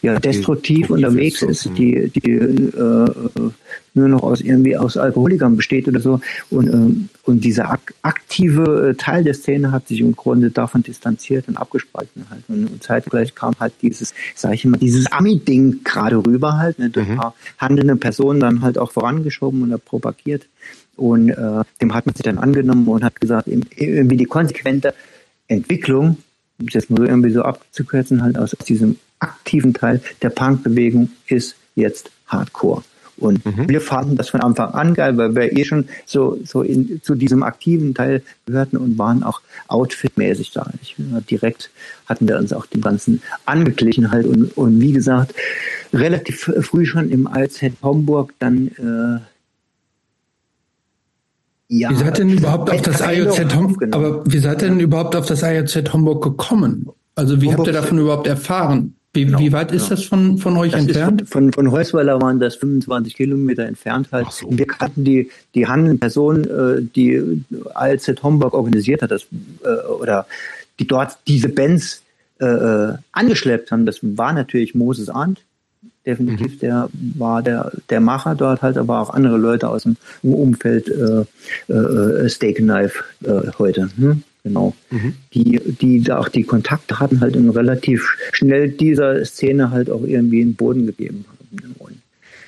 ja, destruktiv unterwegs ist, ist, so, hm. die, die äh, nur noch aus irgendwie aus Alkoholikern besteht oder so. Und, ähm, und dieser ak aktive äh, Teil der Szene hat sich im Grunde davon distanziert und abgespalten halt. Und, und zeitgleich kam halt dieses, sag ich mal, dieses Ami-Ding gerade rüber halt, ne, durch ein paar handelnde Personen dann halt auch vorangeschoben und propagiert. Und äh, dem hat man sich dann angenommen und hat gesagt, irgendwie die konsequente Entwicklung, um mal so irgendwie so abzukürzen, halt aus diesem aktiven Teil der Punkbewegung ist jetzt Hardcore. Und wir fanden das von Anfang an geil, weil wir eh schon so, so in, zu diesem aktiven Teil gehörten und waren auch outfitmäßig da. Ich, direkt hatten wir uns auch dem Ganzen angeglichen halt. Und, und wie gesagt, relativ früh schon im AZ Homburg dann äh, ja, wie seid denn überhaupt auf das IOZ Homburg, aber wie seid denn überhaupt auf das IOZ Homburg gekommen? Also wie Homburg habt ihr davon überhaupt erfahren? Wie, genau, wie weit ist genau. das von, von euch das entfernt? Von, von, Heusweiler waren das 25 Kilometer entfernt halt. So. Wir kannten die, die handelnde Person, äh, die ALZ Homburg organisiert hat, das, äh, oder die dort diese Bands äh, äh, angeschleppt haben. Das war natürlich Moses Arndt, definitiv, mhm. der war der, der Macher dort halt, aber auch andere Leute aus dem Umfeld äh, äh, Steak Knife äh, heute. Hm? Genau. Mhm. Die, die da auch die Kontakte hatten halt und relativ schnell dieser Szene halt auch irgendwie einen Boden gegeben haben. Und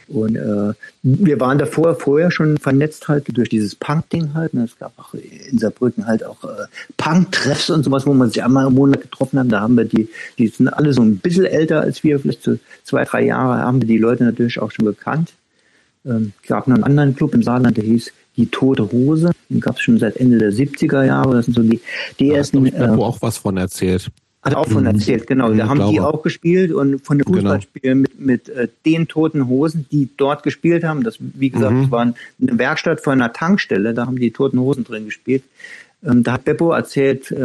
und äh, wir waren davor vorher schon vernetzt halt durch dieses Punk-Ding halt. Ne? es gab auch in Saarbrücken halt auch äh, Punk-Treffs und sowas, wo man sich einmal im Monat getroffen hat. Da haben wir die, die sind alle so ein bisschen älter als wir, vielleicht so zwei, drei Jahre, haben wir die Leute natürlich auch schon gekannt. Ähm, gab noch einen anderen Club im Saarland, der hieß die Tote Hose. Den gab es schon seit Ende der 70er Jahre. Das sind so die, die da ersten. Ich äh, auch was von erzählt. Hat auch von mhm. erzählt, genau. Da haben glaube. die auch gespielt und von den. Fußballspielen genau. mit, mit äh, den toten Hosen, die dort gespielt haben. Das, wie gesagt, mhm. war eine Werkstatt vor einer Tankstelle, da haben die toten Hosen drin gespielt. Ähm, da hat Beppo erzählt, äh,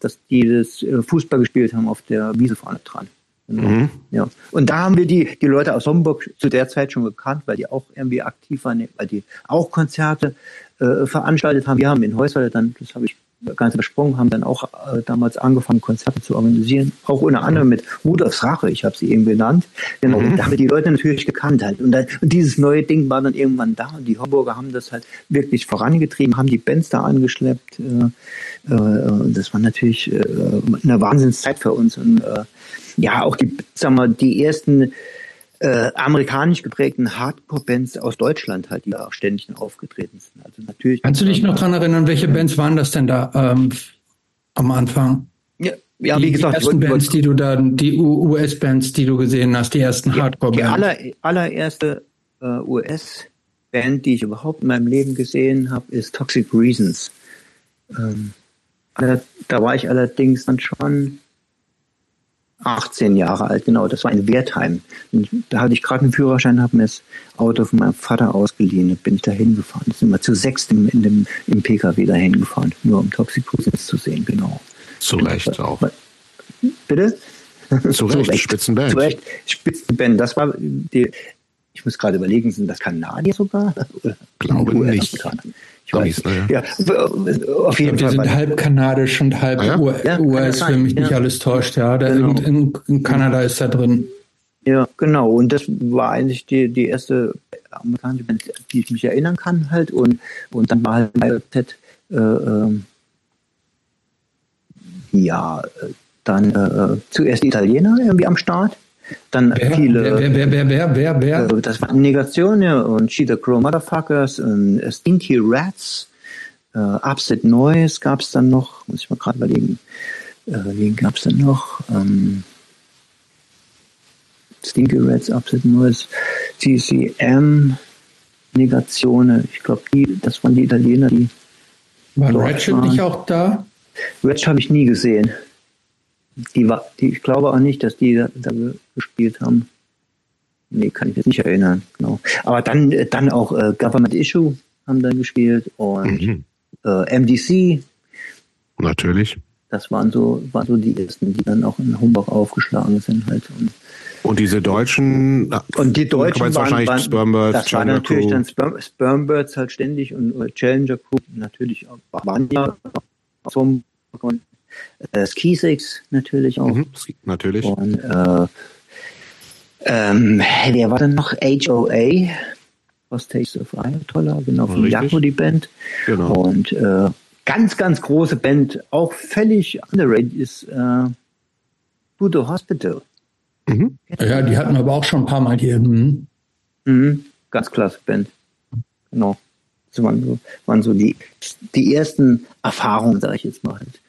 dass die das äh, Fußball gespielt haben auf der Wiese vorne dran. Genau. Mhm. Ja. Und da haben wir die, die Leute aus Homburg zu der Zeit schon gekannt, weil die auch irgendwie aktiv waren, weil die auch Konzerte äh, veranstaltet haben. Wir haben in Heusweiler dann, das habe ich ganz übersprungen, haben dann auch äh, damals angefangen, Konzerte zu organisieren, auch unter anderem mit Rudolfs Rache, ich habe sie eben genannt. Genau, mhm. da haben die Leute natürlich gekannt halt. Und, dann, und dieses neue Ding war dann irgendwann da und die Hamburger haben das halt wirklich vorangetrieben, haben die Bands da angeschleppt. Äh, äh, das war natürlich äh, eine Wahnsinnszeit für uns. Und äh, ja, auch die, sagen wir, die ersten äh, amerikanisch geprägten Hardcore-Bands aus Deutschland halt, die da auch ständig aufgetreten sind. Also natürlich. Kannst du dich noch dran erinnern, welche Bands waren das denn da ähm, am Anfang? Ja, ja die, wie gesagt, die ersten Bands, die du da, die US-Bands, die du gesehen hast, die ersten Hardcore-Bands. Die aller, allererste äh, US-Band, die ich überhaupt in meinem Leben gesehen habe, ist Toxic Reasons. Ähm, da war ich allerdings dann schon 18 Jahre alt, genau. Das war in Wertheim. Und da hatte ich gerade einen Führerschein, habe mir das Auto von meinem Vater ausgeliehen und bin ich da hingefahren. Da sind wir zu sechs im, in dem, im PKW da hingefahren, nur um Toxicosins zu sehen, genau. Zu Recht auch. Bitte? Zu Recht, Spitzenband. Zu Recht, Spitzenband. Das war die, ich muss gerade überlegen, sind das Kanadier sogar? Glaube nicht. Ich weiß, ne, ja. ja. auf jeden die Fall. Die sind halb kanadisch und halb ah, ja? US, wenn mich nicht alles täuscht. Ja, da genau. in, in, Kanada ist da drin. Ja, genau. Und das war eigentlich die, die erste amerikanische Band, die ich mich erinnern kann halt. Und, und dann war halt IOZ, äh, äh, ja, dann äh, zuerst die Italiener irgendwie am Start. Dann wer, viele. Wer, wer, wer, wer, wer, wer? Äh, das waren Negation und the Crow Motherfuckers und Stinky Rats. Äh, Upset Noise gab es dann noch. Muss ich mal gerade überlegen. Äh, wen gab es dann noch? Ähm, Stinky Rats, Upset Noise, CCM, Negatione. Ich glaube, das waren die Italiener, die. War Ratchet nicht auch da? Ratchet habe ich nie gesehen die war, die, ich glaube auch nicht, dass die da, da gespielt haben. Nee, kann ich jetzt nicht erinnern, genau. Aber dann, äh, dann auch äh, Government Issue haben dann gespielt und mhm. äh, MDC. Natürlich. Das waren so, waren so die ersten, die dann auch in Homburg aufgeschlagen sind halt. Und, und diese deutschen und die deutschen waren, wahrscheinlich waren, Spermbirds, das war natürlich Crew. dann Sperm, Spermbirds halt ständig und uh, Challenger Crew natürlich waren ja Homburg und äh, Skisix natürlich auch. Mhm, natürlich. Und äh, ähm, wer war denn noch? HOA, was Taste of Ayatollah, genau, von Jaco die Band. Genau. Und äh, ganz, ganz große Band, auch völlig underrated, ist äh, Budo Hospital. Mhm. Ja, die hatten aber auch schon ein paar Mal hier. Mhm. Mhm. Ganz klasse Band. Genau. Das waren so, waren so die, die ersten Erfahrungen, sage ich jetzt mal. Halt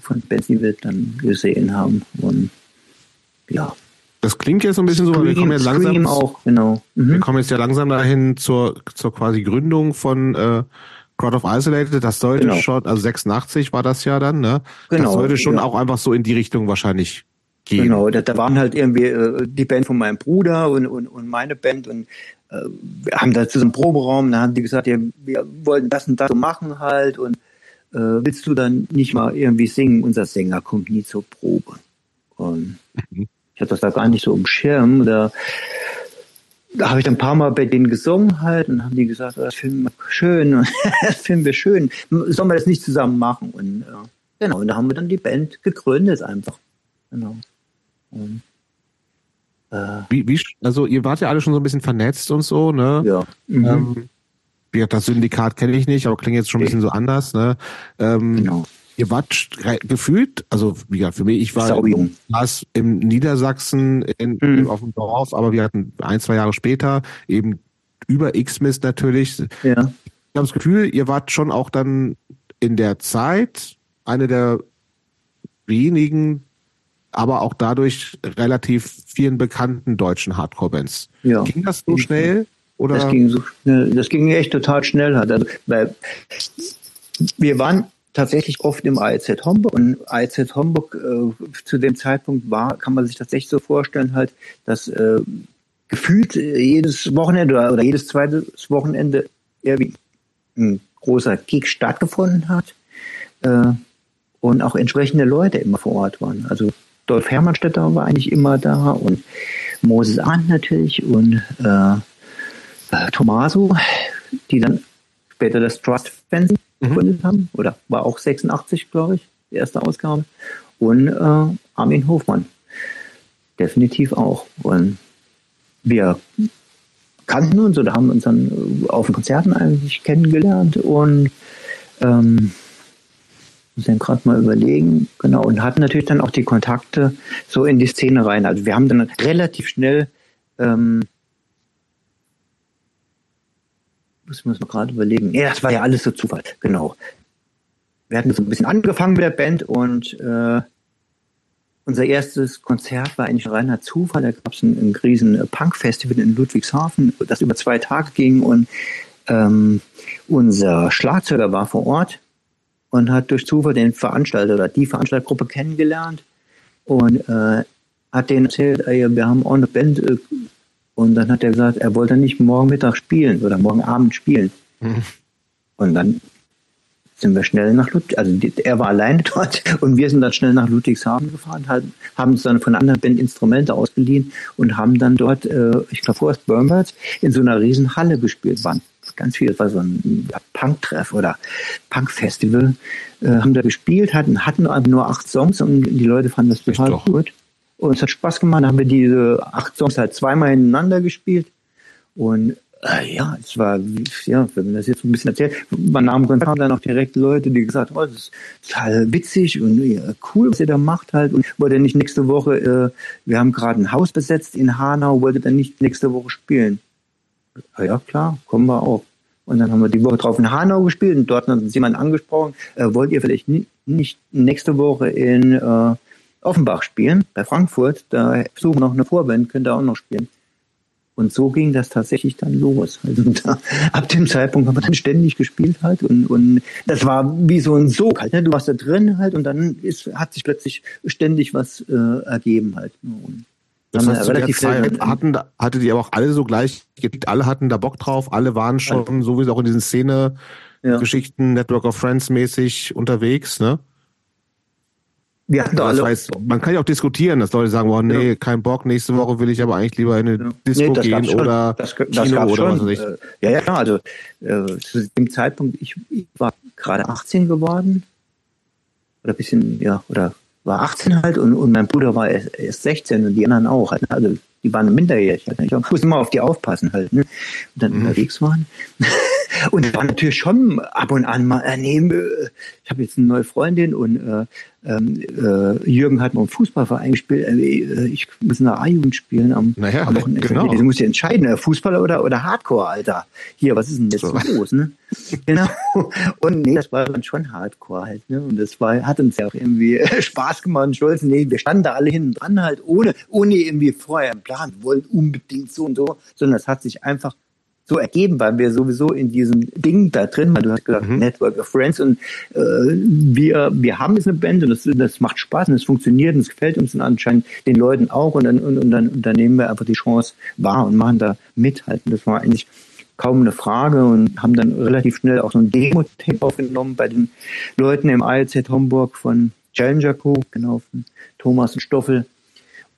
von Betsy dann gesehen haben. Und ja. Das klingt jetzt so ein bisschen Scream, so, wir kommen jetzt langsam. auch, genau. Mhm. Wir kommen jetzt ja langsam dahin zur, zur quasi Gründung von äh, Crowd of Isolated. Das sollte genau. schon, also 86 war das ja dann, ne? Genau, das sollte schon ja. auch einfach so in die Richtung wahrscheinlich gehen. Genau, da, da waren halt irgendwie äh, die Band von meinem Bruder und, und, und meine Band und äh, wir haben da zusammen Proberaum, da haben die gesagt, ja, wir wollten das und das so machen halt und äh, willst du dann nicht mal irgendwie singen? Unser Sänger kommt nie zur Probe. Und mhm. ich hatte das da gar nicht so im Schirm. Da, da habe ich dann ein paar Mal bei denen gesungen halt und haben die gesagt, oh, das finden wir schön, <laughs> das finden wir schön. Sollen wir das nicht zusammen machen? Und äh, genau, und da haben wir dann die Band gegründet einfach. Genau. Und, äh, wie, wie, also ihr wart ja alle schon so ein bisschen vernetzt und so, ne? Ja. Mhm. Ähm, das Syndikat kenne ich nicht, aber klingt jetzt schon ein bisschen so anders, ne? Ähm, genau. Ihr wart gefühlt, also wie gesagt, für mich, ich war was im Niedersachsen in, mhm. auf dem Dorf, aber wir hatten ein, zwei Jahre später eben über X-Mist natürlich. Ja. Ich habe das Gefühl, ihr wart schon auch dann in der Zeit eine der wenigen aber auch dadurch relativ vielen bekannten deutschen Hardcore-Bands. Ja. Ging das so schnell? Oder? Das ging so schnell. Das ging echt total schnell. Also, weil wir waren tatsächlich oft im AEZ Homburg und AEZ Homburg äh, zu dem Zeitpunkt war, kann man sich tatsächlich so vorstellen, halt, dass äh, gefühlt jedes Wochenende oder, jedes zweite Wochenende irgendwie ein großer Gig stattgefunden hat äh, und auch entsprechende Leute immer vor Ort waren. Also Dolph Hermannstetter war eigentlich immer da und Moses Arndt natürlich und äh, äh, Tomaso, die dann später das Trust Fancy mhm. gegründet haben, oder war auch 86, glaube ich, die erste Ausgabe. Und äh, Armin Hofmann, definitiv auch. Und wir kannten uns oder haben uns dann auf den Konzerten eigentlich kennengelernt und ähm, muss ich gerade mal überlegen, genau, und hatten natürlich dann auch die Kontakte so in die Szene rein. Also wir haben dann relativ schnell, ähm, muss man gerade überlegen, ja, das war ja alles so Zufall, genau. Wir hatten so ein bisschen angefangen mit der Band und äh, unser erstes Konzert war eigentlich ein reiner Zufall. Da gab es ein, ein riesen Punk-Festival in Ludwigshafen, das über zwei Tage ging und ähm, unser Schlagzeuger war vor Ort und hat durch Zufall den Veranstalter oder die Veranstaltergruppe kennengelernt und äh, hat denen erzählt, ey, wir haben auch eine Band äh, und dann hat er gesagt, er wollte nicht morgen Mittag spielen oder morgen Abend spielen. Mhm. Und dann sind wir schnell nach Ludwigshafen, also er war alleine <laughs> dort und wir sind dann schnell nach Ludwigshafen gefahren, haben, haben uns dann von einer anderen Band Instrumente ausgeliehen und haben dann dort, äh, ich glaube vorerst Burnbirds, in so einer riesen Halle gespielt. Waren ganz viel, das war so ein Punk-Treff oder Punk-Festival, äh, haben da gespielt, hatten, hatten aber nur acht Songs und die Leute fanden das total gut. Und es hat Spaß gemacht, da haben wir diese acht Songs halt zweimal hintereinander gespielt und äh, ja, es war, ja, wenn man das jetzt ein bisschen erzählt, man nahm Kontakt dann auch direkt Leute, die gesagt haben, oh, das ist total witzig und ja, cool, was ihr da macht halt. Und wollt ihr nicht nächste Woche, äh, wir haben gerade ein Haus besetzt in Hanau, wollt ihr dann nicht nächste Woche spielen? Ja, klar, kommen wir auch. Und dann haben wir die Woche drauf in Hanau gespielt und dort hat uns jemand angesprochen, äh, wollt ihr vielleicht nicht nächste Woche in äh, Offenbach spielen, bei Frankfurt, da suchen wir noch eine Vorband, könnt ihr auch noch spielen. Und so ging das tatsächlich dann los. Also <laughs> da, ab dem Zeitpunkt haben wir dann ständig gespielt halt und, und das war wie so ein Sog halt. Ne? Du warst da drin halt und dann ist, hat sich plötzlich ständig was äh, ergeben halt. Und das heißt, relativ Zeit hatten, hatte die aber auch alle so gleich, alle hatten da Bock drauf, alle waren schon sowieso auch in diesen Szene-Geschichten, ja. Network of Friends mäßig unterwegs, ne? Wir hatten da alle. Heißt, man kann ja auch diskutieren, dass Leute sagen, oh nee, ja. kein Bock, nächste Woche will ich aber eigentlich lieber in eine ja. Disco nee, gehen oder das, das Kino oder schon. was weiß ich. Äh, ja, ja, also äh, zu dem Zeitpunkt, ich, ich war gerade 18 geworden oder bisschen, ja, oder war 18 halt und, und mein Bruder war erst, erst 16 und die anderen auch. Halt, also die waren minderjährig. Halt, ich musste immer auf die aufpassen halt. Ne? Und dann mhm. unterwegs waren. <laughs> und da war natürlich schon ab und an mal, äh, nee, äh, ich habe jetzt eine neue Freundin und äh, ähm, äh, Jürgen hat mal im Fußballverein gespielt, äh, ich muss in der A-Jugend spielen am, naja, am Wochenende. Genau. Du musst ja entscheiden, äh, Fußballer oder, oder Hardcore, Alter. Hier, was ist denn jetzt so. los, ne? <laughs> genau. Und nee, das war dann schon Hardcore halt, ne? Und das war, hat uns ja auch irgendwie Spaß gemacht stolz. Nee, wir standen da alle hinten dran halt, ohne, ohne irgendwie vorher einen Plan, wir wollten unbedingt so und so, sondern es hat sich einfach so ergeben, weil wir sowieso in diesem Ding da drin, weil du hast gesagt, mhm. Network of Friends und äh, wir, wir haben jetzt eine Band und das, das macht Spaß und es funktioniert und es gefällt uns und anscheinend den Leuten auch und dann, und, und, dann, und dann nehmen wir einfach die Chance wahr und machen da mithalten. Das war eigentlich kaum eine Frage und haben dann relativ schnell auch so ein Demo-Tape aufgenommen bei den Leuten im ILZ Homburg von Challenger Co., genau, von Thomas und Stoffel.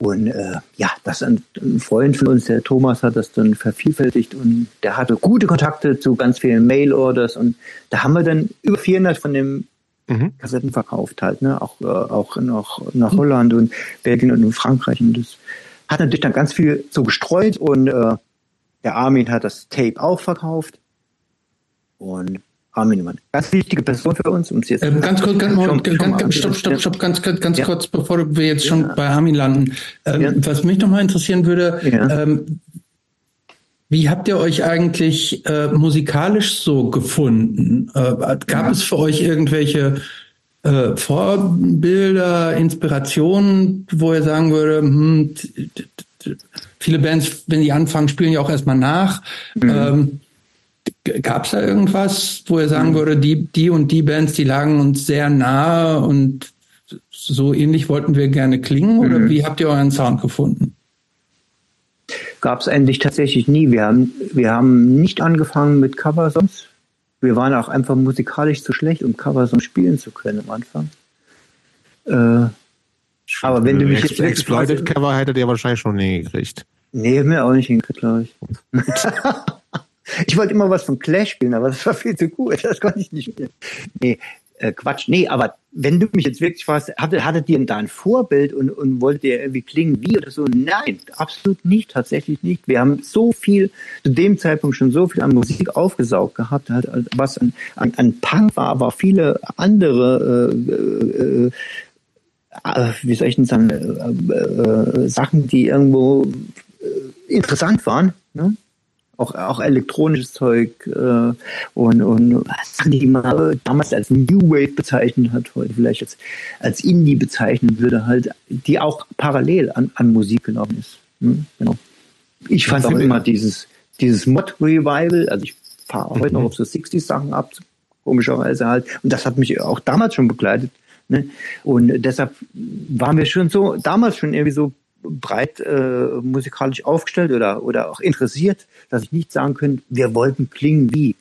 Und äh, ja, das ein, Freund von uns, der Thomas, hat das dann vervielfältigt und der hatte gute Kontakte zu ganz vielen Mail-Orders und da haben wir dann über 400 von den mhm. Kassetten verkauft halt, ne? auch, äh, auch nach, nach Holland und Belgien und Frankreich und das hat natürlich dann ganz viel so gestreut und äh, der Armin hat das Tape auch verkauft und Armin Mann. Ganz wichtige Person für uns. Um jetzt ähm, ganz kurz, ganz, schon, ganz, ganz, stopp, stopp, stopp, ganz, ganz, ganz ja. kurz, bevor wir jetzt schon ja. bei Armin landen. Ähm, ja. Was mich nochmal interessieren würde, ähm, wie habt ihr euch eigentlich äh, musikalisch so gefunden? Äh, gab es für euch irgendwelche äh, Vorbilder, Inspirationen, wo ihr sagen würde, hm, viele Bands, wenn die anfangen, spielen ja auch erstmal nach. Mhm. Gab es da irgendwas, wo er sagen mhm. würde, die, die und die Bands, die lagen uns sehr nahe und so ähnlich wollten wir gerne klingen? Oder mhm. wie habt ihr euren Sound gefunden? Gab es eigentlich tatsächlich nie. Wir haben, wir haben nicht angefangen mit Coversongs. Wir waren auch einfach musikalisch zu schlecht, um Coversongs spielen zu können am Anfang. Äh, aber wenn du mich jetzt Exploited Cover hättet ihr wahrscheinlich schon nie gekriegt. Nee, mir auch nicht hingekriegt, glaube ich. <laughs> Ich wollte immer was von Clash spielen, aber das war viel zu gut. Das konnte ich nicht spielen. Nee, äh, Quatsch. Nee, aber wenn du mich jetzt wirklich fragst, hattet, hattet ihr da ein Vorbild und, und wolltet ihr irgendwie klingen wie oder so? Nein, absolut nicht, tatsächlich nicht. Wir haben so viel, zu dem Zeitpunkt schon so viel an Musik aufgesaugt gehabt, halt, was an, an, an Punk war, aber viele andere äh, äh, äh, wie soll ich denn sagen, äh, äh, Sachen, die irgendwo äh, interessant waren. Ne? Auch, auch elektronisches Zeug äh, und, und Sachen, die man damals als New Wave bezeichnet hat, heute vielleicht als, als Indie bezeichnen würde, halt, die auch parallel an, an Musik genommen ist. Hm? Genau. Ich fand auch immer dieses, dieses Mod-Revival, also ich fahre mhm. heute noch auf so 60-Sachen ab, komischerweise halt, und das hat mich auch damals schon begleitet. Ne? Und deshalb waren wir schon so, damals schon irgendwie so breit äh, musikalisch aufgestellt oder, oder auch interessiert, dass ich nicht sagen könnte, wir wollten klingen wie.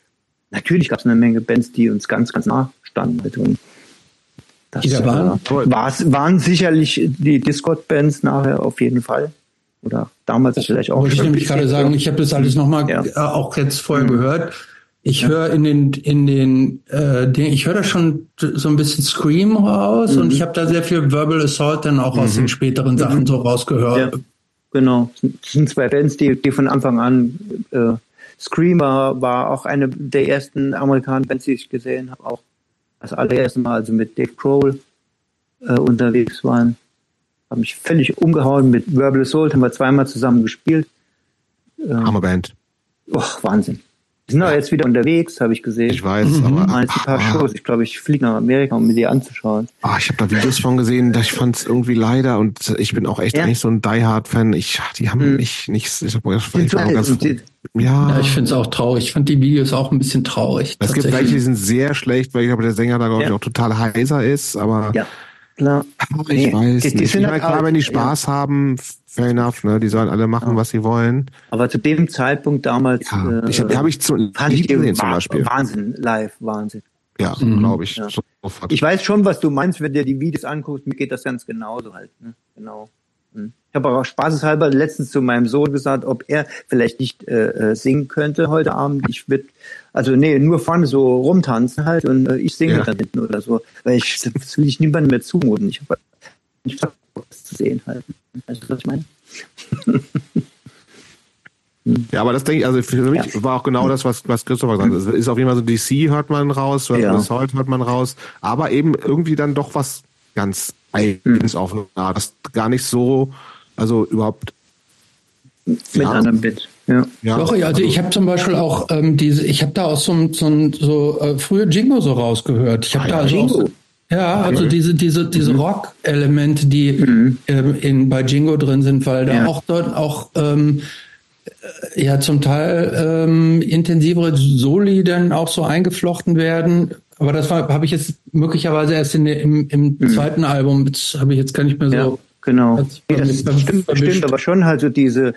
Natürlich gab es eine Menge Bands, die uns ganz, ganz nah standen. Und das die da waren? Äh, waren sicherlich die Discord-Bands nachher auf jeden Fall. Oder damals das vielleicht auch. Wollte ich nämlich gerade sagen, ich habe das alles nochmal ja. Äh, auch jetzt vorher mhm. gehört. Ich höre in den, in den, äh, den ich höre da schon so ein bisschen Scream raus mhm. und ich habe da sehr viel Verbal Assault dann auch mhm. aus den späteren Sachen mhm. so rausgehört. Ja. Genau. Das sind zwei Bands, die, die von Anfang an äh, Screamer war auch eine der ersten amerikanischen Bands, die ich gesehen habe, auch das allererste Mal, also mit Dave Grohl äh, unterwegs waren. Haben mich völlig umgehauen mit Verbal Assault, haben wir zweimal zusammen gespielt. Ähm, Hammerband. Och, Wahnsinn. Die sind auch jetzt wieder unterwegs, habe ich gesehen. Ich weiß, mhm. aber. Ein paar ah, Shows. Ich glaube, ich fliege nach Amerika, um mir die anzuschauen. Ah, ich habe da Videos von gesehen, ich fand es irgendwie leider und ich bin auch echt ja. eigentlich so ein Die Hard Fan. Ich, die haben mhm. mich nicht. Ich, hab, ich, ich war ganz, die, ja. ja, ich finde es auch traurig. Ich fand die Videos auch ein bisschen traurig. Es gibt welche, die sind sehr schlecht, weil ich glaube, der Sänger da glaube ich auch total heiser ist, aber. Ja. Klar. Ich nee, weiß die, die nicht. Ich meine, klar, wenn die Spaß ja. haben, fair enough, ne? Die sollen alle machen, ja. was sie wollen. Aber zu dem Zeitpunkt damals ja. äh, ich, habe ich zu fand ich gesehen zum Beispiel. Wahnsinn, live, Wahnsinn. Ja, mhm. glaube ich. Ja. So, ich weiß schon, was du meinst, wenn du dir die Videos anguckst, mir geht das ganz genauso halt. Ne? Genau. Hm. Ich habe auch spaßeshalber letztens zu meinem Sohn gesagt, ob er vielleicht nicht äh, äh singen könnte heute Abend. Ich würde, also nee, nur vorne so rumtanzen halt und äh, ich singe ja. da hinten oder so. Weil ich das will ich niemandem mehr zumuten. Ich habe nicht das zu sehen halt. Weißt du, was ich meine? <laughs> Ja, aber das denke ich, also für mich ja. war auch genau das, was, was Christopher gesagt hat. Es ist auf jeden Fall so DC hört man raus, ja. Assault hört man raus, aber eben irgendwie dann doch was ganz Eigenes mhm. auf eine Art, das gar nicht so, also überhaupt mit ja. einem Bit. Ja. ja. Doch, also ich habe zum Beispiel auch ähm, diese, ich habe da auch so, so, so äh, frühe Jingo so rausgehört. Ich habe ah, da also Jingo. Ja, also diese, diese, diese mhm. Rock-Elemente, die mhm. ähm, in, bei Jingo drin sind, weil da ja. auch dort auch ähm, äh, ja zum Teil ähm, intensivere Soli dann auch so eingeflochten werden. Aber das habe ich jetzt möglicherweise erst in, im, im mhm. zweiten Album, das habe ich jetzt gar nicht mehr so. Ja, genau. Nee, das stimmt, stimmt, aber schon halt so diese,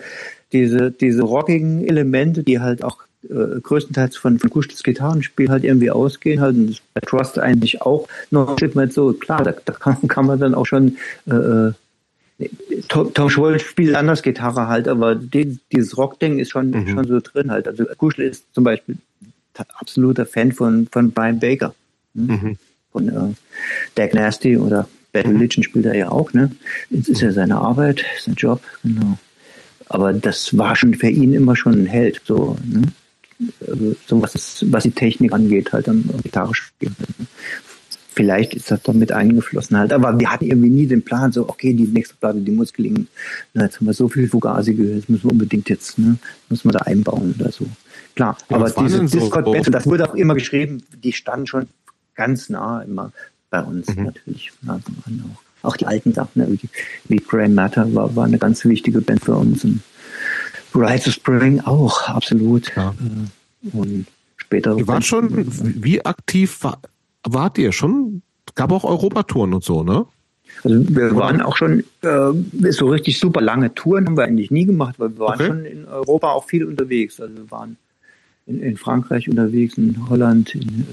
diese, diese rockigen Elemente, die halt auch äh, größtenteils von, von Kuschels Gitarrenspiel halt irgendwie ausgehen, halt und Trust eigentlich auch noch ein Stück weit so, klar, da, da kann, <laughs> kann man dann auch schon äh, äh Tom, Tom Scholl spielt anders Gitarre halt, aber die, dieses Rock-Ding ist schon, mhm. schon so drin halt. Also Kuschel ist zum Beispiel absoluter Fan von, von Brian Baker. Ne? Mhm. Von äh, Dag Nasty oder Bad mhm. Religion spielt er ja auch, ne? Jetzt ist ja seine Arbeit, sein Job, genau. Aber das war schon für ihn immer schon ein Held, so, ne? Also, so was, das, was die Technik angeht, halt am Gitarre spielen. Vielleicht ist das damit eingeflossen halt. Aber wir hatten irgendwie nie den Plan, so, okay, die nächste Platte, die muss gelingen. Na, jetzt haben wir so viel Fugazi gehört, das müssen wir unbedingt jetzt, ne, müssen wir da einbauen oder so. Klar, ja, aber diese Discord-Band, so? das wurde auch immer geschrieben, die standen schon ganz nah immer bei uns mhm. natürlich. Auch. auch die alten Sachen, ne, wie, wie Graham Matter war, war eine ganz wichtige Band für uns. Und Rise of Spring auch, absolut. Ja. Äh, und später. Ihr wart schon, wie aktiv war, wart ihr schon? Gab auch Europatouren und so, ne? Also wir waren auch schon äh, so richtig super lange Touren haben wir eigentlich nie gemacht, weil wir waren okay. schon in Europa auch viel unterwegs. Also wir waren in, in Frankreich unterwegs, in Holland, in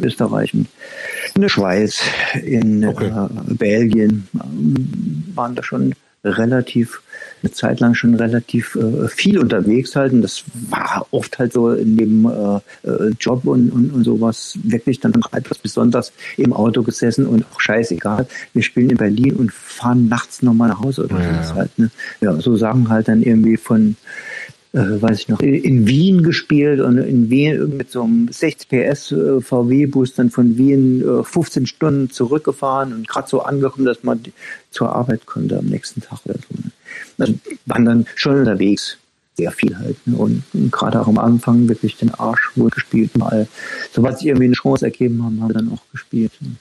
äh, Österreich, in, der Schweiz, in okay. äh, Belgien, äh, waren da schon relativ eine Zeit lang schon relativ äh, viel unterwegs halt und das war oft halt so in dem äh, äh, Job und, und, und sowas wirklich dann etwas besonders im Auto gesessen und auch scheißegal, wir spielen in Berlin und fahren nachts nochmal nach Hause oder ja. halt. Ne? Ja, so sagen halt dann irgendwie von äh, weiß ich noch, in Wien gespielt und in Wien mit so einem 60 PS äh, VW-Bus dann von Wien äh, 15 Stunden zurückgefahren und gerade so angekommen, dass man zur Arbeit konnte am nächsten Tag oder so. Also waren dann schon unterwegs, sehr viel halt. Ne? Und, gerade auch am Anfang wirklich den Arsch wohl gespielt, mal, sobald sich irgendwie eine Chance ergeben haben, haben wir dann auch gespielt. Ne?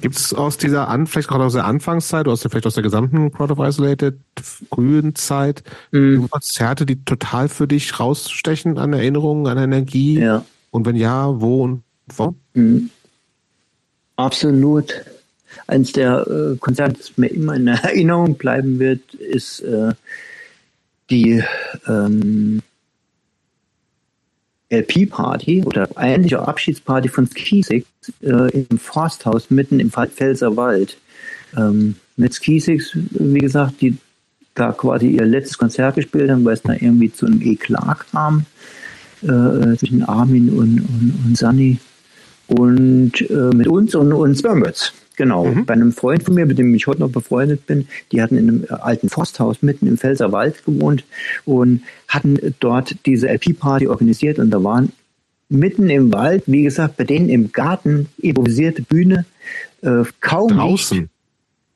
Gibt es aus dieser, An vielleicht gerade aus der Anfangszeit, oder vielleicht aus der gesamten Crowd of Isolated frühen Zeit, mhm. Konzerte, die total für dich rausstechen an Erinnerungen, an Energie? Ja. Und wenn ja, wo und wo? Mhm. Absolut. Eins der äh, Konzerte, das mir immer in <laughs> Erinnerung bleiben wird, ist äh, die ähm, LP-Party oder ähnliche Abschiedsparty von Skisix äh, im Forsthaus mitten im Pfälzerwald. Ähm, mit Skisix, wie gesagt, die da quasi ihr letztes Konzert gespielt haben, weil es da irgendwie zu einem Eklat kam äh, zwischen Armin und, und, und Sunny und äh, mit uns und, und Spermits. Genau, mhm. bei einem Freund von mir, mit dem ich heute noch befreundet bin, die hatten in einem alten Forsthaus mitten im Pfälzerwald gewohnt und hatten dort diese LP-Party organisiert und da waren mitten im Wald, wie gesagt, bei denen im Garten improvisierte Bühne, äh, kaum draußen. Licht,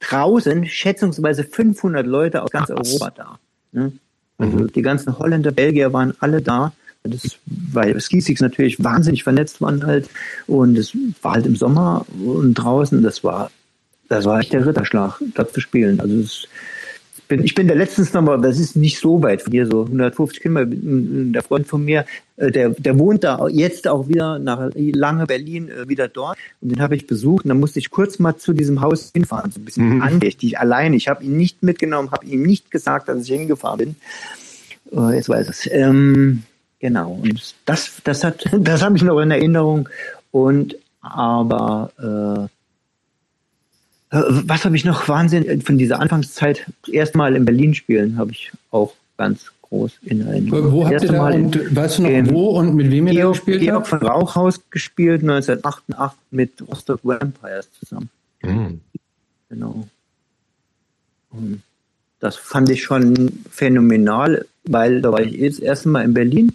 draußen schätzungsweise 500 Leute aus ganz Krass. Europa da. Ne? Also mhm. die ganzen Holländer, Belgier waren alle da das, weil Skisix natürlich wahnsinnig vernetzt waren halt. Und es war halt im Sommer und draußen, das war, das war echt der Ritterschlag, da zu spielen. Also es, bin, ich bin der letztens nochmal, das ist nicht so weit von hier, so 150 Kilometer. Der Freund von mir, äh, der, der wohnt da jetzt auch wieder nach lange Berlin äh, wieder dort. Und den habe ich besucht und dann musste ich kurz mal zu diesem Haus hinfahren, so ein bisschen mhm. andächtig, alleine. Ich habe ihn nicht mitgenommen, habe ihm nicht gesagt, dass ich hingefahren bin. Äh, jetzt weiß es. Ähm, Genau. Und das, das hat, <laughs> das habe ich noch in Erinnerung. Und aber äh, äh, was habe ich noch Wahnsinn von dieser Anfangszeit? Erstmal in Berlin spielen habe ich auch ganz groß in Erinnerung. Wo habt ihr da und weißt du noch wo und mit wem ihr Georg, da gespielt Georg von Rauchhaus gespielt 1988 mit Rostock Vampires zusammen. Mhm. Genau. Und das fand ich schon phänomenal, weil da war ich das erste Mal in Berlin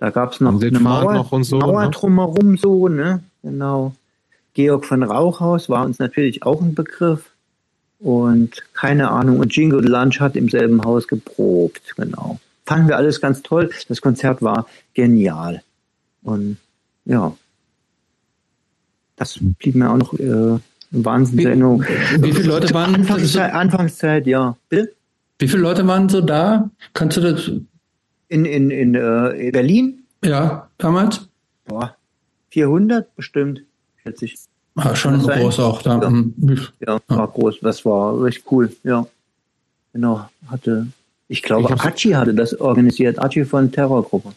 da gab es noch eine Mauer, noch und so, Mauer ne? drumherum so, ne? Genau. Georg von Rauchhaus war uns natürlich auch ein Begriff. Und keine Ahnung, und Jingo Lunch hat im selben Haus geprobt, genau. Fanden wir alles ganz toll. Das Konzert war genial. Und ja, das blieb mir auch noch äh, wahnsinnig Erinnerung. Wie viele Leute waren Anfangszeit, Anfangszeit, ja. Bitte? Wie viele Leute waren so da? Kannst du das In, in, in äh, Berlin? Ja, damals? Boah, 400 bestimmt, schätze ich. Ah, schon groß auch da. Ja. ja, war groß. Das war recht cool, ja. Genau, hatte, ich glaube, ich Archie hatte das organisiert, Archie von Terrorgruppe.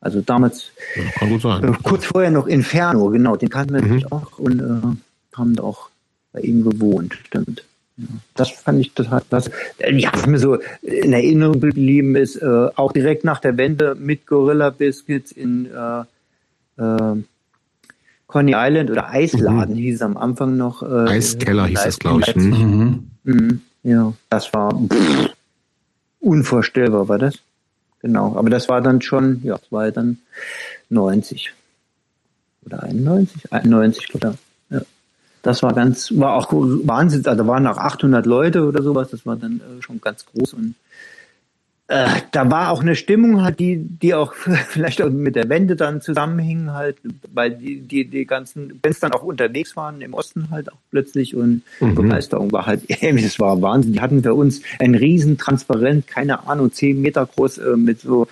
Also damals, ja, kann gut sein. Äh, kurz vorher noch Inferno, genau, den kannten wir mhm. natürlich auch und äh, haben auch bei ihm gewohnt, stimmt. Ja, das fand ich total klasse. Ja, was mir so in Erinnerung geblieben ist, äh, auch direkt nach der Wende mit Gorilla Biscuits in äh, äh, Coney Island oder Eisladen mhm. hieß es am Anfang noch. Äh, Eiskeller hieß es, glaube ich. Mhm. Mhm. Ja, das war pff, unvorstellbar, war das. Genau, aber das war dann schon, ja, das war dann 90 oder 91, 91 oder. Das war ganz, war auch Wahnsinn. Also da waren auch 800 Leute oder sowas. Das war dann äh, schon ganz groß und äh, da war auch eine Stimmung halt, die, die auch <laughs> vielleicht auch mit der Wende dann zusammenhing halt, weil die, die, die ganzen Bands dann auch unterwegs waren im Osten halt auch plötzlich und mhm. Begeisterung war halt, <laughs> das war Wahnsinn. Die hatten für uns ein riesen Transparent, keine Ahnung, zehn Meter groß, äh, mit so,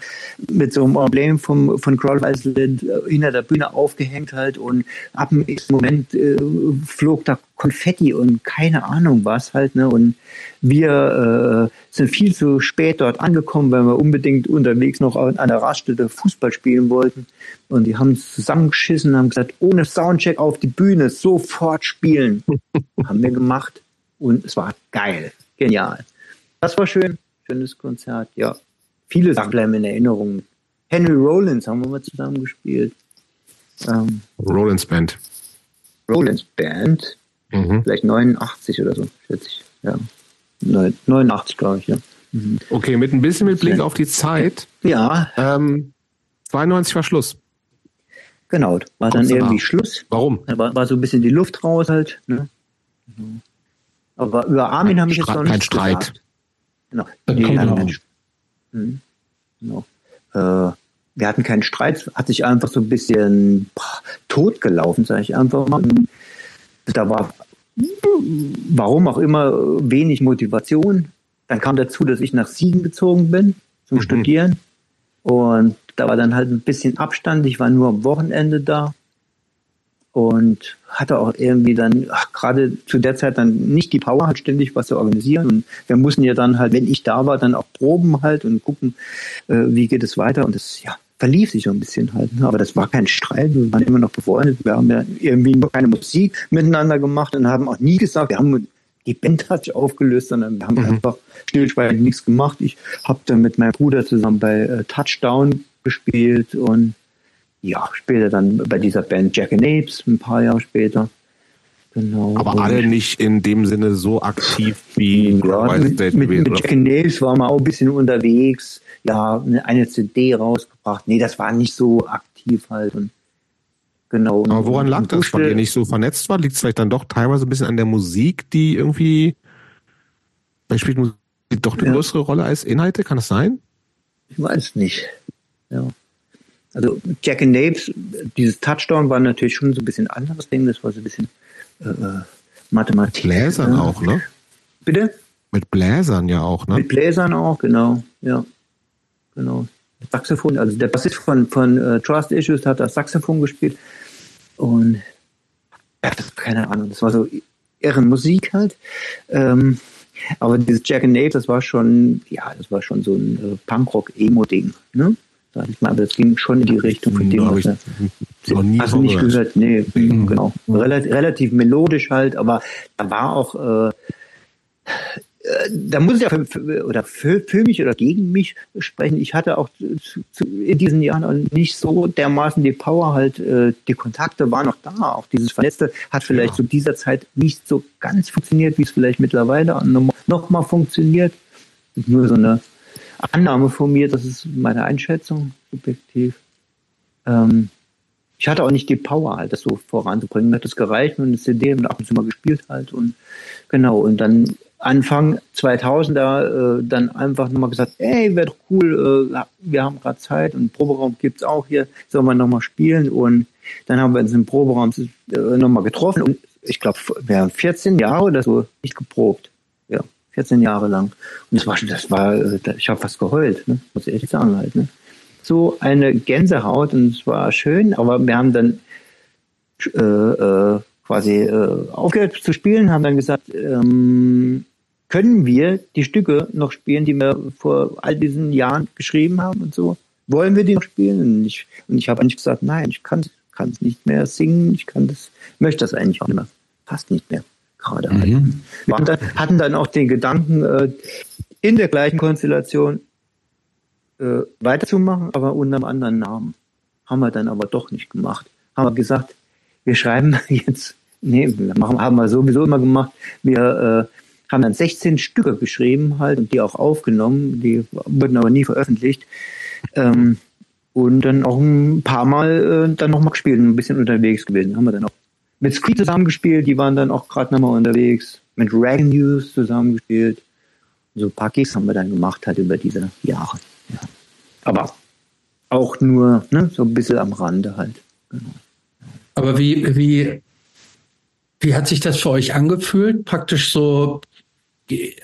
mit so einem Emblem vom, von Crawl Island äh, hinter der Bühne aufgehängt halt und ab dem Moment äh, flog da Konfetti und keine Ahnung was halt, ne, und wir äh, sind viel zu spät dort angekommen, weil wir unbedingt unterwegs noch an einer Raststätte Fußball spielen wollten. Und die haben zusammengeschissen und haben gesagt, ohne Soundcheck auf die Bühne, sofort spielen. <laughs> haben wir gemacht. Und es war geil. Genial. Das war schön. Schönes Konzert. Ja. Viele Sachen bleiben in Erinnerung. Henry Rollins haben wir mal zusammen gespielt. Ähm, Rollins Band. Rollins Band. Mhm. Vielleicht 89 oder so, schätze ich. Ja. 89, glaube ich, ja. Mhm. Okay, mit ein bisschen mit Blick auf die Zeit. Ja. Ähm, 92 war Schluss. Genau, war dann irgendwie Schluss. Warum? War, war so ein bisschen die Luft raus halt. Ne? Aber über Armin habe ich jetzt noch nicht Kein Streit. Gesagt. Genau. Nee, genau. Hm. genau. Äh, wir hatten keinen Streit, hat sich einfach so ein bisschen boah, totgelaufen, sage ich einfach mal. Da war warum auch immer, wenig Motivation. Dann kam dazu, dass ich nach Siegen gezogen bin zum mhm. Studieren. Und da war dann halt ein bisschen Abstand. Ich war nur am Wochenende da und hatte auch irgendwie dann gerade zu der Zeit dann nicht die Power, halt ständig was zu organisieren. Und wir mussten ja dann halt, wenn ich da war, dann auch proben halt und gucken, äh, wie geht es weiter. Und das, ja, verlief sich so ein bisschen halt. Ne? Aber das war kein Streit, wir waren immer noch befreundet. Wir haben ja irgendwie keine Musik miteinander gemacht und haben auch nie gesagt, wir haben die Band <laughs> hat sich aufgelöst, sondern wir haben mhm. einfach stillschweigend nichts gemacht. Ich habe dann mit meinem Bruder zusammen bei äh, Touchdown gespielt und ja, später dann bei dieser Band Jack and Apes, ein paar Jahre später. Genau. Aber alle nicht in dem Sinne so aktiv wie ja, mit, mit, mit Jack and Apes waren wir auch ein bisschen unterwegs ja, eine CD rausgebracht. Nee, das war nicht so aktiv halt. Und genau. Aber woran lag das? Weil ihr nicht so vernetzt war? Liegt es vielleicht dann doch teilweise ein bisschen an der Musik, die irgendwie, vielleicht spielt Musik doch eine ja. größere Rolle als Inhalte? Kann das sein? Ich weiß nicht. Ja. Also Jack and Napes, dieses Touchdown war natürlich schon so ein bisschen anderes Ding. Das war so ein bisschen äh, äh Mathematik. Bläsern ja. auch, ne? Bitte? Mit Bläsern ja auch, ne? Mit Bläsern auch, genau, ja. Genau. Saxophon, also der Bassist von, von uh, Trust Issues hat das Saxophon gespielt. Und ja, das, keine Ahnung, das war so Ehrenmusik halt. Ähm, aber dieses Jack and Nate, das war schon, ja, das war schon so ein äh, Punkrock-Emo-Ding, ne? Sag ich mal, aber das ging schon in die Richtung von dem, was er. Noch nie hast du nicht gehört? Nee, genau. Relativ, relativ melodisch halt, aber da war auch äh, da muss ich ja für, für, oder für, für, mich oder gegen mich sprechen. Ich hatte auch zu, zu, in diesen Jahren nicht so dermaßen die Power halt, äh, die Kontakte waren noch da. Auch dieses Vernetzte hat vielleicht ja. zu dieser Zeit nicht so ganz funktioniert, wie es vielleicht mittlerweile noch mal funktioniert. Nur so eine Annahme von mir, das ist meine Einschätzung, subjektiv. Ähm, ich hatte auch nicht die Power, halt, das so voranzubringen. Mir hat das gereicht und eine CD und ab und zu mal gespielt halt und genau. Und dann Anfang 2000er äh, dann einfach nochmal gesagt, ey, wäre doch cool, äh, wir haben gerade Zeit und Proberaum gibt's auch hier, sollen wir nochmal spielen und dann haben wir uns im Proberaum äh, nochmal getroffen und ich glaube, wir haben 14 Jahre oder so nicht geprobt. Ja, 14 Jahre lang. Und das war schon, das war, äh, ich habe fast geheult, ne? muss ich echt sagen halt. Ne? So eine Gänsehaut und es war schön, aber wir haben dann äh, äh, quasi äh, aufgehört zu spielen, haben dann gesagt, ähm, können wir die Stücke noch spielen, die wir vor all diesen Jahren geschrieben haben und so? Wollen wir die noch spielen? Und ich, und ich habe eigentlich gesagt, nein, ich kann es nicht mehr singen, ich kann das, möchte das eigentlich auch nicht mehr, fast nicht mehr gerade. Mhm. Wir dann, hatten dann auch den Gedanken, äh, in der gleichen Konstellation äh, weiterzumachen, aber unter einem anderen Namen. Haben wir dann aber doch nicht gemacht. Haben wir gesagt, wir schreiben <laughs> jetzt, nee, machen, haben wir sowieso immer gemacht, wir äh, haben dann 16 Stücke geschrieben halt und die auch aufgenommen, die wurden aber nie veröffentlicht. Ähm, und dann auch ein paar Mal äh, dann nochmal gespielt, ein bisschen unterwegs gewesen. Haben wir dann auch mit Screed zusammengespielt, die waren dann auch gerade nochmal unterwegs. Mit Dragon News zusammengespielt. So Gigs haben wir dann gemacht halt über diese Jahre. Ja. Aber auch nur ne, so ein bisschen am Rande halt. Genau. Aber wie, wie, wie hat sich das für euch angefühlt? Praktisch so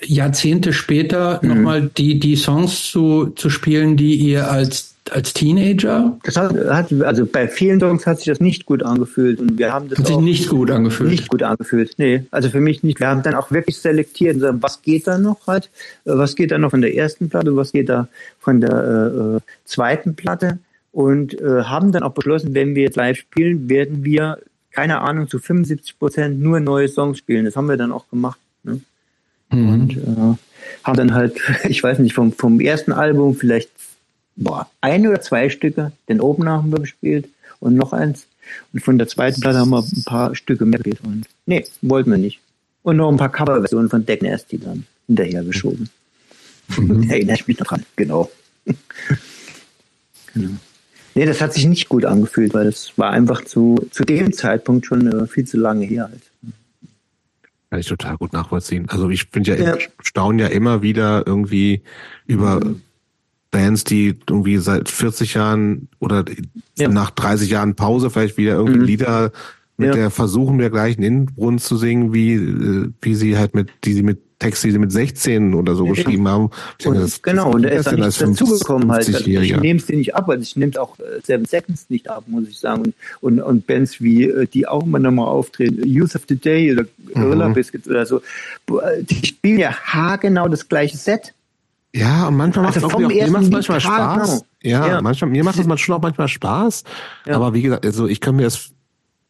Jahrzehnte später mhm. nochmal die, die Songs zu, zu spielen, die ihr als, als Teenager? Das hat, hat, also bei vielen Songs hat sich das nicht gut angefühlt und wir haben das hat sich nicht gut angefühlt. Nicht gut angefühlt. Nee, also für mich nicht. Wir haben dann auch wirklich selektiert und gesagt, was geht da noch halt? Äh, was geht da noch von der ersten Platte? Was geht da von der äh, äh, zweiten Platte? Und äh, haben dann auch beschlossen, wenn wir jetzt live spielen, werden wir keine Ahnung zu 75 Prozent nur neue Songs spielen. Das haben wir dann auch gemacht. Ne? Mhm. Und äh, haben dann halt, <laughs> ich weiß nicht, vom, vom ersten Album vielleicht boah, ein oder zwei Stücke, den Opener haben wir gespielt und noch eins. Und von der zweiten Platte haben wir ein paar Stücke mehr gespielt. Und nee, wollten wir nicht. Und noch ein paar Coverversionen von Deck Nasty dann hinterher geschoben. Mhm. <laughs> Erinnere ich mich noch dran, genau. <laughs> genau. Nee, das hat sich nicht gut angefühlt, weil das war einfach zu, zu dem Zeitpunkt schon äh, viel zu lange her. Halt. Kann ich total gut nachvollziehen. Also ich bin ja, ja. staune ja immer wieder irgendwie über mhm. Bands, die irgendwie seit 40 Jahren oder ja. nach 30 Jahren Pause vielleicht wieder irgendwie mhm. Lieder mit ja. der versuchen der gleichen Inbrunst zu singen, wie, äh, wie sie halt mit, die sie mit Texte, die sie mit 16 oder so ja, geschrieben haben. Und das, genau, und da ist dann nichts dazugekommen halt. Also ich nehme es dir nicht ab, also ich nehme es auch äh, Seven Seconds nicht ab, muss ich sagen. Und, und, und Bands wie, äh, die auch immer nochmal auftreten, Youth of the Day oder Gorilla mhm. Biscuits oder so, die spielen ja haargenau das gleiche Set. Ja, und manchmal macht also es auch, mir macht manchmal Spaß. Ja, ja, manchmal, mir macht es schon auch manchmal Spaß. Ja. Aber wie gesagt, also ich kann mir das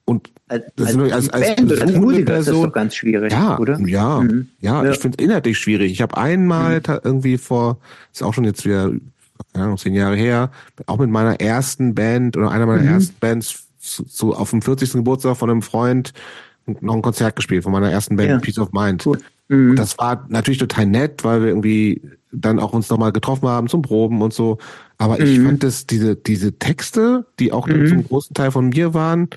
und als, das als, als, als, als, als Musiker ist das doch ganz schwierig, ja, oder? Ja, mhm. ja, ja, ich finde es inhaltlich schwierig. Ich habe einmal mhm. irgendwie vor, ist auch schon jetzt wieder, Ahnung, zehn Jahre her, auch mit meiner ersten Band oder einer meiner mhm. ersten Bands so, so auf dem 40. Geburtstag von einem Freund noch ein Konzert gespielt von meiner ersten Band, ja. Peace of Mind. Cool. Mhm. Das war natürlich total nett, weil wir irgendwie dann auch uns nochmal getroffen haben zum Proben und so. Aber ich mhm. fand das, diese, diese Texte, die auch mhm. zum großen Teil von mir waren,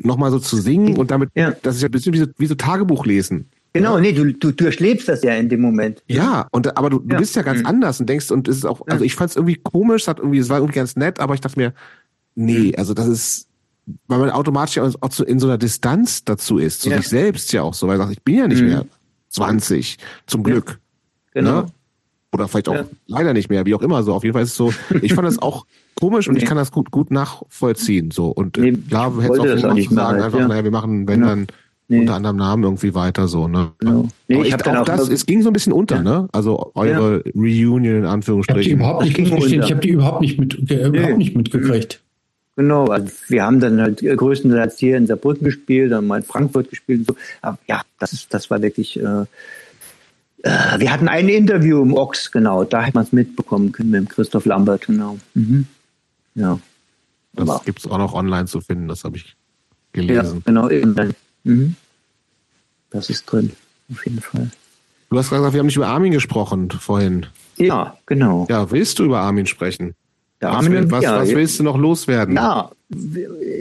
nochmal so zu singen und damit, ja. das ist ja ein bisschen wie so, wie so Tagebuch lesen. Genau, nee, du, du durchlebst das ja in dem Moment. Ja, und aber du, du ja. bist ja ganz mhm. anders und denkst, und es ist auch, also ich fand es irgendwie komisch, es hat irgendwie, es war irgendwie ganz nett, aber ich dachte mir, nee, mhm. also das ist, weil man automatisch auch in so einer Distanz dazu ist, zu ja. sich selbst ja auch so, weil man sagt, ich bin ja nicht mhm. mehr 20, zum Glück. Genau. Ne? Oder vielleicht auch leider nicht mehr, wie auch immer so. Auf jeden Fall ist es so, ich fand das auch <laughs> komisch und nee. ich kann das gut, gut nachvollziehen. So. Und nee, klar, hätte es auch, auch nicht sagen, halt, einfach, ja. naja, wir machen, wenn ja. dann nee. unter anderem Namen irgendwie weiter so. Ne? Genau. Nee, ich, ich habe auch das, es ging so ein bisschen unter, ja. ne? Also eure Reunion in Anführungsstrichen. Ich habe die überhaupt nicht, ich, ich hab die überhaupt nicht, mit, äh, überhaupt nicht mitgekriegt. Genau, also wir haben dann halt größtenteils hier in Saarbrücken gespielt, dann mal in Frankfurt gespielt und so. Aber ja, das ist, das war wirklich. Äh, wir hatten ein Interview im Ochs, genau, da hat man es mitbekommen können mit dem Christoph Lambert, genau. Mhm. Ja. Das gibt es auch noch online zu finden, das habe ich gelesen. Ja, genau, eben. Mhm. Das ist drin, auf jeden Fall. Du hast gesagt, wir haben nicht über Armin gesprochen vorhin. Ja, genau. Ja, willst du über Armin sprechen? Ja, was, Armin, was, ja, was willst du noch loswerden? Ja,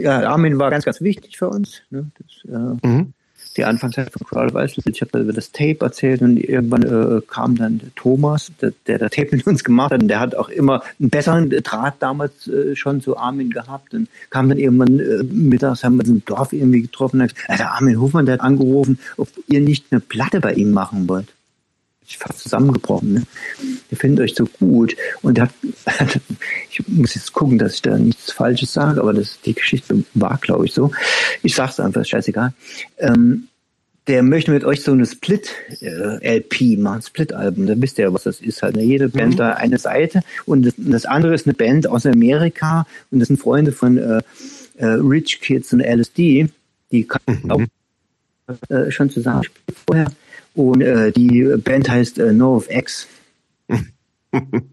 ja, Armin war ganz, ganz wichtig für uns. Ne? Das, äh, mhm die Anfangszeit von Crawl of Ice Ich habe über das Tape erzählt und irgendwann äh, kam dann Thomas, der, der das Tape <laughs> mit uns gemacht hat und der hat auch immer einen besseren Draht damals äh, schon zu Armin gehabt und kam dann irgendwann äh, mittags, haben wir uns im Dorf irgendwie getroffen und gesagt, der Armin Hofmann, der hat angerufen, ob ihr nicht eine Platte bei ihm machen wollt. Fast zusammengebrochen. Ne? Ihr findet euch so gut und hat, <laughs> ich muss jetzt gucken, dass ich da nichts Falsches sage, aber das, die Geschichte war, glaube ich, so. Ich sag's einfach, scheißegal. Ähm, der möchte mit euch so eine Split-LP äh, machen, Split-Album. Da wisst ihr ja, was das ist halt. Ne? Jede Band mhm. da eine Seite und das, das, andere ist eine Band aus Amerika und das sind Freunde von äh, äh, Rich Kids und LSD. Die kann mhm. auch äh, schon zusammen vorher. Und äh, die Band heißt äh, No of X. <laughs>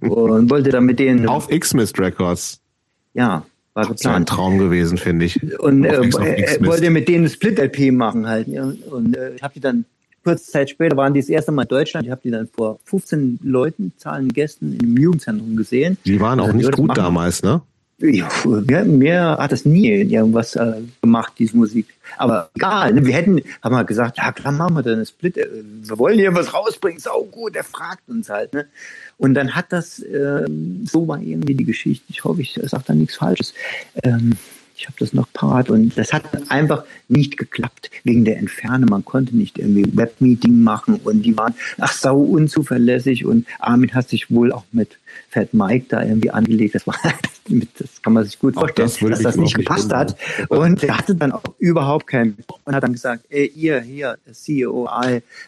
und wollte dann mit denen. Auf X-Mist Records. Ja, war geplant. Das war ein Traum gewesen, finde ich. Und äh, äh, wollte mit denen Split-LP machen halt. Ja. Und äh, ich habe die dann kurze Zeit später waren die das erste Mal in Deutschland. Ich habe die dann vor 15 Leuten, zahlenden Gästen im Jugendzentrum gesehen. Die waren auch nicht gut damals, ne? Wir, mir hat das nie irgendwas äh, gemacht, diese Musik. Aber egal, ne? wir hätten, haben wir gesagt, ja klar, machen wir dann Split. Äh, wir wollen hier was rausbringen, sau gut, der fragt uns halt. Ne? Und dann hat das, äh, so war irgendwie die Geschichte. Ich hoffe, ich sage da nichts Falsches. Ähm, ich habe das noch parat und das hat einfach nicht geklappt wegen der Entfernung. Man konnte nicht irgendwie Webmeeting machen und die waren ach sau unzuverlässig und Armin hat sich wohl auch mit Fat Mike da irgendwie angelegt. Das war <laughs> das kann man sich gut vorstellen, das dass das nicht gepasst hat. Und er hatte dann auch überhaupt keinen und hat dann gesagt, ey, ihr hier, CEO,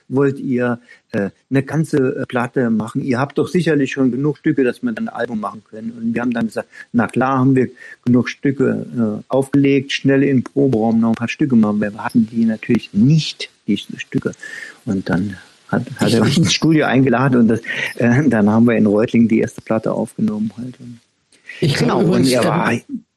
wollt ihr äh, eine ganze äh, Platte machen? Ihr habt doch sicherlich schon genug Stücke, dass wir dann ein Album machen können. Und wir haben dann gesagt, na klar haben wir genug Stücke äh, aufgelegt, schnell in den Proberaum noch ein paar Stücke machen. Wir hatten die natürlich nicht, diese Stücke. Und dann hat, hat er mich ins Studio eingeladen und das, äh, dann haben wir in Reutling die erste Platte aufgenommen halt. Ich glaube genau, übrigens, war,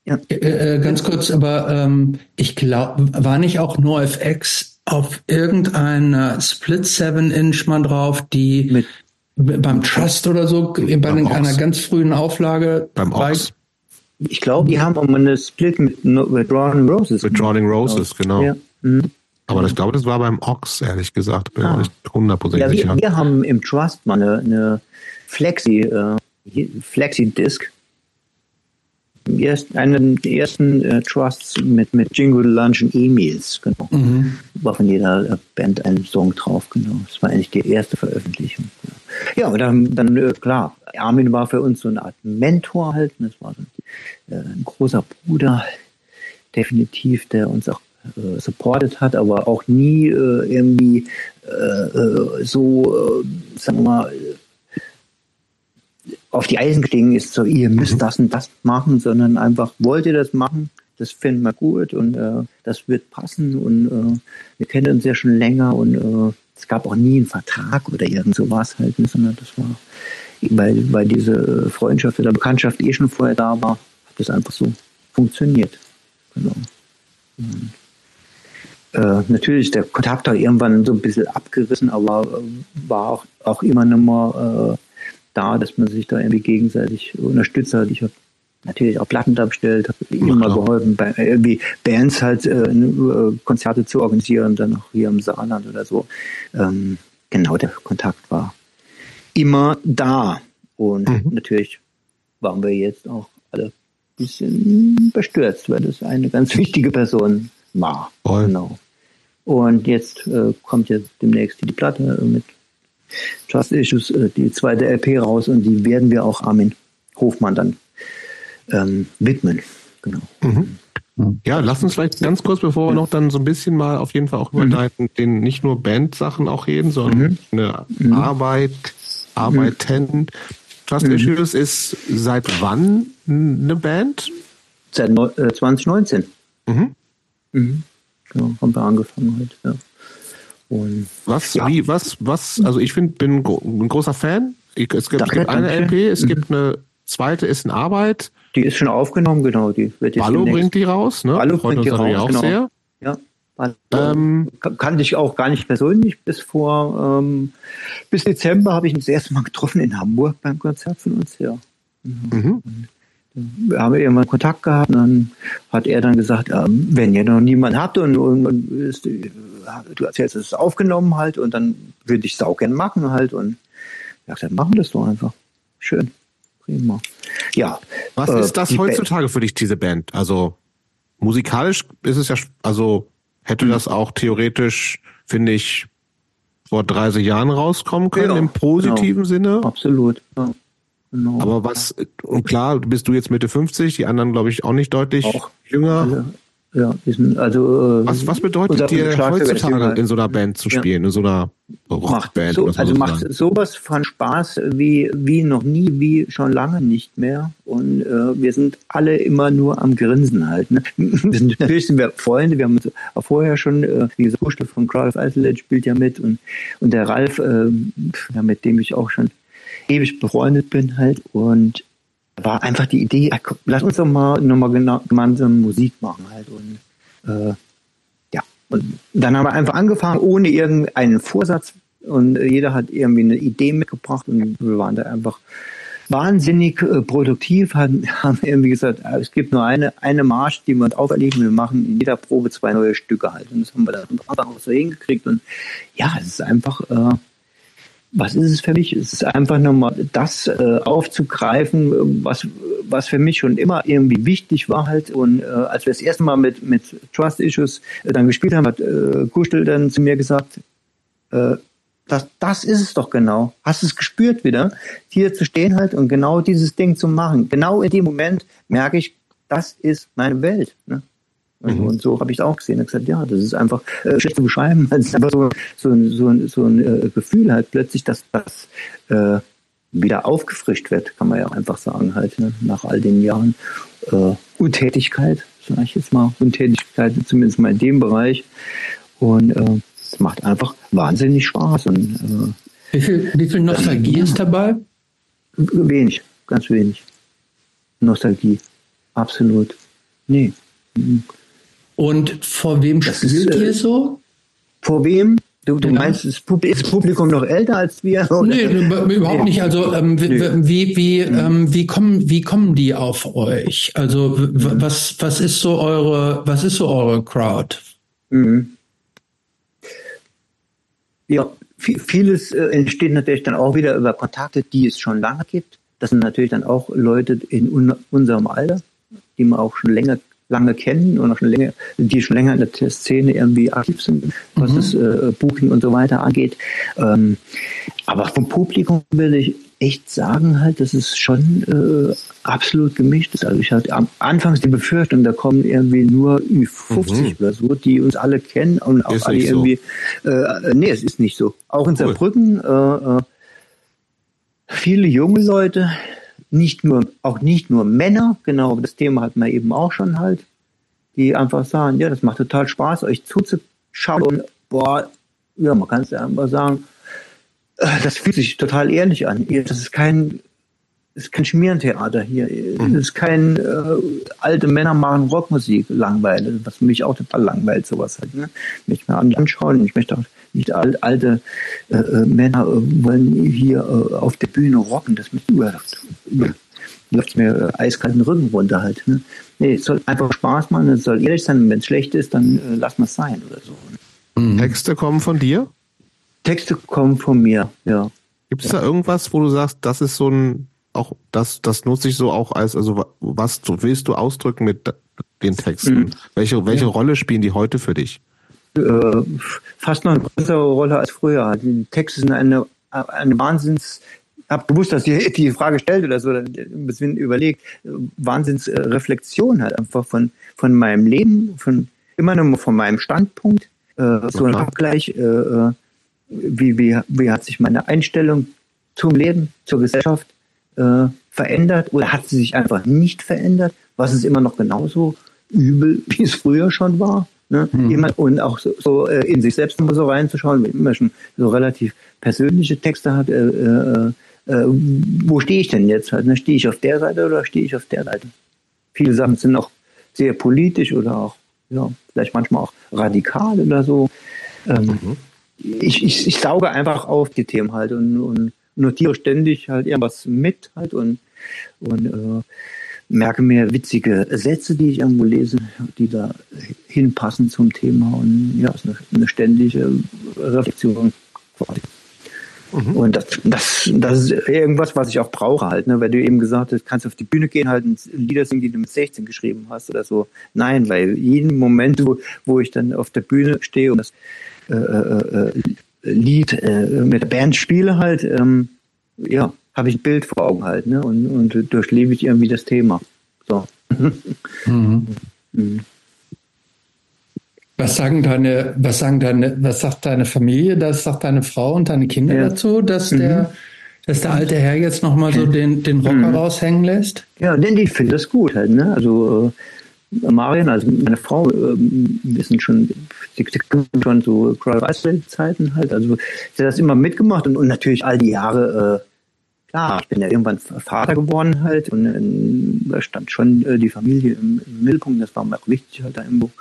ja. Äh, äh, ganz kurz, aber ähm, ich glaube, war nicht auch NoFX auf irgendeiner Split 7 Inch mal drauf, die mit beim Trust oder so, bei beim einer Ox. ganz frühen Auflage. Beim Ox. Ich glaube, die haben auch mal eine Split mit, mit Drowning Roses. Mit Drowning Roses, genau. Ja. Mhm. Aber ich glaube, das war beim Ox, ehrlich gesagt. Bin ah. auch nicht hundertprozentig ja, sicher. Wir haben im Trust mal eine, eine Flexi, äh, Flexi-Disc erst, einen der ersten äh, Trusts mit, mit Jingle Lunch und E-Mails, genau. Mhm. War von jeder äh, Band ein Song drauf, genau. Das war eigentlich die erste Veröffentlichung. Ja, und dann, dann äh, klar, Armin war für uns so eine Art Mentor halt. Das war so, äh, ein großer Bruder, definitiv, der uns auch äh, supported hat, aber auch nie äh, irgendwie äh, so, äh, sagen wir mal, auf die Eisen gestiegen ist, so ihr müsst mhm. das und das machen, sondern einfach wollt ihr das machen, das finden wir gut und äh, das wird passen und äh, wir kennen uns ja schon länger und äh, es gab auch nie einen Vertrag oder irgend sowas halt, ne, sondern das war, weil, weil diese Freundschaft oder Bekanntschaft eh schon vorher da war, hat das einfach so funktioniert. Genau. Und, äh, natürlich der Kontakt hat irgendwann so ein bisschen abgerissen, aber äh, war auch, auch immer noch mal äh, da, dass man sich da irgendwie gegenseitig unterstützt hat. Ich habe natürlich auch Platten da bestellt, habe ihm mal geholfen, bei, irgendwie Bands halt äh, äh, Konzerte zu organisieren, dann auch hier im Saarland oder so. Ähm, genau, der Kontakt war immer da. Und mhm. natürlich waren wir jetzt auch alle ein bisschen bestürzt, weil das eine ganz <laughs> wichtige Person war. Voll. Genau. Und jetzt äh, kommt jetzt demnächst die Platte mit Trust Issues, äh, die zweite LP raus und die werden wir auch Armin Hofmann dann ähm, widmen. Genau. Mhm. Ja, lass uns vielleicht ganz kurz, bevor wir noch dann so ein bisschen mal auf jeden Fall auch über mhm. den nicht nur Bandsachen auch reden, sondern mhm. eine mhm. Arbeit, Arbeiten. Mhm. Trust mhm. Issues ist seit wann eine Band? Seit äh, 2019. Mhm. Genau, haben wir angefangen halt, ja. Und was, ja. wie, was, was, also ich find, bin ein großer Fan. es gibt, es gibt eine LP, es mhm. gibt eine zweite, ist in Arbeit. Die ist schon aufgenommen, genau. Die wird jetzt Ballo bringt die raus, ne? Ballo bringt die raus, auch genau. sehr. Ja. Ähm, kannte ich auch gar nicht persönlich. Bis vor ähm, bis Dezember habe ich ihn das erste Mal getroffen in Hamburg beim Konzert von uns, ja. Mhm. Mhm wir haben irgendwann Kontakt gehabt und dann hat er dann gesagt, äh, wenn ihr noch niemand habt und, und, und ist, du erzählst, es ist aufgenommen halt und dann würde ich es auch gerne machen halt und ja, dann machen wir das doch einfach. Schön. Prima. Ja. Was äh, ist das heutzutage Band. für dich, diese Band? Also musikalisch ist es ja, also hätte das auch theoretisch, finde ich, vor 30 Jahren rauskommen können, Ja, im positiven genau. Sinne. Absolut. Ja, genau. Aber was, und klar, bist du jetzt Mitte 50, die anderen glaube ich auch nicht deutlich Auch. jünger. ja, ja, wir sind also. Äh, Was, was bedeutet dir heutzutage in so einer Band zu Ja. spielen, in so einer Rockband? so, also macht sozusagen? sowas von Spaß wie, wie noch nie, wie schon lange nicht mehr. Und äh, wir sind alle immer nur am Grinsen halt. Ne? <laughs> Wir sind, natürlich sind wir Freunde, wir haben uns auch vorher schon, äh, wie gesagt, Kuschel von Crowd of Isolate spielt ja mit und, und der Ralf, äh, ja, mit dem ich auch schon ewig befreundet bin halt. Und war einfach die Idee, lass uns doch mal nochmal genau, gemeinsam Musik machen halt. Und äh, ja, und dann haben wir einfach angefangen, ohne irgendeinen Vorsatz. Und jeder hat irgendwie eine Idee mitgebracht und wir waren da einfach wahnsinnig äh, produktiv, haben, <laughs> haben irgendwie gesagt, es gibt nur eine, eine Marsch, die wir uns auferlegen, wir machen in jeder Probe zwei neue Stücke halt. Und das haben wir dann einfach auch so hingekriegt. Und ja, es ist einfach, äh, was ist es für mich? Es ist einfach nochmal das äh, aufzugreifen, was, was für mich schon immer irgendwie wichtig war halt. Und äh, als wir das erste Mal mit, mit Trust Issues äh, dann gespielt haben, hat äh, Kuschel dann zu mir gesagt, äh, das, das ist es doch genau. Hast es gespürt wieder, hier zu stehen halt und genau dieses Ding zu machen. Genau in dem Moment merke ich, das ist meine Welt. Ne? Und, Mhm. und so habe ich es auch gesehen. Ich habe gesagt, ja, das ist einfach äh, schlecht zu beschreiben. <laughs> Es ist einfach so, so, ein- so, ein- so ein äh, Gefühl halt plötzlich, dass das äh, wieder aufgefrischt wird, kann man ja einfach sagen halt, ne? nach all den Jahren äh, Untätigkeit, sage ich jetzt mal, Untätigkeit, zumindest mal in dem Bereich. Und äh, es macht einfach wahnsinnig Spaß und äh, Wie viel, wie viel Nostalgie ist dabei? wenig, ganz wenig. Nostalgie, absolut. Nee. Und vor wem ist, spielt äh, ihr so? Vor wem? Du, du Genau. meinst, das ist das Publikum noch älter als wir? <laughs> oder? Nee, überhaupt nicht. Also ähm, wie, wie, wie, ähm, wie, kommen, wie kommen die auf euch? Also w- was, was ist so eure, was ist so eure Crowd? Mhm. Ja, vi- vieles äh, entsteht natürlich dann auch wieder über Kontakte, die es schon lange gibt. Das sind natürlich dann auch Leute in un unserem Alter, die wir auch schon länger lange kennen und auch schon länger, die schon länger in der Szene irgendwie aktiv sind, was Mhm. das äh, Booking und so weiter angeht. Ähm, aber vom Publikum will ich echt sagen halt, dass es schon äh, absolut gemischt ist. Also ich hatte am Anfangs die Befürchtung, da kommen irgendwie nur Ü50 Mhm. oder so, die uns alle kennen und auch Ist alle nicht so. irgendwie. Äh, nee, es ist nicht so. Auch in Cool. Saarbrücken äh, äh, viele junge Leute, nicht nur, auch nicht nur Männer, genau, das Thema hatten wir eben auch schon halt, die einfach sagen, ja, das macht total Spaß, euch zuzuschauen und boah, ja, man kann es ja einfach sagen, äh, das fühlt sich total ehrlich an. Das ist kein, das ist kein Schmierentheater hier. Das ist kein äh, alte Männer machen Rockmusik langweilig, was mich auch total langweilt, sowas halt. Ne? Mich mal an- anschauen. Ich möchte auch nicht al- alte äh, äh, Männer äh, wollen hier äh, auf der Bühne rocken. Das mich über, über läuft mir äh, eiskalten Rücken runter halt. Ne? Nee, es soll einfach Spaß machen, es soll ehrlich sein. Wenn es schlecht ist, dann äh, lass mal es sein oder so. Mhm. Texte kommen von dir? Texte kommen von mir, ja. Gibt es da irgendwas, wo du sagst, das ist so ein, auch das, das nutze ich so auch als, also wa- was du- willst du ausdrücken mit den Texten? Mhm. Welche, welche Rolle spielen die heute für dich? Äh, fast noch eine größere Rolle als früher. Die Texte sind eine, eine Wahnsinns, ich habe gewusst, dass ihr die Frage stellt oder so, ein bisschen überlegt, Wahnsinnsreflexion halt einfach von, von meinem Leben, von immer nur von meinem Standpunkt, äh, so ein. Abgleich, äh, äh, wie, wie, wie hat sich meine Einstellung zum Leben, zur Gesellschaft äh, verändert oder hat sie sich einfach nicht verändert? Was ist immer noch genauso übel, wie es früher schon war? Ne? Immer, und auch so, so äh, in sich selbst mal so reinzuschauen, wenn man schon so relativ persönliche Texte hat, äh, äh, äh, wo stehe ich denn jetzt halt? Ne? Stehe ich auf der Seite oder stehe ich auf der Seite? Viele Sachen sind auch sehr politisch oder auch, ja, vielleicht manchmal auch radikal oder so. Ähm, ich, ich, ich sauge einfach auf die Themen halt und, und notiere ständig halt irgendwas mit halt und, und äh, merke mir witzige Sätze, die ich irgendwo lese, die da hinpassen zum Thema und ja, es ist eine, eine ständige Reflexion quasi. Und das, das, das ist irgendwas, was ich auch brauche halt, ne? weil du eben gesagt hast, kannst du auf die Bühne gehen, halt Lieder singen, die du mit 16 geschrieben hast oder so. Nein, weil jeden Moment, wo, wo ich dann auf der Bühne stehe und das äh, äh, äh, Lied äh, mit der Band spiele halt, ähm, ja, habe ich ein Bild vor Augen halt, ne? Und, und durchlebe ich irgendwie das Thema. So. Mhm. Mhm. Was sagen deine, was sagen deine, was sagt deine Familie, das sagt deine Frau und deine Kinder ja. dazu, dass mhm. der, dass der alte Herr jetzt nochmal so den, den Rocker mhm. raushängen lässt? Ja, denn ich finde das gut halt, ne? Also äh, Marian, also meine Frau, äh, wir sind schon, sie, schon so Cry-Zeiten halt, also sie hat das immer mitgemacht und, und natürlich all die Jahre äh, klar, ich bin ja irgendwann Vater geworden halt und äh, da stand schon äh, die Familie im, im, Mittelpunkt, das war mir auch wichtig halt da irgendwo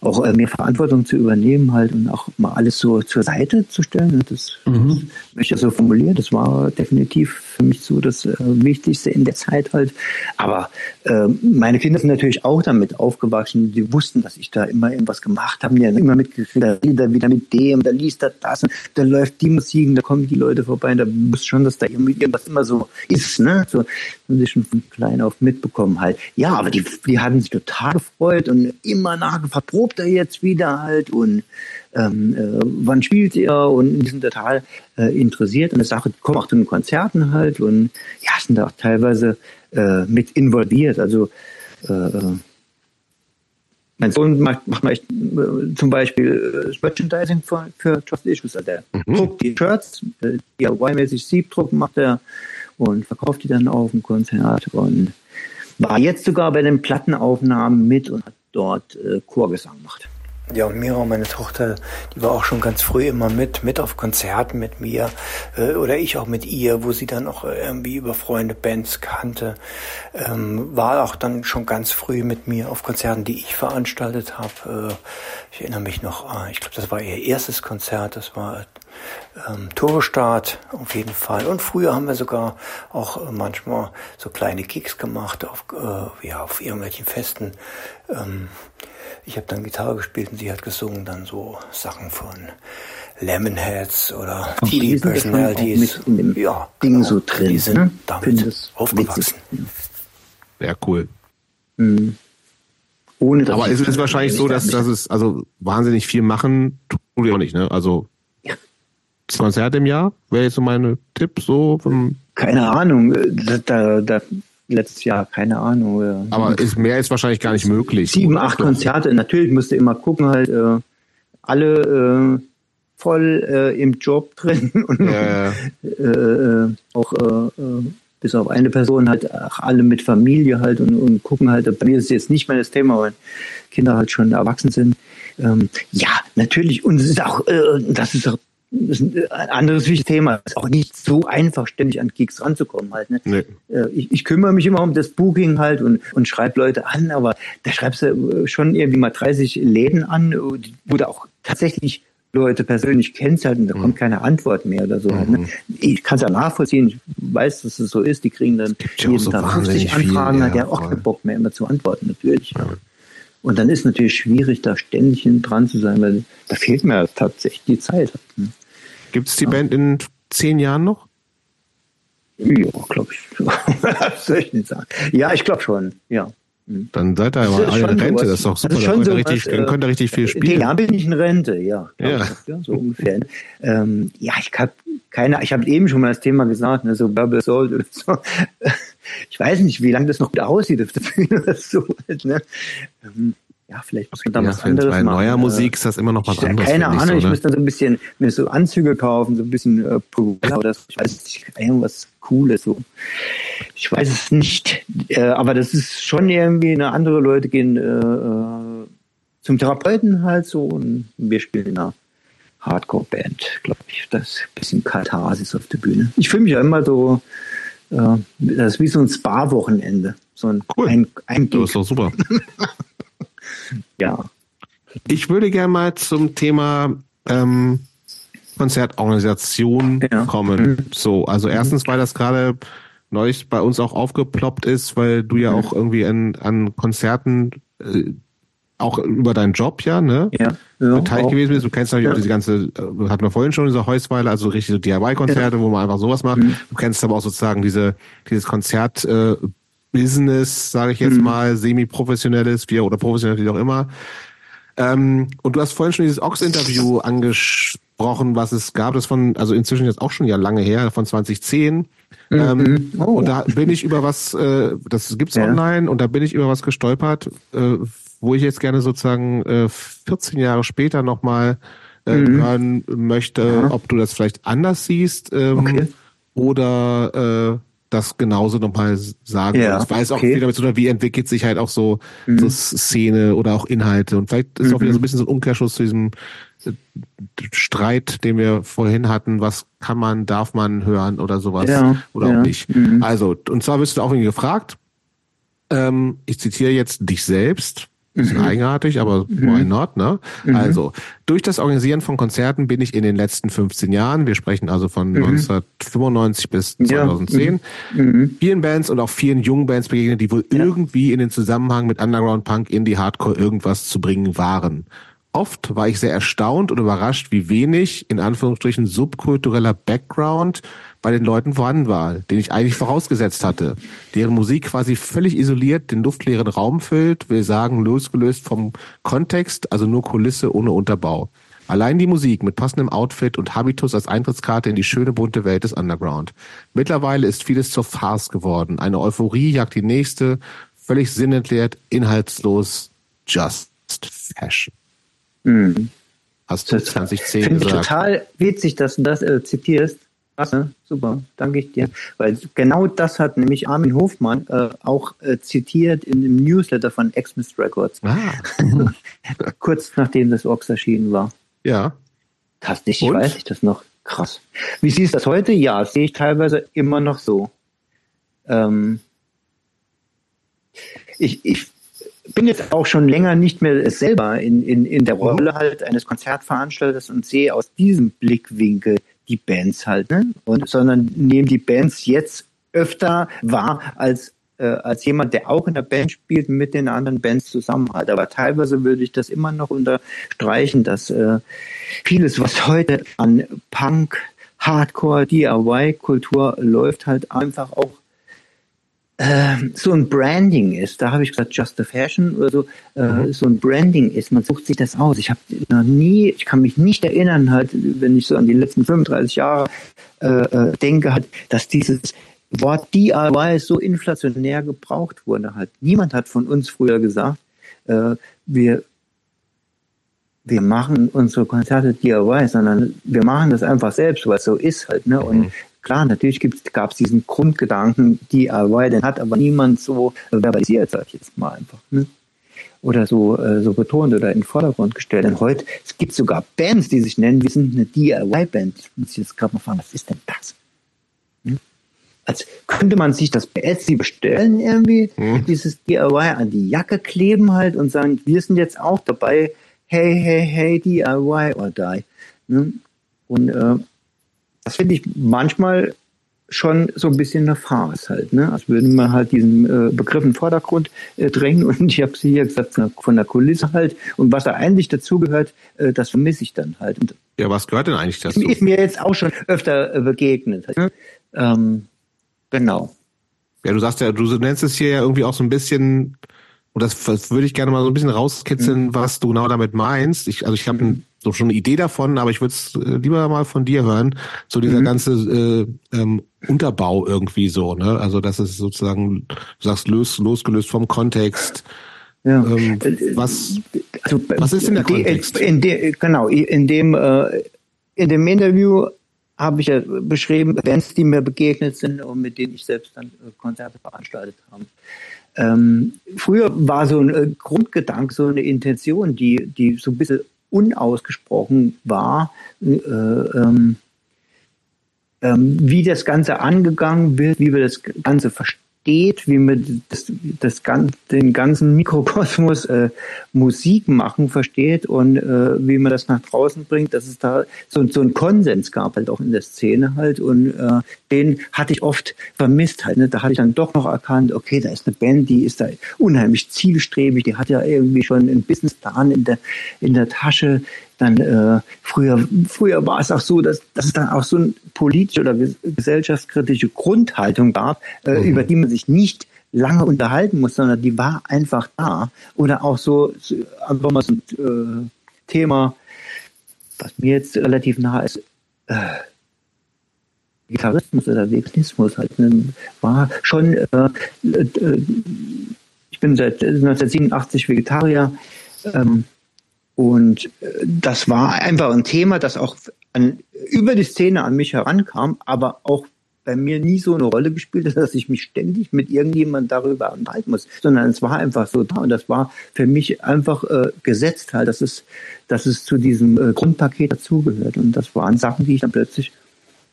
auch äh, mehr Verantwortung zu übernehmen halt und auch mal alles so zur Seite zu stellen. Das, mhm. das möchte ich so formulieren. Das war definitiv für mich so das äh, Wichtigste in der Zeit halt. Aber äh, meine Kinder sind natürlich auch damit aufgewachsen. Die wussten, dass ich da immer irgendwas gemacht habe. Die haben immer mitgekriegt, da wieder, wieder mit dem, da liest er das, und da läuft die Musik, da kommen die Leute vorbei. Und da muss schon, dass da irgendwas immer so ist. Ne? So haben sie schon von klein auf mitbekommen halt. Ja, aber die, die hatten sich total gefreut und immer nachgefragt, probt er jetzt wieder halt und ähm, äh, wann spielt er und die sind total äh, interessiert an der Sache, kommen auch zu den Konzerten halt und ja, sind da auch teilweise äh, mit involviert. Also äh, äh mein Sohn macht, macht mal äh, zum Beispiel das Merchandising für, für Just Issues. Also der mhm. druckt die Shirts, äh, DIY-mäßig Siebdruck macht er und verkauft die dann auf dem Konzert und war jetzt sogar bei den Plattenaufnahmen mit und hat dort äh, Chorgesang gemacht. Ja, und Mira, meine Tochter, die war auch schon ganz früh immer mit, mit auf Konzerten mit mir äh, oder ich auch mit ihr, wo sie dann auch irgendwie über Freunde Bands kannte. Ähm, war auch dann schon ganz früh mit mir auf Konzerten, die ich veranstaltet habe. Äh, ich erinnere mich noch, äh, ich glaube, das war ihr erstes Konzert, das war ähm, Turbostart auf jeden Fall. Und früher haben wir sogar auch äh, manchmal so kleine Gigs gemacht auf, äh, ja, auf irgendwelchen Festen. Ähm, ich habe dann Gitarre gespielt und sie hat gesungen dann so Sachen von Lemonheads oder TV Personalities. in dem ja, Ding genau. so drin. Die sind ne? damit aufgewachsen. Sehr cool. Mhm. Ohne, Aber es ist wahrscheinlich so, dass, dass es also wahnsinnig viel machen tun die auch nicht, ne? Also ja. Konzerte im Jahr wäre jetzt so mein Tipp so. Keine Ahnung, da, da letztes Jahr, keine Ahnung. Aber ist, mehr ist wahrscheinlich gar nicht möglich. Sieben, acht Konzerte, natürlich müsste immer gucken, halt äh, alle äh, voll äh, im Job <laughs> drin und ja, ja. Äh, auch äh, äh, bis auf eine Person halt alle mit Familie halt und, und gucken halt, bei mir ist es jetzt nicht mehr das Thema, weil Kinder halt schon erwachsen sind. Ähm, ja, natürlich, und es ist auch, äh, das ist auch das ist ein anderes wichtiges Thema. Es ist auch nicht so einfach, ständig an Gigs ranzukommen halt. Ne? Nee. Äh, ich, ich, kümmere mich immer um das Booking halt und, und schreibe Leute an, aber da schreibst du schon irgendwie mal 30 Läden an, wo du auch tatsächlich Leute persönlich kennst halt und da mhm. kommt keine Antwort mehr oder so. Halt, ne? Mhm. Ich kann es ja nachvollziehen, ich weiß, dass es so ist, die kriegen dann jeden so Tag 50 Anfragen, viel, ja, hat ja auch keinen Bock mehr immer zu antworten, natürlich. Ja. Und dann ist natürlich schwierig, da ständig dran zu sein, weil da fehlt mir tatsächlich die Zeit. Halt, ne? Gibt es die ja. Band in zehn Jahren noch? Ja, glaube ich. <laughs> soll ich nicht sagen? Ja, ich glaube schon, ja. Hm. Dann seid ihr aber alle in Rente, das ist doch super. Das ist schon da könnt, so richtig, was, könnt ihr richtig viel äh, spielen. Jahren bin ich in Rente, ja. Ja. Ich, ja so ungefähr. Ähm, ja, ich habe keine, ich habe eben schon mal das Thema gesagt, ne, so Bubble Soul oder so. <laughs> Ich weiß nicht, wie lange das noch aussieht auf der Bühne oder so. Ne? Ähm, ja, vielleicht muss man da ja, was anderes bei machen. neuer Musik ist das immer noch was ich, anderes. Keine Ahnung, so, ich müsste so ein bisschen mir so Anzüge kaufen, so ein bisschen äh, oder ich weiß nicht, irgendwas Cooles so. Ich weiß es nicht, äh, aber das ist schon irgendwie eine andere Leute gehen äh, äh zum Therapeuten halt so und wir spielen in einer Hardcore-Band, glaube ich. Das ist ein bisschen Katharsis auf der Bühne. Ich fühle mich ja immer so, äh, das ist wie so ein Spa-Wochenende. So ein, cool. ein, ein Das ist doch super. <laughs> ja. Ich würde gerne mal zum Thema ähm, Konzertorganisation ja. kommen. Mhm. So, also erstens, weil das gerade neulich bei uns auch aufgeploppt ist, weil du ja mhm. auch irgendwie an, an Konzerten äh, auch über deinen Job ja, ne? Ja. ja beteiligt auch. gewesen bist. Du kennst natürlich ja. auch diese ganze, äh, hatten wir vorhin schon, diese Heusweile, also richtig so DIY-Konzerte, ja. wo man einfach sowas macht. Mhm. Du kennst aber auch sozusagen diese, dieses Konzert, äh, Business, sage ich jetzt mhm. mal, semi-professionelles, wie oder professionell, wie auch immer. Ähm, und du hast vorhin schon dieses Ox-Interview angesprochen gesprochen, was es gab. Das von, also inzwischen jetzt auch schon ja lange her, von 2010. Mhm. Ähm, oh. Und da bin ich über was, äh, das gibt's ja. online, und da bin ich über was gestolpert, äh, wo ich jetzt gerne sozusagen äh, 14 Jahre später nochmal äh, mhm. hören möchte, ja. ob du das vielleicht anders siehst ähm, okay. oder äh, das genauso nochmal sagen. Ja, ich weiß auch okay. wieder mit so, wie entwickelt sich halt auch so, mhm. so Szene oder auch Inhalte. Und vielleicht ist mhm. auch wieder so ein bisschen so ein Umkehrschluss zu diesem äh, Streit, den wir vorhin hatten, was kann man, darf man hören oder sowas ja, oder ja. auch nicht. Mhm. Also, und zwar wirst du auch irgendwie gefragt, ähm, ich zitiere jetzt dich selbst, Bisschen mhm. eigenartig, aber mhm. why not, ne? Mhm. Also, durch das Organisieren von Konzerten bin ich in den letzten 15 Jahren, wir sprechen also von 1995 mhm. bis 2010, ja. Mhm. Mhm. vielen Bands und auch vielen jungen Bands begegnet, die wohl ja. irgendwie in den Zusammenhang mit Underground Punk, Indie, Hardcore irgendwas zu bringen waren. Oft war ich sehr erstaunt und überrascht, wie wenig, in Anführungsstrichen, subkultureller Background bei den Leuten vorhanden war, den ich eigentlich vorausgesetzt hatte. Deren Musik quasi völlig isoliert den luftleeren Raum füllt, will sagen, losgelöst vom Kontext, also nur Kulisse ohne Unterbau. Allein die Musik mit passendem Outfit und Habitus als Eintrittskarte in die schöne bunte Welt des Underground. Mittlerweile ist vieles zur Farce geworden. Eine Euphorie jagt die nächste, völlig sinnentleert, inhaltslos, just fashion. Mhm. Hast du 2010 gesagt. Ich total witzig, dass du das äh, zitierst. Klasse, super, danke ich dir. Weil genau das hat nämlich Armin Hofmann äh, auch äh, zitiert in dem Newsletter von Xmas Records. Ah. <laughs> Kurz nachdem das Orks erschienen war. Ja. Tatsächlich weiß ich das noch. Krass. Wie siehst du das heute? Ja, sehe ich teilweise immer noch so. Ähm, ich, ich bin jetzt auch schon länger nicht mehr selber in, in, in der Rolle halt eines Konzertveranstalters und sehe aus diesem Blickwinkel die Bands halt, ne? Und, sondern nehmen die Bands jetzt öfter wahr als äh, als jemand, der auch in der Band spielt, mit den anderen Bands zusammen hat. Aber teilweise würde ich das immer noch unterstreichen, dass äh, vieles, was heute an Punk, Hardcore, DIY-Kultur läuft, halt einfach auch ähm, so ein Branding ist, da habe ich gesagt, Just a Fashion oder so, äh, mhm. so ein Branding ist, man sucht sich das aus. Ich habe noch nie, ich kann mich nicht erinnern, halt, wenn ich so an die letzten 35 Jahre äh, äh, denke, halt, dass dieses Wort DIY so inflationär gebraucht wurde. Halt. Niemand hat von uns früher gesagt, äh, wir wir machen unsere Konzerte DIY, sondern wir machen das einfach selbst, weil es so ist halt. Ne? Und mhm. Klar, natürlich gab es diesen Grundgedanken DIY, den hat aber niemand so verbalisiert, sag ich jetzt mal einfach. Ne? Oder so, äh, so betont oder in den Vordergrund gestellt. Denn heute, es gibt sogar Bands, die sich nennen, wir sind eine DIY-Band. Ich muss jetzt gerade mal fragen, was ist denn das? Hm? Als könnte man sich das bei Etsy bestellen irgendwie, hm. dieses DIY an die Jacke kleben halt und sagen, wir sind jetzt auch dabei, hey, hey, hey, DIY or die. Ne? Und äh, das finde ich manchmal schon so ein bisschen eine Farce halt, ne? Als würden wir halt diesen äh, Begriff in den Vordergrund äh, drängen <laughs> und ich habe sie hier gesagt von der, von der, Kulisse halt und was da eigentlich dazugehört, äh, das vermisse ich dann halt. Und ja, was gehört denn eigentlich dazu? Ist mir jetzt auch schon öfter äh, begegnet. Halt. Ähm, genau. Ja, du sagst ja, du nennst es hier ja irgendwie auch so ein bisschen und das, das würde ich gerne mal so ein bisschen rauskitzeln, mhm. was du genau damit meinst. Ich, also ich habe mhm. So schon eine Idee davon, aber ich würde es äh, lieber mal von dir hören. So dieser mhm. ganze äh, ähm, Unterbau irgendwie so, ne? Also das ist sozusagen, du sagst, los, losgelöst vom Kontext. Ja. Ähm, was, also, was ist denn der Kontext? In de, genau, in dem, äh, in dem Interview habe ich ja beschrieben, Bands, die mir begegnet sind und mit denen ich selbst dann äh, Konzerte veranstaltet habe. Ähm, früher war so ein äh, Grundgedanke, so eine Intention, die, die so ein bisschen unausgesprochen war, äh, ähm, ähm, wie das Ganze angegangen wird, wie wir das Ganze verstehen geht, wie man das, das, den ganzen Mikrokosmos äh, Musik machen versteht und äh, wie man das nach draußen bringt, dass es da so, so einen Konsens gab halt auch in der Szene halt und äh, den hatte ich oft vermisst halt. Ne? Da hatte ich dann doch noch erkannt, okay, da ist eine Band, die ist da unheimlich zielstrebig, die hat ja irgendwie schon einen Businessplan in der in der Tasche, dann äh, früher, früher war es auch so, dass, dass es dann auch so eine politische oder gesellschaftskritische Grundhaltung gab, äh, mhm. über die man sich nicht lange unterhalten muss, sondern die war einfach da. Oder auch so, so einfach mal so ein äh, Thema was mir jetzt relativ nah ist, äh, Vegetarismus oder Veganismus halt, ne, war schon, äh, äh, ich bin seit 1987 Vegetarier ähm, und äh, das war einfach ein Thema, das auch an, über die Szene an mich herankam, aber auch bei mir nie so eine Rolle gespielt hat, dass ich mich ständig mit irgendjemand darüber unterhalten muss, sondern es war einfach so da und das war für mich einfach äh, gesetzt halt, dass es, dass es zu diesem äh, Grundpaket dazugehört und das waren Sachen, die ich dann plötzlich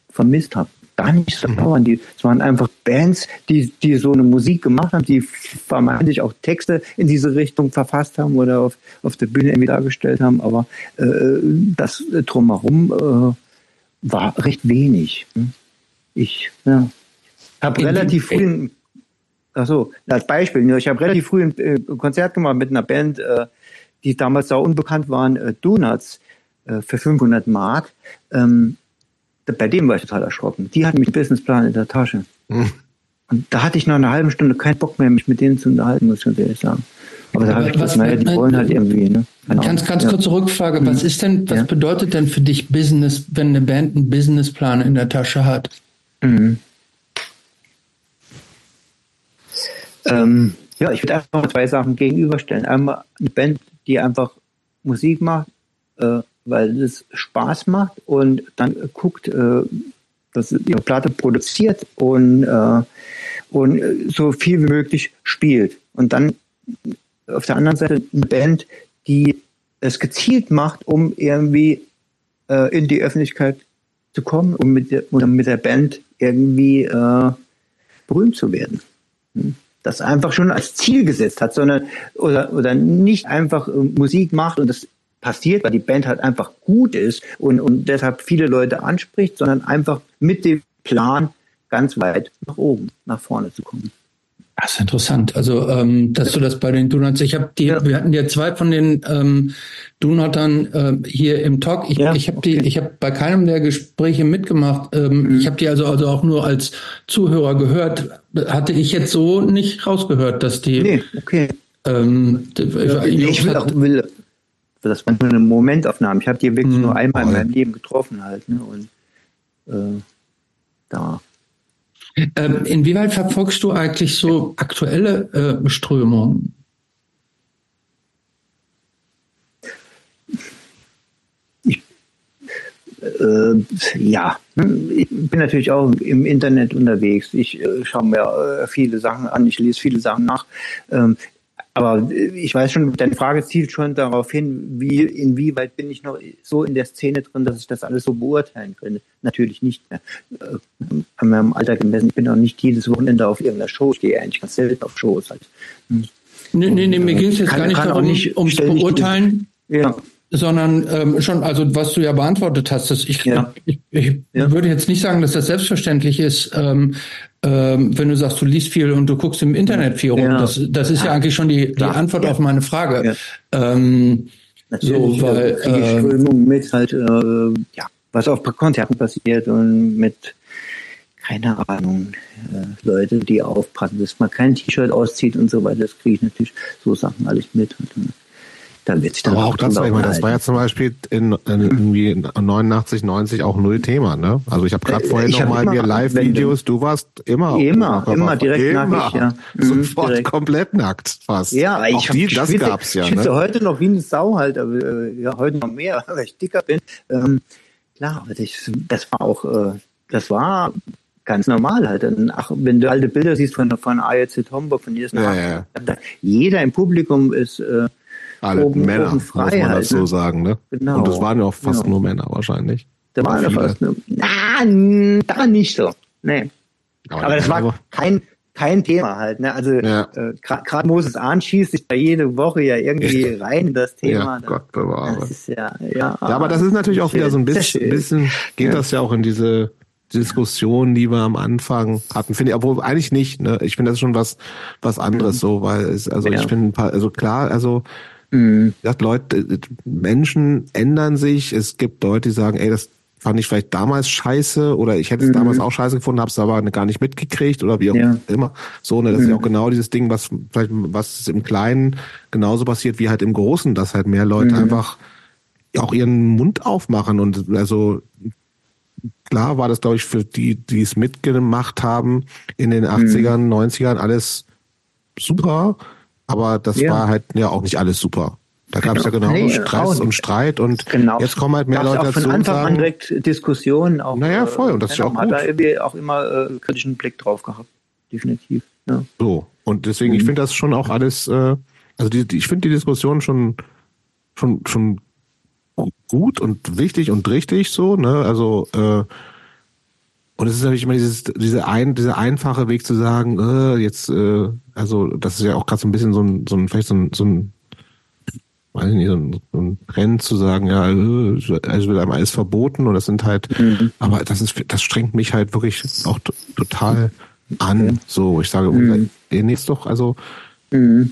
vermisst habe. Gar nicht so mhm. die, es waren einfach Bands, die, die so eine Musik gemacht haben, die vermeintlich auch Texte in diese Richtung verfasst haben oder auf, auf der Bühne irgendwie dargestellt haben, aber äh, das drumherum äh, war recht wenig. Ich ja, habe relativ früh, ein, also als Beispiel, ich habe relativ früh ein äh, Konzert gemacht mit einer Band, äh, die damals auch unbekannt waren, äh, Donuts, äh, für 500 Mark. Ähm, bei dem war ich total erschrocken. Die hatten mich einen Businessplan in der Tasche. Hm. Und da hatte ich nach einer halben Stunde keinen Bock mehr, mich mit denen zu unterhalten, muss ich ganz ehrlich sagen. Aber da habe ich was, naja, die wollen halt irgendwie, ne? Ganz, ganz ja. kurze Rückfrage. Was hm. ist denn, was ja. bedeutet denn für dich Business, wenn eine Band einen Businessplan in der Tasche hat? Mhm. Ähm, ja, ich würde einfach zwei Sachen gegenüberstellen. Einmal eine Band, die einfach Musik macht, äh, weil es Spaß macht und dann guckt, äh, dass ihre Platte produziert und, äh, und so viel wie möglich spielt. Und dann auf der anderen Seite eine Band, die es gezielt macht, um irgendwie äh, in die Öffentlichkeit zu kommen und mit der, oder mit der Band irgendwie äh, berühmt zu werden. Hm? Das einfach schon als Ziel gesetzt hat, sondern oder, oder nicht einfach äh, Musik macht und das passiert, weil die Band halt einfach gut ist und, und deshalb viele Leute anspricht, sondern einfach mit dem Plan ganz weit nach oben, nach vorne zu kommen. Das ist interessant. Also, ähm, dass du das bei den Donuts, ich habe die, ja. wir hatten ja zwei von den ähm, Donutern äh, hier im Talk. Ich, ja, ich habe okay. die, ich habe bei keinem der Gespräche mitgemacht. Ähm, mhm. Ich habe die also also auch nur als Zuhörer gehört. Hatte ich jetzt so nicht rausgehört, dass die. Nee, okay. Ähm, ja, ich will auch will, das war nur eine Momentaufnahme. Ich habe die wirklich mhm. nur einmal in meinem Leben getroffen halt. Ne? Und äh, da ähm, inwieweit verfolgst du eigentlich so aktuelle äh, Strömungen? äh, ja, ich bin natürlich auch im Internet unterwegs. Ich äh, schaue mir äh, viele Sachen an, ich lese viele Sachen nach. Ähm, aber ich weiß schon, deine Frage zielt schon darauf hin, wie, inwieweit bin ich noch so in der Szene drin, dass ich das alles so beurteilen könnte. Natürlich nicht mehr. Äh, an meinem Alter gemessen, ich bin auch nicht jedes Wochenende auf irgendeiner Show, ich gehe eigentlich ganz selten auf Shows halt. Hm. Nee, nee, nee, mir ging es jetzt kann, gar nicht darum, nicht, ums Beurteilen. Ja sondern ähm, schon, also was du ja beantwortet hast, dass ich, ja. ich, ich ja. würde jetzt nicht sagen, dass das selbstverständlich ist, ähm, ähm, wenn du sagst, du liest viel und du guckst im Internet viel rum. Ja. Das, das ist ja eigentlich schon die, die Antwort auf meine Frage. Ähm, Natürlich, so, weil die äh, Strömung mit halt, äh, ja, was auf Konzerten passiert und mit keine Ahnung, äh, Leute, die aufpassen, dass man kein T-Shirt auszieht und so weiter, das kriege ich natürlich so Sachen alles mit. Und, dann wird sich dann Aber auch das, ich meine, das war ja zum Beispiel in, in irgendwie 89, 90 auch null Thema, ne? Also ich habe gerade äh, vorhin nochmal mir Live-Videos, du warst immer immer, immer direkt immer, nackig, ja. <laughs> Mhm, Sofort direkt. komplett nackt fast. Ja, ich auch die, das schwitze, gab's ja. Ich schwitze ne? heute noch wie eine Sau halt, aber äh, ja, heute noch mehr, <laughs> weil ich dicker bin. Ähm, klar, aber das, das war auch, äh, das war ganz normal halt. Ach, wenn du alte Bilder siehst von, von AEC Homburg, von jedes ja, ja. jeder im Publikum ist äh, alle oben, Männer, oben frei muss man halt, das so sagen, ne? Genau. Und das waren ja auch fast genau. nur Männer wahrscheinlich. Da waren ja fast nur, na, da nicht so. Nee. Aber, Aber das war kein, kein Thema halt. Ne? Also ja. äh, gerade Moses Ahn schießt sich da jede Woche ja irgendwie rein in das Thema. Ja, Gott bewahre. Das ist ja, ja, ja, aber das ist natürlich auch wieder so ein bisschen, bisschen geht das ja auch in diese Diskussion, die wir am Anfang hatten, finde ich, obwohl eigentlich nicht. Ne? Ich finde das schon was was anderes mhm. so, weil es, also ja. ich finde, also klar, also Mhm. Sagt, Leute, Menschen ändern sich. Es gibt Leute, die sagen, ey, das fand ich vielleicht damals scheiße oder ich hätte es mhm. damals auch scheiße gefunden, habe es aber gar nicht mitgekriegt oder wie auch ja. immer. So, ne, das mhm. ist ja auch genau dieses Ding, was vielleicht was im Kleinen genauso passiert wie halt im Großen, dass halt mehr Leute mhm. einfach auch ihren Mund aufmachen und also klar war das, glaube ich, für die, die es mitgemacht haben in den 80ern, mhm. 90ern alles super, aber das ja. war halt ja auch nicht alles super. Da gab es ja genau nee, Stress und Streit und genau. jetzt kommen halt mehr Gab's Leute auch von dazu Anfang an direkt Diskussionen. Auch, naja, voll und das ist ja auch gut. Hat da irgendwie auch immer äh, kritischen Blick drauf gehabt, definitiv. Ja. So und deswegen, mhm. ich finde das schon auch alles, äh, also die, die ich finde die Diskussion schon schon schon gut und wichtig und richtig so, ne? Also äh, und es ist natürlich immer dieses, diese ein, dieser einfache Weg zu sagen, äh, jetzt, äh, also das ist ja auch gerade so ein bisschen so ein, so ein vielleicht so ein, so ein weiß nicht, so ein, so ein Rennen zu sagen, ja, also wird einem alles verboten und das sind halt, mhm. aber das ist, das strengt mich halt wirklich auch total an. So, ich sage, mhm. ihr nächst doch, also mhm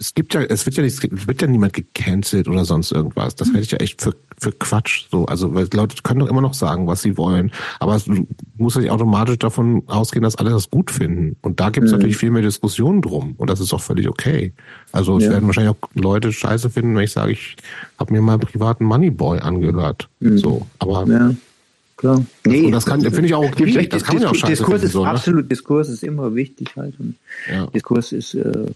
es gibt ja, es wird ja nicht, es wird ja niemand gecancelt oder sonst irgendwas. Das halte ich ja echt für, für Quatsch. So, also, weil Leute können doch immer noch sagen, was sie wollen. Aber es muss ja nicht automatisch davon ausgehen, dass alle das gut finden. Und da gibt es mhm. natürlich viel mehr Diskussionen drum. Und das ist auch völlig okay. Also, es ja. werden wahrscheinlich auch Leute scheiße finden, wenn ich sage, ich habe mir mal privaten Moneyboy angehört. Mhm. So, aber. Ja. Klar. Nee, und das kann, finde ich auch okay. Das kann man ja auch scheiße Diskurs finden, ist so, ne? absolut, Diskurs ist immer wichtig halt. Und ja. Diskurs ist, äh,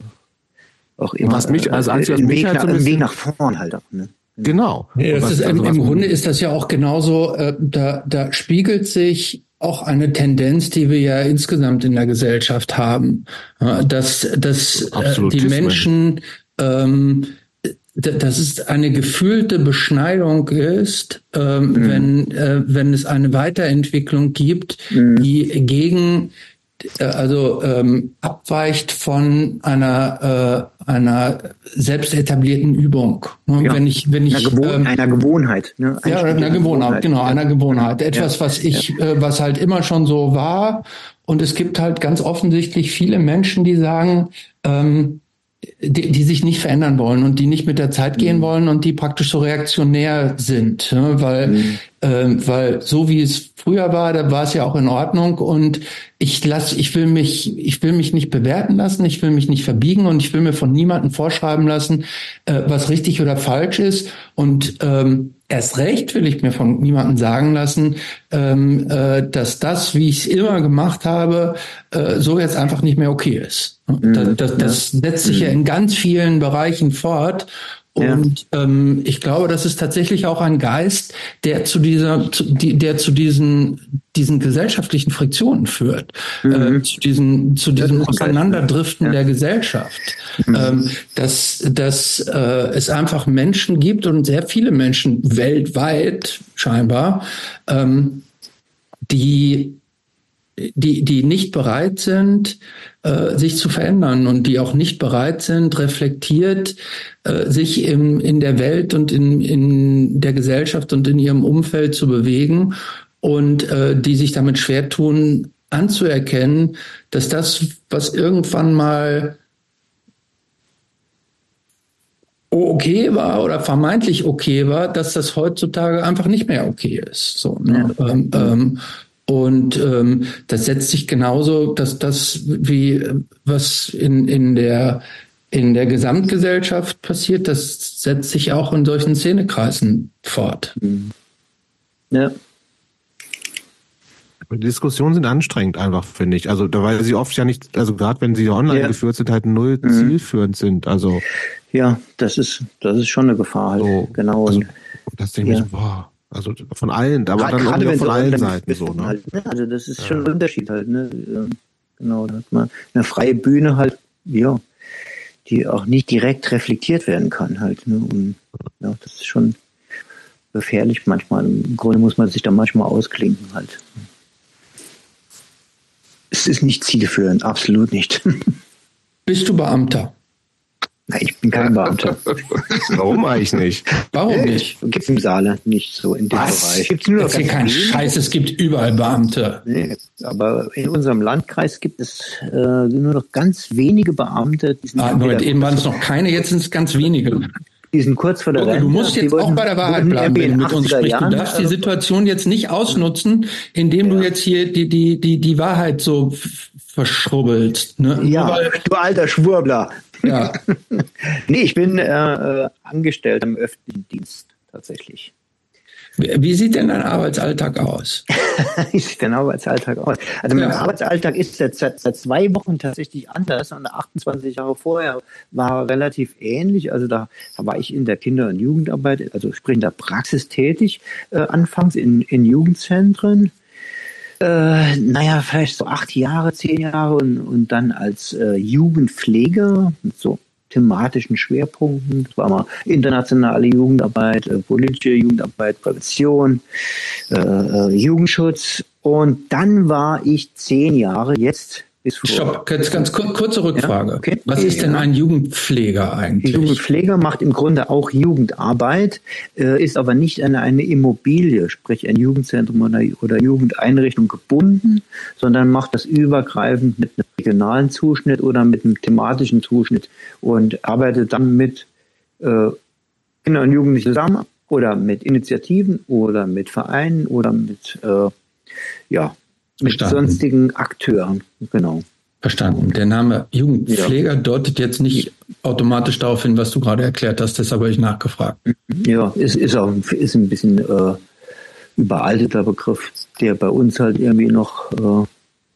auch immer. Was mich, also als was mich halt so ein Weg nach vorn halt auch, ne? Genau. Ja, ist, also Im Grunde ist das ja auch genauso, äh, da, da spiegelt sich auch eine Tendenz, die wir ja insgesamt in der Gesellschaft haben, dass, dass äh, die Menschen, ähm, dass es eine gefühlte Beschneidung ist, ähm, mhm. wenn, äh, wenn es eine Weiterentwicklung gibt, mhm. die gegen äh, also ähm, abweicht von einer äh, einer selbst etablierten Übung. Ne? Ja. Wenn ich wenn ich einer, Gewohn ähm, einer Gewohnheit, ne? ja, einer Gewohnheit, Gewohnheit, genau, einer Gewohnheit. Etwas, ja. was ich, ja. äh, was halt immer schon so war. Und es gibt halt ganz offensichtlich viele Menschen, die sagen, ähm, die, die sich nicht verändern wollen und die nicht mit der Zeit gehen mhm. wollen und die praktisch so reaktionär sind, ne? weil mhm. Äh, weil so wie es früher war, da war es ja auch in Ordnung. Und ich lass, ich will mich, ich will mich nicht bewerten lassen, ich will mich nicht verbiegen und ich will mir von niemandem vorschreiben lassen, äh, was richtig oder falsch ist. Und ähm, erst recht will ich mir von niemandem sagen lassen, ähm, äh, dass das, wie ich es immer gemacht habe, äh, so jetzt einfach nicht mehr okay ist. Mhm. Das, das, das setzt sich ja in ganz vielen Bereichen fort und ja. ähm, ich glaube, das ist tatsächlich auch ein Geist, der zu dieser, zu, die, der zu diesen, diesen gesellschaftlichen Friktionen führt, mhm. äh, zu diesen, zu diesem Auseinanderdriften ja. der Gesellschaft, mhm. ähm, dass, dass äh, es einfach Menschen gibt und sehr viele Menschen weltweit scheinbar, ähm, die die, die nicht bereit sind, äh, sich zu verändern und die auch nicht bereit sind, reflektiert äh, sich im, in der Welt und in, in der Gesellschaft und in ihrem Umfeld zu bewegen und äh, die sich damit schwer tun, anzuerkennen, dass das, was irgendwann mal okay war oder vermeintlich okay war, dass das heutzutage einfach nicht mehr okay ist. So, ne? Ja. Ähm, ähm, und ähm, das setzt sich genauso, dass das wie was in, in der in der Gesamtgesellschaft passiert, das setzt sich auch in solchen Szenekreisen fort. Mhm. Ja. Die Diskussionen sind anstrengend einfach, finde ich. Also, weil sie oft ja nicht, also gerade wenn sie online ja. geführt sind, halt null mhm. zielführend sind. Also. Ja, das ist, das ist schon eine Gefahr halt. So, genau. Also, das denke ich ja. so, boah. Also von allen, aber gerade, dann auch von allen Seiten so. Ne? Halt, ne? Also das ist ja. schon ein Unterschied halt. Ne? Genau, da hat man eine freie Bühne halt, ja, die auch nicht direkt reflektiert werden kann halt. Ne? Und ja, das ist schon gefährlich manchmal. Im Grunde muss man sich da manchmal ausklinken halt. Es ist nicht zielführend, absolut nicht. <laughs> Bist du Beamter? Nein, ich bin kein Beamter. <laughs> Warum eigentlich nicht? Warum nicht? Gibt es im Saale nicht so in dem Was? Bereich. Gibt's nur noch kein Scheiß, es gibt überall Beamte. Nee, aber in unserem Landkreis gibt es äh, nur noch ganz wenige Beamte. Die sind ah, Leute, eben waren es noch keine, jetzt sind es ganz wenige. Die sind kurz vor der okay, Rente. Du musst jetzt auch bei der Wahrheit bleiben, wenn du mit uns sprichst. Du darfst die Situation jetzt nicht ausnutzen, indem ja. du jetzt hier die, die, die, die Wahrheit so verschrubbelst. Ne? Ja, Weil, du alter Schwurbler. Ja. <laughs> nee, ich bin äh, angestellt im öffentlichen Dienst tatsächlich. Wie sieht denn dein Arbeitsalltag aus? <laughs> Wie sieht dein Arbeitsalltag aus? Also mein ja. Arbeitsalltag ist seit, seit, seit, zwei Wochen tatsächlich anders und 28 Jahre vorher war relativ ähnlich. Also da, war ich in der Kinder- und Jugendarbeit, also sprich in der Praxis tätig, äh, anfangs in, in Jugendzentren. Äh, naja, vielleicht so acht Jahre, zehn Jahre und, und dann als äh, Jugendpfleger, so thematischen Schwerpunkten. Das war mal internationale Jugendarbeit, äh, politische Jugendarbeit, Prävention, äh, äh, Jugendschutz. Und dann war ich zehn Jahre jetzt bis vor. Stopp, ganz, ganz kurze Rückfrage. Ja, okay. Was ist denn ein Jugendpfleger eigentlich? Jugendpfleger macht im Grunde auch Jugendarbeit, äh, ist aber nicht an eine Immobilie, sprich ein Jugendzentrum oder, oder Jugendeinrichtung gebunden, sondern macht das übergreifend mit einem regionalen Zuschnitt oder mit einem thematischen Zuschnitt und arbeitet dann mit äh, Kindern und Jugendlichen zusammen oder mit Initiativen oder mit Vereinen oder mit äh, ja, mit Verstanden. sonstigen Akteuren, genau. Verstanden. Der Name Jugendpfleger ja. deutet jetzt nicht automatisch darauf hin, was du gerade erklärt hast, deshalb habe ich nachgefragt. Ja, ist, ist auch ist ein bisschen äh, überalteter Begriff, der bei uns halt irgendwie noch äh,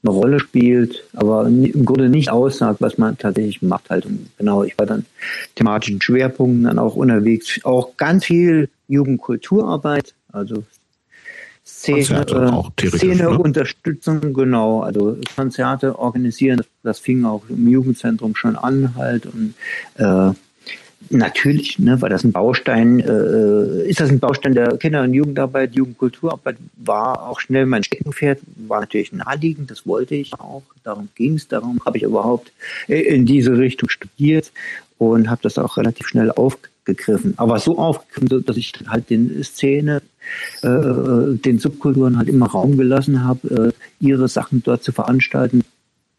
eine Rolle spielt, aber im Grunde nicht aussagt, was man tatsächlich macht. Halt. Und genau, ich war dann thematischen Schwerpunkten dann auch unterwegs, auch ganz viel Jugendkulturarbeit, also Szene, äh, Szene ne? Unterstützung, genau, also Konzerte organisieren, das, das, fing auch im Jugendzentrum schon an halt und äh, natürlich, ne, war das ein Baustein, äh, ist das ein Baustein der Kinder- und Jugendarbeit, Jugendkulturarbeit, war auch schnell mein Steckenpferd, war natürlich naheliegend, das wollte ich auch, darum ging es, darum habe ich überhaupt in diese Richtung studiert und habe das auch relativ schnell aufgegriffen, aber so aufgegriffen, dass ich halt den Szene äh, äh, den Subkulturen halt immer Raum gelassen habe, äh, ihre Sachen dort zu veranstalten,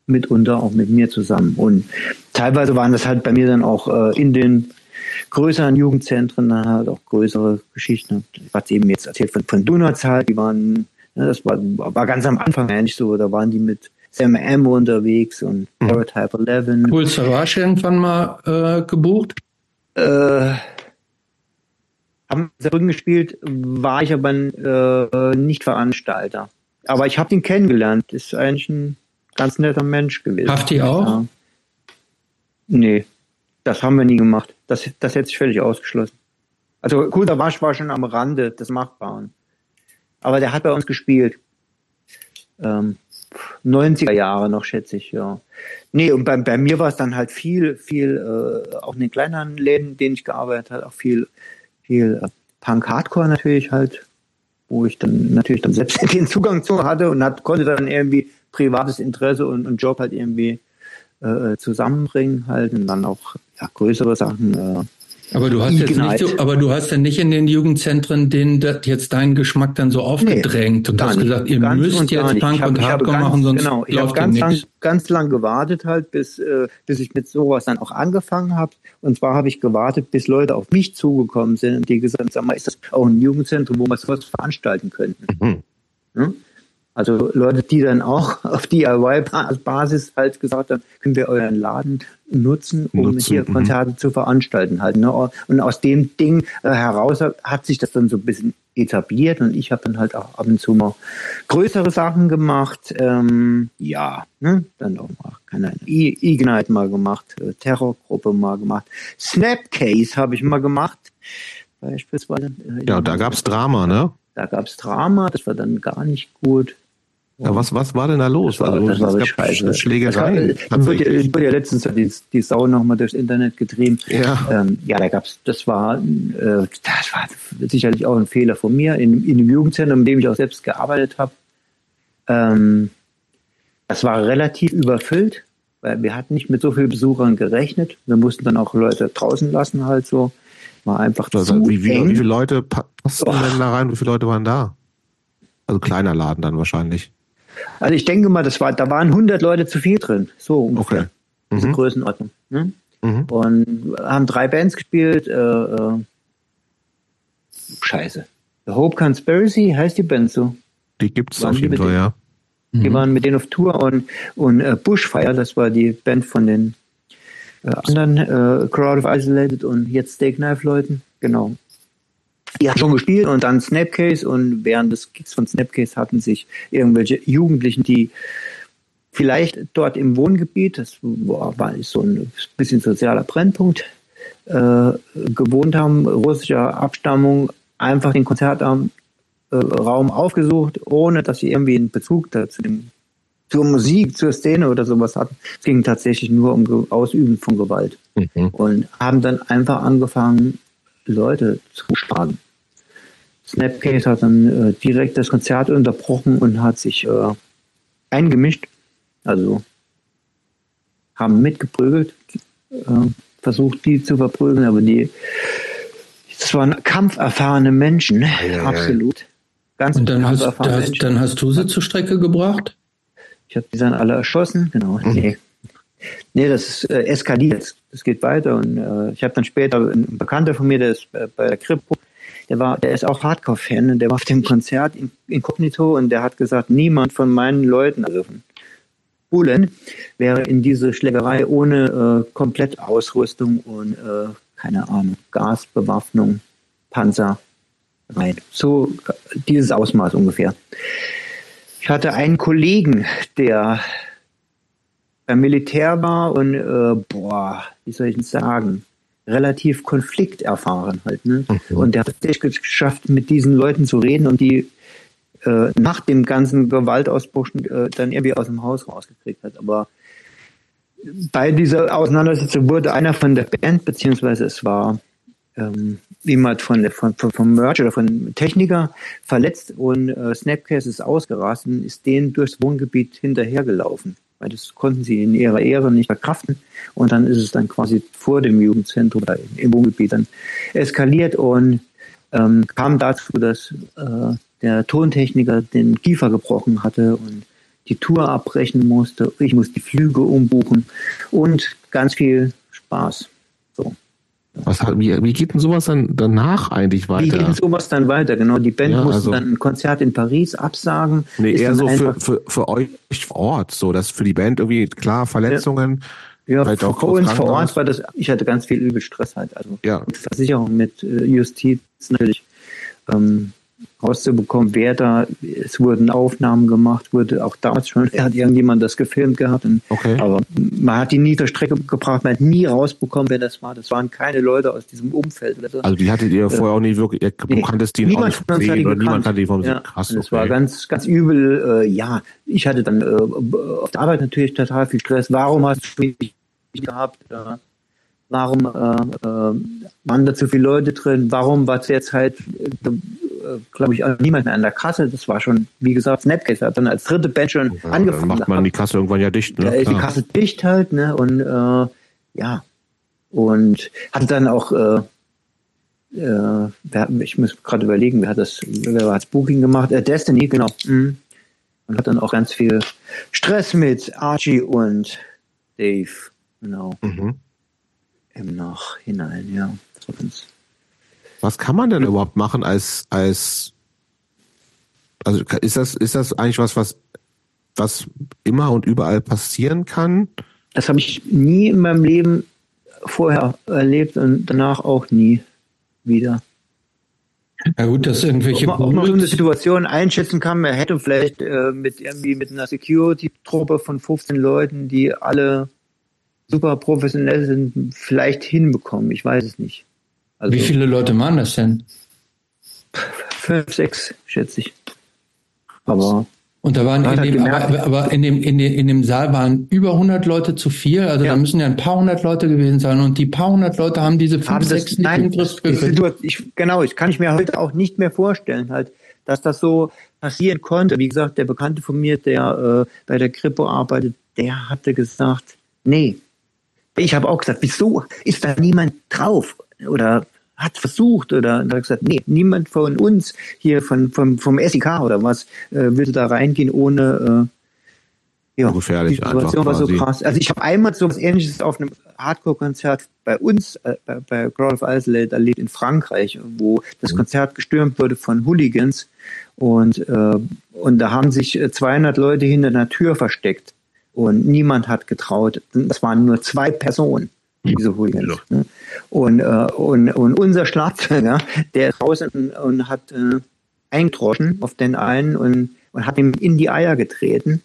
mitunter auch mit mir zusammen. Und teilweise waren das halt bei mir dann auch äh, in den größeren Jugendzentren dann halt auch größere Geschichten. Ich hatte eben jetzt erzählt von, von Donuts halt, die waren, ja, das war, war ganz am Anfang eigentlich so, da waren die mit Sam M unterwegs und mhm. Paratype 11. Cool Savage irgendwann mal äh, gebucht? Äh, haben Saarbrücken gespielt, war ich aber äh, nicht Veranstalter. Aber ich habe ihn kennengelernt. Ist eigentlich ein ganz netter Mensch gewesen. Habt ihr auch? Ja. Nee, das haben wir nie gemacht. Das, das hätte ich völlig ausgeschlossen. Also Guter Wasch war schon am Rande des Machbaren. Aber der hat bei uns gespielt. Ähm, 90er Jahre noch, schätze ich, ja. Nee, und bei, bei mir war es dann halt viel, viel, äh, auch in den kleineren Läden, in denen ich gearbeitet habe, auch viel viel äh, Punk-Hardcore natürlich halt, wo ich dann natürlich dann selbst <laughs> den Zugang zu hatte und hat, konnte dann irgendwie privates Interesse und, und Job halt irgendwie äh, zusammenbringen halt und dann auch ja, größere Sachen äh, aber du hast jetzt nicht so, aber du hast ja nicht in den Jugendzentren den jetzt deinen Geschmack dann so aufgedrängt nee, und hast gesagt, ihr müsst jetzt Punk hab, und Hardcore ganz, machen, sonst genau, ich habe ganz lang, ganz lang gewartet halt, bis äh, bis ich mit sowas dann auch angefangen habe. Und zwar habe ich gewartet, bis Leute auf mich zugekommen sind und die gesagt haben, sag mal, ist das auch ein Jugendzentrum, wo wir sowas veranstalten könnten? Mhm. Hm? Also Leute, die dann auch <laughs> auf DIY-Basis halt gesagt haben, können wir euren Laden nutzen, um nutzen, hier mhm. Konzerte zu veranstalten halt. Ne? Und aus dem Ding äh, heraus hat sich das dann so ein bisschen etabliert und ich habe dann halt auch ab und zu mal größere Sachen gemacht. Ähm, ja, ne? dann auch mal, keine Ahnung, Ignite mal gemacht, äh, Terrorgruppe mal gemacht, Snapcase habe ich mal gemacht, beispielsweise. Äh, ja, da gab's Drama, ne? Da gab's Drama, das war dann gar nicht gut. Ja, was, was war denn da los? Das war, also, das war es gab scheiße. Schlägerei. Es wurde, wurde ja letztens die, die Sau nochmal durchs Internet getrieben. Ja, ähm, ja da gab's, das war, äh, das war sicherlich auch ein Fehler von mir in, in dem Jugendzentrum, in dem ich auch selbst gearbeitet habe. Ähm, das war relativ überfüllt, weil wir hatten nicht mit so vielen Besuchern gerechnet. Wir mussten dann auch Leute draußen lassen halt so. War einfach also, zu wie, wie, eng. wie viele Leute passten denn da rein? Wie viele Leute waren da? Also kleiner Laden dann wahrscheinlich. Also ich denke mal, das war, da waren 100 Leute zu viel drin. So ungefähr. Okay. Mhm. Diese Größenordnung. Ne? Mhm. Und haben drei Bands gespielt. Äh, äh, Scheiße. The Hope Conspiracy heißt die Band so. Die gibt's waren auf jeden Fall, ja. Die mhm. waren mit denen auf Tour und, und äh, Bushfire, das war die Band von den äh, anderen äh, Crowd of Isolated und jetzt Steak Knife Leuten. Genau. Die haben schon gespielt und dann Snapcase und während des Gigs von Snapcase hatten sich irgendwelche Jugendlichen, die vielleicht dort im Wohngebiet, das war, war so ein bisschen sozialer Brennpunkt, äh, gewohnt haben, russischer Abstammung, einfach den Konzertraum äh, aufgesucht, ohne dass sie irgendwie einen Bezug dazu dem zur Musik, zur Szene oder sowas hatten. Es ging tatsächlich nur um Ausüben von Gewalt. Mhm. Und haben dann einfach angefangen, Leute zu schlagen. Snapcase hat dann äh, direkt das Konzert unterbrochen und hat sich äh, eingemischt. Also haben mitgeprügelt, äh, versucht die zu verprügeln, aber die, das waren kampferfahrene Menschen, ja, ja, absolut. Ganz und dann hast, hast, dann hast du sie zur Strecke gebracht? Ich habe die dann alle erschossen, genau. Mhm. Nee. Nee, das ist äh, eskaliert. Das geht weiter. Und äh, ich habe dann später einen Bekannter von mir, der ist äh, bei der Kripo, der war, der ist auch Hardcore-Fan und der war auf dem Konzert in, inkognito und der hat gesagt, niemand von meinen Leuten, also von Bullen, wäre in diese Schlägerei ohne äh, Komplettausrüstung und äh, keine Ahnung, Gasbewaffnung, Panzer rein. So dieses Ausmaß ungefähr. Ich hatte einen Kollegen, der beim Militär war und äh, boah, wie soll ich denn sagen, relativ konflikterfahren halt. Ne? Mhm. Und der hat es geschafft, mit diesen Leuten zu reden und die äh, nach dem ganzen Gewaltausbruch äh, dann irgendwie aus dem Haus rausgekriegt hat. Aber bei dieser Auseinandersetzung wurde einer von der Band, beziehungsweise es war ähm, jemand von, von, von, vom Merch oder von Techniker verletzt und äh, Snapcase ist ausgerast und ist denen durchs Wohngebiet hinterhergelaufen weil das konnten sie in ihrer Ehre nicht verkraften. Und dann ist es dann quasi vor dem Jugendzentrum oder im Wohngebiet dann eskaliert und ähm, kam dazu, dass äh, der Tontechniker den Kiefer gebrochen hatte und die Tour abbrechen musste. Ich musste die Flüge umbuchen und ganz viel Spaß. So. Was, wie, wie geht denn sowas dann danach eigentlich weiter? Wie geht denn sowas dann weiter? Genau, die Band ja, musste also, dann ein Konzert in Paris absagen. Nee, eher so für, für, für euch vor Ort, so dass für die Band irgendwie klar Verletzungen. Ja, ja für uns vor Ort war das, ich hatte ganz viel Übelstress halt. Also ja. mit Versicherung, mit äh, Justiz natürlich. Ähm, rauszubekommen, wer da, es wurden Aufnahmen gemacht, wurde auch damals schon, <laughs> hat irgendjemand das gefilmt gehabt, und, okay. aber man hat die nie zur Strecke gebracht, man hat nie rausbekommen, wer das war, das waren keine Leute aus diesem Umfeld. So. Also die hattet ihr äh, vorher auch nicht wirklich, ihr nee, kanntest die niemand auch nicht oder niemand kannte die vom ja, Krass, okay. Das war ganz, ganz übel, äh, ja, ich hatte dann äh, auf der Arbeit natürlich total viel Stress, warum hast du mich gehabt, äh, warum äh, äh, waren da zu viele Leute drin, warum war zu der Zeit äh, glaube ich, niemand mehr an der Kasse. Das war schon, wie gesagt, Snapcase hat dann als dritte Band schon ja, angefangen. Dann macht man die Kasse irgendwann ja dicht. Ne? Da ist die Kasse dicht halt, ne? Und äh, ja, und hat dann auch, äh, äh, ich muss gerade überlegen, wer hat das, wer hat das Booking gemacht? Äh, Destiny, genau. Mhm. Und hat dann auch ganz viel Stress mit Archie und Dave, genau. Mhm. Im Nachhinein, ja. Was kann man denn überhaupt machen als, als, also ist das, ist das eigentlich was, was, was immer und überall passieren kann? Das habe ich nie in meinem Leben vorher erlebt und danach auch nie wieder. Ja gut, dass irgendwelche ob man, ob man so eine Situation einschätzen kann, man hätte vielleicht äh, mit irgendwie mit einer Security-Truppe von 15 Leuten, die alle super professionell sind, vielleicht hinbekommen. Ich weiß es nicht. Also, Wie viele Leute waren das denn? Fünf, sechs, schätze ich. Aber und da waren in dem, aber, aber, in dem, in dem, in dem Saal waren über 100 Leute zu viel. Also ja. da müssen ja ein paar hundert Leute gewesen sein. Und die paar hundert Leute haben diese fünf, haben sechs das, nein, ich, Genau, ich kann ich mir heute auch nicht mehr vorstellen, halt, dass das so passieren konnte. Wie gesagt, der Bekannte von mir, der äh, bei der Kripo arbeitet, der hatte gesagt, nee. Ich habe auch gesagt, wieso ist da niemand drauf? oder hat versucht oder hat gesagt, nee, niemand von uns hier von, vom, vom SEK oder was äh, würde da reingehen ohne äh, ja, gefährlich die Situation war so krass. Also ich habe einmal so was ähnliches auf einem Hardcore-Konzert bei uns, äh, bei, bei Crowd of Isolate erlebt in Frankreich, wo das mhm. Konzert gestürmt wurde von Hooligans und, äh, und da haben sich 200 Leute hinter einer Tür versteckt und niemand hat getraut. Das waren nur zwei Personen diese Hooligans. Ne? Und, äh, und, und unser Schlagzeuger, der ist raus und, und hat äh, eingedroschen auf den einen und, und hat ihm in die Eier getreten.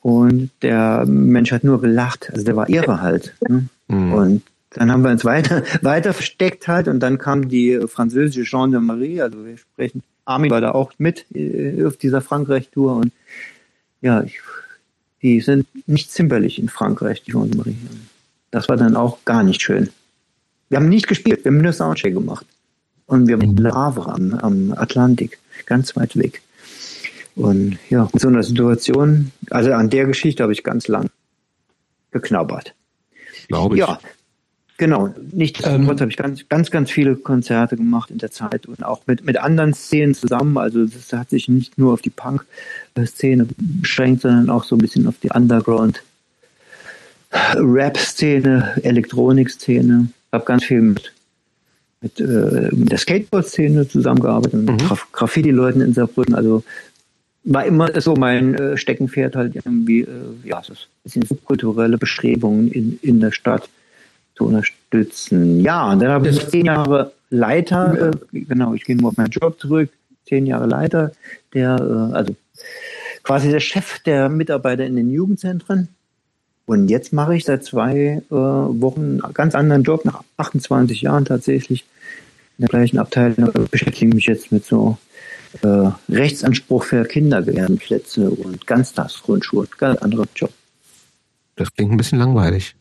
Und der Mensch hat nur gelacht. Also der war irre halt. Ne? Mhm. Und dann haben wir uns weiter, <laughs> weiter versteckt halt und dann kam die französische Gendarmerie, also wir sprechen, Army war da auch mit äh, auf dieser Frankreich-Tour und ja, ich, die sind nicht zimperlich in Frankreich, die Gendarmerie. Das war dann auch gar nicht schön. Wir haben nicht gespielt, wir haben nur Soundcheck gemacht. Und wir waren Le Havre am, am Atlantik, ganz weit weg. Und ja, in so einer Situation, also an der Geschichte habe ich ganz lang geknabbert. Glaube ich. Ja, genau. Nichtsdestotrotz ähm, habe ich ganz, ganz, ganz viele Konzerte gemacht in der Zeit und auch mit, mit anderen Szenen zusammen. Also das hat sich nicht nur auf die Punk-Szene beschränkt, sondern auch so ein bisschen auf die Underground- Rap-Szene, Elektronik-Szene. Habe ganz viel mit, mit, äh, mit der Skateboard-Szene zusammengearbeitet, mit mhm. Graffiti-Leuten in Saarbrücken. Also war immer so mein äh, Steckenpferd halt irgendwie, äh, ja, so ein bisschen subkulturelle Bestrebungen in, in der Stadt zu unterstützen. Ja, und dann habe ich zehn Jahre Leiter, äh, genau, ich gehe nur auf meinen Job zurück, zehn Jahre Leiter, der, äh, also quasi der Chef der Mitarbeiter in den Jugendzentren und jetzt mache ich seit zwei äh, Wochen einen ganz anderen Job, nach 28 Jahren tatsächlich in der gleichen Abteilung. Beschäftige mich jetzt mit so äh, Rechtsanspruch für Kindergärtenplätze und Ganztagsgrundschulen. Ganz anderer Job. Das klingt ein bisschen langweilig.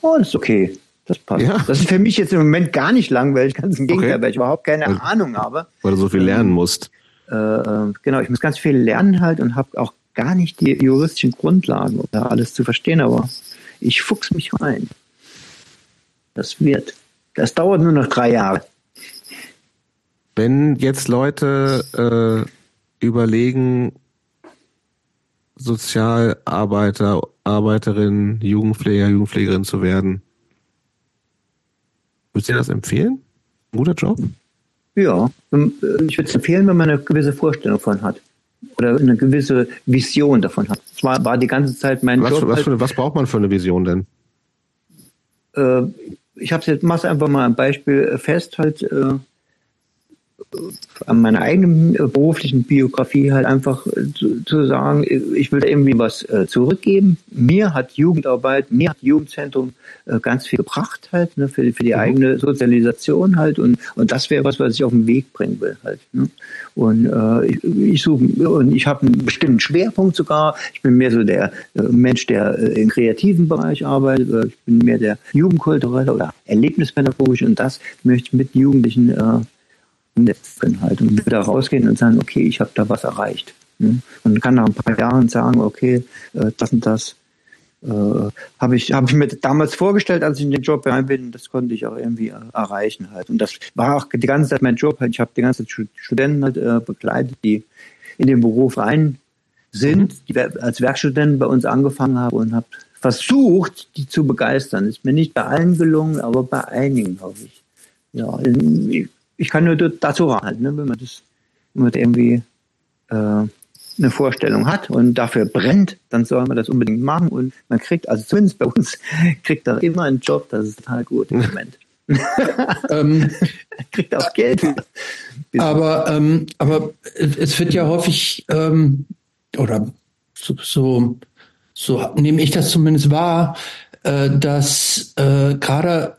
Oh, das ist okay. Das passt. Ja. Das ist für mich jetzt im Moment gar nicht langweilig, ganz im Gegenteil, okay. weil ich überhaupt keine weil, Ahnung habe. Weil du so viel lernen musst. Äh, äh genau, ich muss ganz viel lernen halt und habe auch gar nicht die juristischen Grundlagen, um da alles zu verstehen, aber ich fuchs mich rein. Das wird. Das dauert nur noch drei Jahre. Wenn jetzt Leute äh, überlegen, Sozialarbeiter, Arbeiterin, Jugendpfleger, Jugendpflegerin zu werden, würdest du dir das empfehlen? Ein guter Job? Ja, ähm, ich würde es empfehlen, wenn man eine gewisse Vorstellung von hat oder eine gewisse Vision davon hat. Das war, war die ganze Zeit mein was, Job. Was, halt, was braucht man für eine Vision denn? Äh, ich habe jetzt mach's einfach mal ein Beispiel fest halt. Äh, an meiner eigenen äh, beruflichen Biografie halt einfach äh, zu, zu sagen, ich will irgendwie was äh, zurückgeben. Mir hat Jugendarbeit, mir hat Jugendzentrum äh, ganz viel gebracht halt, ne, für, für die mhm. eigene Sozialisation halt und, und das wäre was, was ich auf den Weg bringen will halt. Ne. Und äh, ich, ich suche und ich habe einen bestimmten Schwerpunkt sogar. Ich bin mehr so der äh, Mensch, der äh, im kreativen Bereich arbeitet. Ich bin mehr der jugendkulturelle oder erlebnispädagogische und das möchte ich mit Jugendlichen äh, Netz drin halt und wieder rausgehen und sagen, okay, ich habe da was erreicht. Ne? Und kann nach ein paar Jahren sagen, okay, äh, das und das äh, habe ich, hab ich mir damals vorgestellt, als ich in den Job rein bin, das konnte ich auch irgendwie äh, erreichen halt. Und das war auch die ganze Zeit mein Job. Halt. Ich habe die ganze Zeit Studenten halt, äh, begleitet, die in den Beruf rein sind, mhm. die als Werkstudenten bei uns angefangen haben und habe versucht, die zu begeistern. Ist mir nicht bei allen gelungen, aber bei einigen, hoffe ich. Ja, ich kann nur dazu raten, ne, wenn man das, wenn man irgendwie äh, eine Vorstellung hat und dafür brennt, dann soll man das unbedingt machen und man kriegt, also zumindest bei uns, <laughs> kriegt da immer einen Job, das ist total gut im Moment. <laughs> ähm, <laughs> kriegt auch Geld. Aber, ähm, aber es wird ja häufig, ähm, oder so, so, so nehme ich das zumindest wahr, äh, dass äh, gerade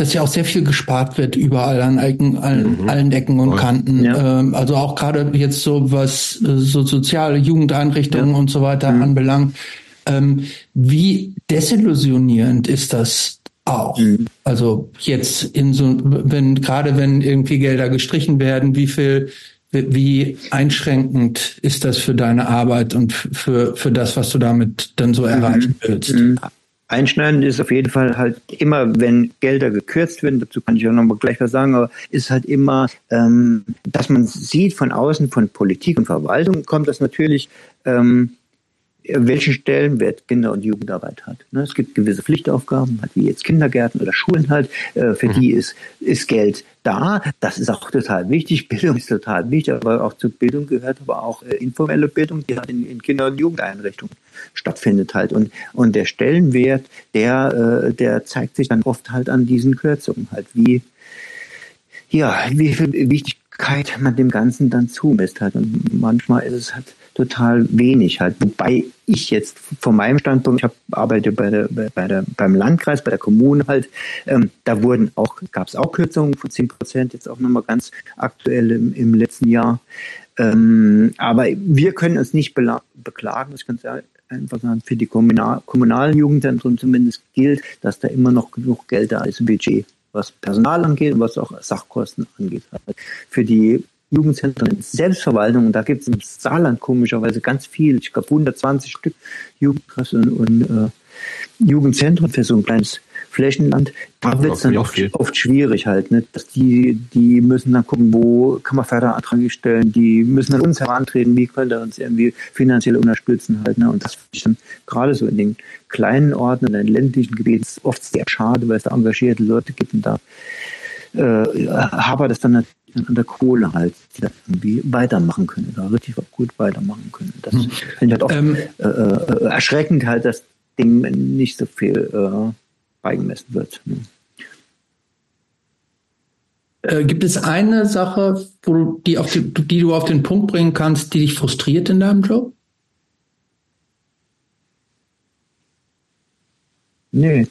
dass ja auch sehr viel gespart wird überall an Ecken, allen, mhm. allen Ecken und Kanten. Ja. Ähm, also auch gerade jetzt so was äh, so soziale Jugendeinrichtungen ja. und so weiter mhm. anbelangt. Ähm, wie desillusionierend ist das auch? Mhm. Also jetzt in so, wenn gerade wenn irgendwie Gelder gestrichen werden, wie viel wie einschränkend ist das für deine Arbeit und für, für das, was du damit dann so erreichen mhm. willst? Mhm. Einschneidend ist auf jeden Fall halt immer, wenn Gelder gekürzt werden, dazu kann ich auch nochmal gleich was sagen, aber ist halt immer, ähm, dass man sieht von außen, von Politik und Verwaltung kommt das natürlich ähm, welchen Stellenwert Kinder- und Jugendarbeit hat. Ne? Es gibt gewisse Pflichtaufgaben, halt wie jetzt Kindergärten oder Schulen halt, äh, für mhm. die ist, ist Geld da. Das ist auch total wichtig. <laughs> Bildung ist total wichtig, aber auch zur Bildung gehört aber auch äh, informelle Bildung, die halt in, in Kinder- und Jugendeinrichtungen stattfindet halt. Und, und der Stellenwert, der, äh, der zeigt sich dann oft halt an diesen Kürzungen halt, wie, ja, wie viel Wichtigkeit man dem Ganzen dann zumisst halt. Und manchmal ist es halt total wenig halt. Wobei ich jetzt von meinem Standpunkt, ich hab, arbeite bei der, bei der, beim Landkreis, bei der Kommune halt, ähm, da wurden auch, gab es auch Kürzungen von 10 Prozent, jetzt auch nochmal ganz aktuell im, im letzten Jahr. Ähm, aber wir können uns nicht beklagen, ich kann einfach sagen, für die Kommunal kommunalen Jugendzentren zumindest gilt, dass da immer noch genug Geld da ist, Budget, was Personal angeht und was auch Sachkosten angeht. Für die Jugendzentren in Selbstverwaltung. da gibt es im Saarland komischerweise ganz viel. Ich glaube 120 Stück Jugendkassen und äh, Jugendzentren für so ein kleines Flächenland. Da wird es dann oft, oft, schwierig halt. Ne? Dass die, die müssen dann gucken, wo kann man Förderanträge stellen. Die müssen an uns herantreten, wie können wir uns irgendwie finanziell unterstützen halt. Ne? Und das finde ich dann gerade so in den kleinen Orten, in den ländlichen Gebieten oft sehr schade, weil es da engagierte Leute gibt und da äh, aber das dann natürlich an der Kohle halt, die das irgendwie weitermachen können, da richtig gut weitermachen können. Das hm. finde ich halt auch ähm, äh, äh, erschreckend halt, dass dem nicht so viel äh, beigemessen wird. Ne? Äh, gibt es eine Sache, wo du, die, auf die, die du auf den Punkt bringen kannst, die dich frustriert in deinem Job? Nee,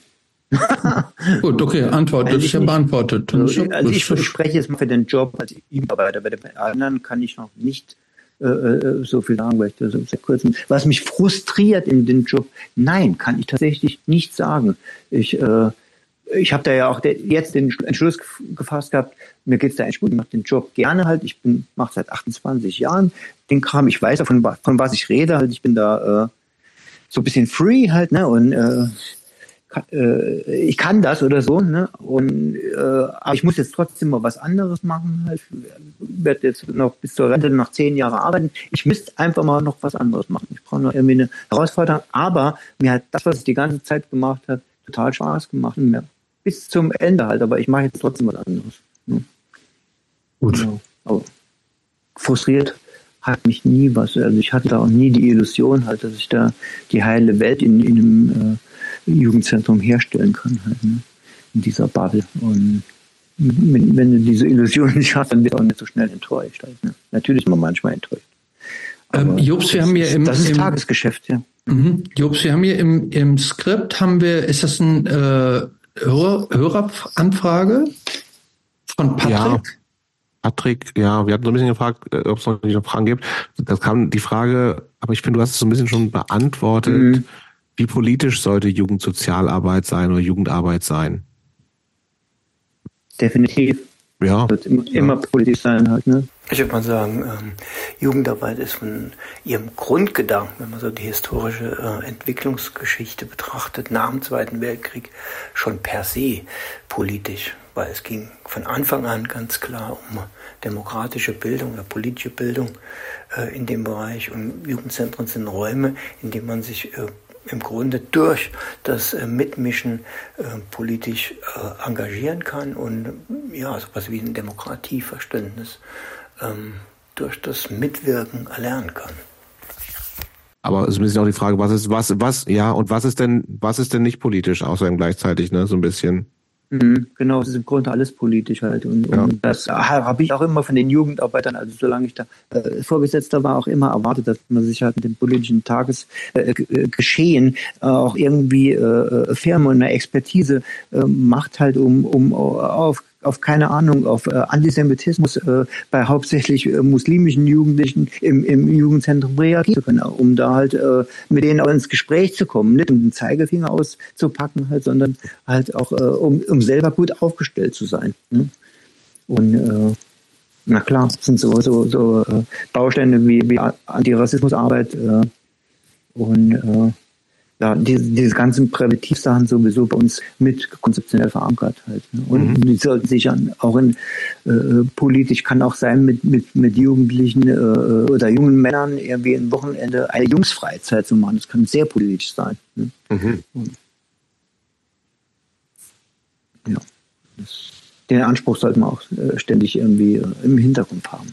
<laughs> Gut, okay, Antwort, das ist ja beantwortet. Also, also ich, ich spreche jetzt mal für den Job als E-Mitarbeiter. Bei den anderen kann ich noch nicht äh, äh, so viel sagen, weil ich das sehr kurz. Was mich frustriert in dem Job, nein, kann ich tatsächlich nicht sagen. Ich, äh, ich habe da ja auch jetzt den Entschluss gefasst gehabt, mir geht's da eigentlich gut, ich mache den Job gerne halt. Ich bin mache seit 28 Jahren den Kram, ich weiß ja von, von was ich rede halt. Ich bin da äh, so ein bisschen free halt, ne? Und äh, äh, ich kann das oder so, ne? Und äh, aber ich muss jetzt trotzdem mal was anderes machen. Halt. Ich werde jetzt noch bis zur Rente noch zehn Jahre arbeiten. Ich müsste einfach mal noch was anderes machen. Ich brauche noch irgendwie eine Herausforderung. Aber mir hat das, was ich die ganze Zeit gemacht habe, total Spaß gemacht. Mir bis zum Ende halt. Aber ich mache jetzt trotzdem was anderes. Ne? Gut. Genau. Aber frustriert hat mich nie was. Also ich hatte da auch nie die Illusion halt, dass ich da die heile Welt in, in einem äh, Jugendzentrum herstellen kann, halt, ne? in dieser Bubble. Und wenn, wenn du diese Illusion nicht hast, dann wird auch nicht so schnell enttäuscht. Halt, ne? Natürlich ist man manchmal enttäuscht. Ähm, Jobs, wir haben hier im, das ist im, Tagesgeschäft, ja. Mhm. Jobs, wir haben hier im, im Skript haben wir, ist das ein äh, Hörer, Höreranfrage von Patrick? Ja. Patrick, ja, wir hatten so ein bisschen gefragt, äh, ob es noch noch Fragen gibt. Das kam die Frage, aber ich finde, du hast es so ein bisschen schon beantwortet. Mhm. Wie politisch sollte Jugendsozialarbeit sein oder Jugendarbeit sein? Definitiv. Ja. Wird immer, immer ja. politisch sein halt, ne? Ich würde mal sagen, ähm, Jugendarbeit ist von ihrem Grundgedanken, wenn man so die historische äh, Entwicklungsgeschichte betrachtet, nach dem Zweiten Weltkrieg schon per se politisch, weil es ging von Anfang an ganz klar um demokratische Bildung oder politische Bildung äh, in dem Bereich und Jugendzentren sind Räume, in denen man sich äh, im Grunde durch das äh, Mitmischen äh, politisch äh, engagieren kann und ja, sowas wie ein Demokratieverständnis ähm, durch das Mitwirken erlernen kann. Aber es ist ein bisschen auch die Frage, was ist, was, was, ja, und was ist denn, was ist denn nicht politisch, außerdem gleichzeitig, ne, so ein bisschen? Mhm, genau, es ist im Grunde alles politisch halt. Und, ja. und das habe ich auch immer von den Jugendarbeitern, also solange ich da äh, Vorgesetzter war, auch immer erwartet, dass man sich halt mit dem politischen Tagesgeschehen äh, äh, auch irgendwie äh, äh Firmen und eine Expertise äh, macht halt, um, um auf auf keine Ahnung, auf äh, Antisemitismus äh, bei hauptsächlich äh, muslimischen Jugendlichen im, im Jugendzentrum reagieren zu können, um da halt äh, mit denen auch ins Gespräch zu kommen, nicht um den Zeigefinger auszupacken, halt, sondern halt auch, äh, um, um selber gut aufgestellt zu sein. Ne? Und äh, na klar, sind so, so, so äh, Bausteine wie, wie Antirassismusarbeit äh, und äh, ja, diese, diese ganzen Präventivsachen sowieso bei uns mit konzeptionell verankert halt. Ne? Und mhm. die sollten sich auch in äh, politisch kann auch sein mit, mit, mit Jugendlichen äh, oder jungen Männern irgendwie ein Wochenende eine Jungsfreizeit zu machen. Das kann sehr politisch sein. Ne? Mhm. ja. Das, den Anspruch sollte man auch äh, ständig irgendwie äh, im Hintergrund haben.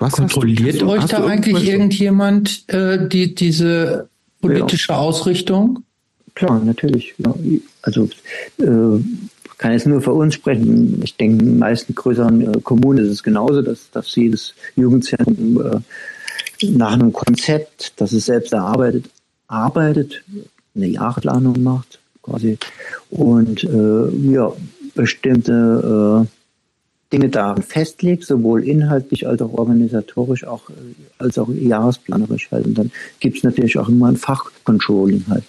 Was Kontrolliert euch da eigentlich irgendjemand äh, die, diese politische ja. Ausrichtung? Klar, natürlich. Ja. Also äh, kann jetzt nur für uns sprechen. Ich denke, in den meisten größeren äh, Kommunen ist es genauso, dass, dass jedes Jugendzentrum äh, nach einem Konzept, das es selbst erarbeitet, arbeitet, eine Jahresplanung macht quasi und äh, ja, bestimmte äh, Dinge darin festlegt, sowohl inhaltlich als auch organisatorisch, auch, als auch jahresplanerisch halt. Und dann gibt es natürlich auch immer ein Fachcontrolling halt.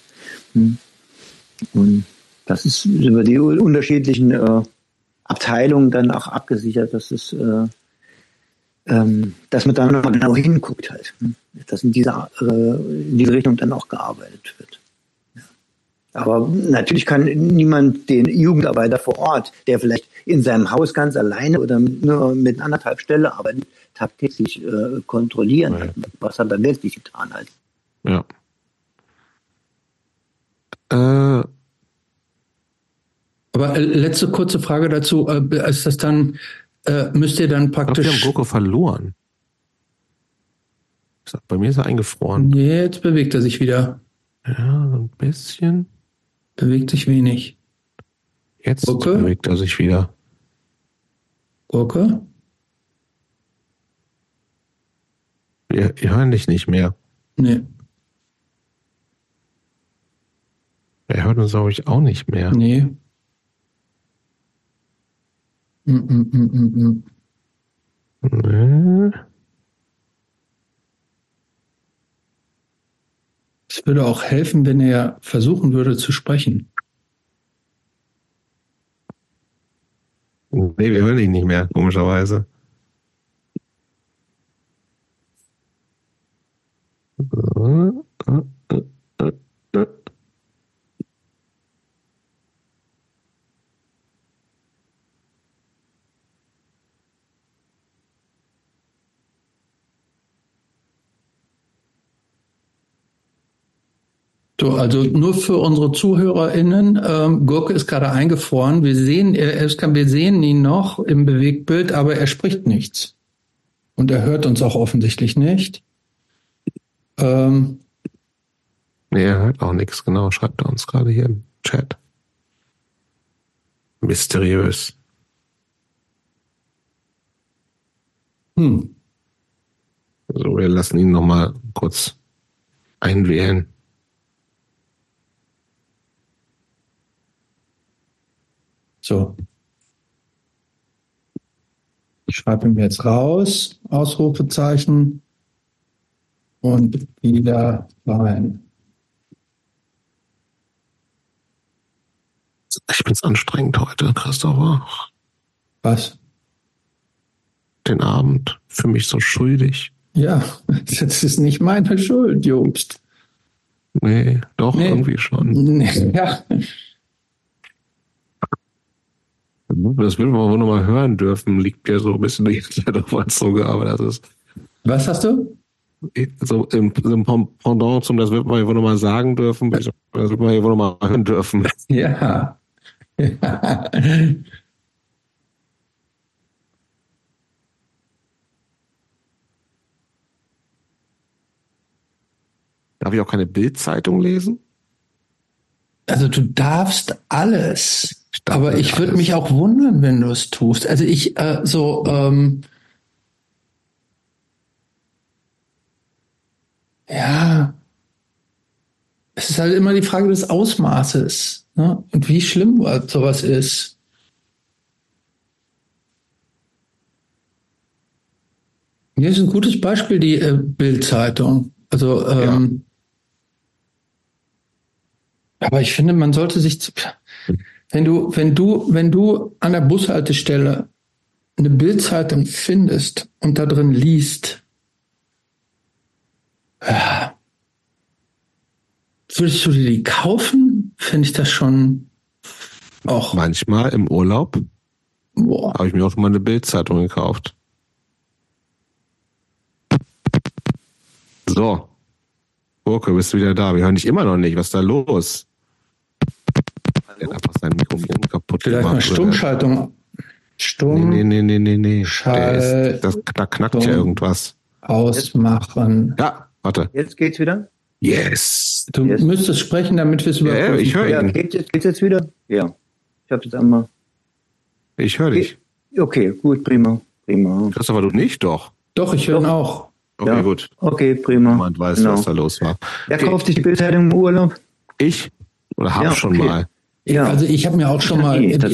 Hm. Und das ist über die unterschiedlichen äh, Abteilungen dann auch abgesichert, dass es äh, ähm, dass man da nochmal genau hinguckt halt, hm. dass in dieser, äh, in diese Richtung dann auch gearbeitet wird. Aber natürlich kann niemand den Jugendarbeiter vor Ort, der vielleicht in seinem Haus ganz alleine oder nur mit anderthalb Stelle arbeitet, tagtäglich äh, kontrollieren, ja. was hat er wirklich getan hat. Ja. Äh, aber äh, letzte kurze Frage dazu, äh, ist das dann, äh, müsst ihr dann praktisch... Ich glaub, wir haben Gurke verloren. Bei mir ist er eingefroren. Jetzt bewegt er sich wieder. Ja, so ein bisschen. Bewegt sich wenig. Jetzt Gurke? bewegt er sich wieder. Gurke? Wir, wir hören dich nicht mehr. Nee. Er hört uns, glaube ich, auch nicht mehr. Nee. Mm, mm, mm, mm, mm. Nee. Es würde auch helfen, wenn er versuchen würde zu sprechen. Nee, wir hören ihn nicht mehr, komischerweise. So. So, also nur für unsere ZuhörerInnen, ähm, Gurke ist gerade eingefroren. Wir sehen, er, kann, wir sehen ihn noch im Bewegtbild, aber er spricht nichts. Und er hört uns auch offensichtlich nicht. Ähm, nee, er hört auch nichts, genau, schreibt er uns gerade hier im Chat. Mysteriös. Hm. So, wir lassen ihn nochmal kurz einwählen. So. Ich schreibe ihm jetzt raus, Ausrufezeichen und wieder rein. Ich bin's anstrengend heute, Christopher. Was? Den Abend für mich so schuldig. Ja, das ist nicht meine Schuld, Jobst. Nee, doch, nee. irgendwie schon. Nee, ja. Das will man wohl nochmal hören dürfen, liegt ja so ein bisschen <laughs> die Zeit auf uns sogar, aber das ist. Was hast du? So im, im Pendant zum, das wird man wohl nochmal sagen dürfen, <laughs> das wird man ja wohl nochmal hören dürfen. <laughs> Ja. ja. Darf ich auch keine Bildzeitung lesen? Also du darfst alles. Aber ich würde mich auch wundern, wenn du es tust. Also ich äh, so ähm, ja, es ist halt immer die Frage des Ausmaßes ne? und wie schlimm sowas ist. Hier ist ein gutes Beispiel die äh, Bildzeitung. Also ähm, ja. aber ich finde, man sollte sich wenn du, wenn du, wenn du an der Bushaltestelle eine Bildzeitung findest und da drin liest, ja, würdest du dir die kaufen? Finde ich das schon auch. Manchmal im Urlaub habe ich mir auch schon mal eine Bildzeitung gekauft. So. Burke, bist du wieder da? Wir hören dich immer noch nicht. Was ist da los? Er hat einfach sein Mikrofon kaputt Vielleicht gemacht. oder? Stummschaltung. Stumm Nee, nee, nee, nee, nee. Der Schalt- ist, das, da knackt ja irgendwas. ausmachen. Ja, warte. Jetzt geht's wieder? Yes. Du Yes. müsstest sprechen, damit wir es Ja, ja, überprüfen ich höre Ja, ihn. geht jetzt, geht's jetzt wieder? Ja. Ich habe jetzt einmal. Ich höre dich. Okay, gut, prima. Prima. Christopher, du nicht doch. Doch, ich höre ihn auch. Okay, Ja. gut. Okay, prima. Niemand weiß, Genau. was da los war. Wer kauft sich die Bildzeitung im Urlaub? Ich? Oder hab Ja, schon okay. mal. Ja. Also ich habe mir auch schon mal, Nee, das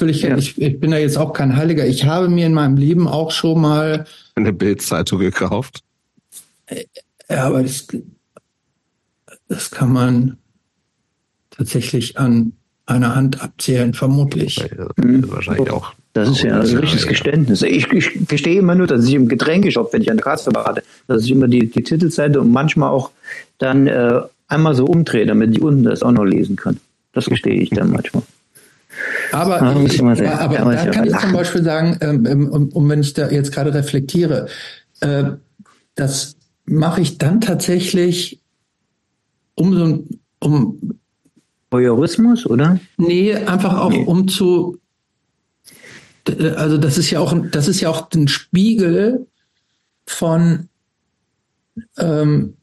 will ich, Ja. ich, ich bin da jetzt auch kein Heiliger. Ich habe mir in meinem Leben auch schon mal, Eine Bildzeitung gekauft. ja, aber das, das kann man tatsächlich an einer Hand abzählen, vermutlich. Mhm. Wahrscheinlich auch. Das ist ja ein richtiges Geständnis. Ich, ich gestehe immer nur, dass ich im Getränkeshop, wenn ich an der Kasse berate, dass ich immer die, die Titelseite und manchmal auch dann äh, einmal so umdrehe, damit ich unten das auch noch lesen kann. Das gestehe ich dann manchmal. Aber, Ah, muss ich mal sagen. aber Da da kann ich zum. Beispiel sagen, ähm, ähm, um, um wenn ich da jetzt gerade reflektiere, äh, das mache ich dann tatsächlich um so ein- um Voyeurismus, oder? Nee, einfach auch Nee. um zu, d- also das ist ja auch, ein- das ist ja auch ein Spiegel von ähm,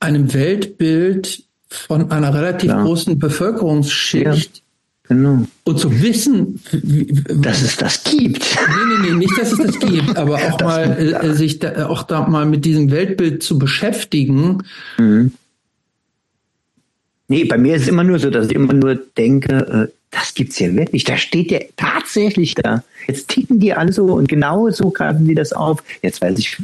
einem Weltbild von einer relativ Klar. großen Bevölkerungsschicht Genau. und zu wissen, wie, wie, Dass es das gibt. Nee, nee, nee, nicht, dass es das gibt, aber <laughs> auch Das- mal äh, sich da, auch da mal mit diesem Weltbild zu beschäftigen. Mhm. Nee, bei mir ist es immer nur so, dass ich immer nur denke, äh, das gibt's ja wirklich. Da steht ja tatsächlich da. Jetzt ticken die alle so und genau so greifen die das auf. Jetzt weiß ich,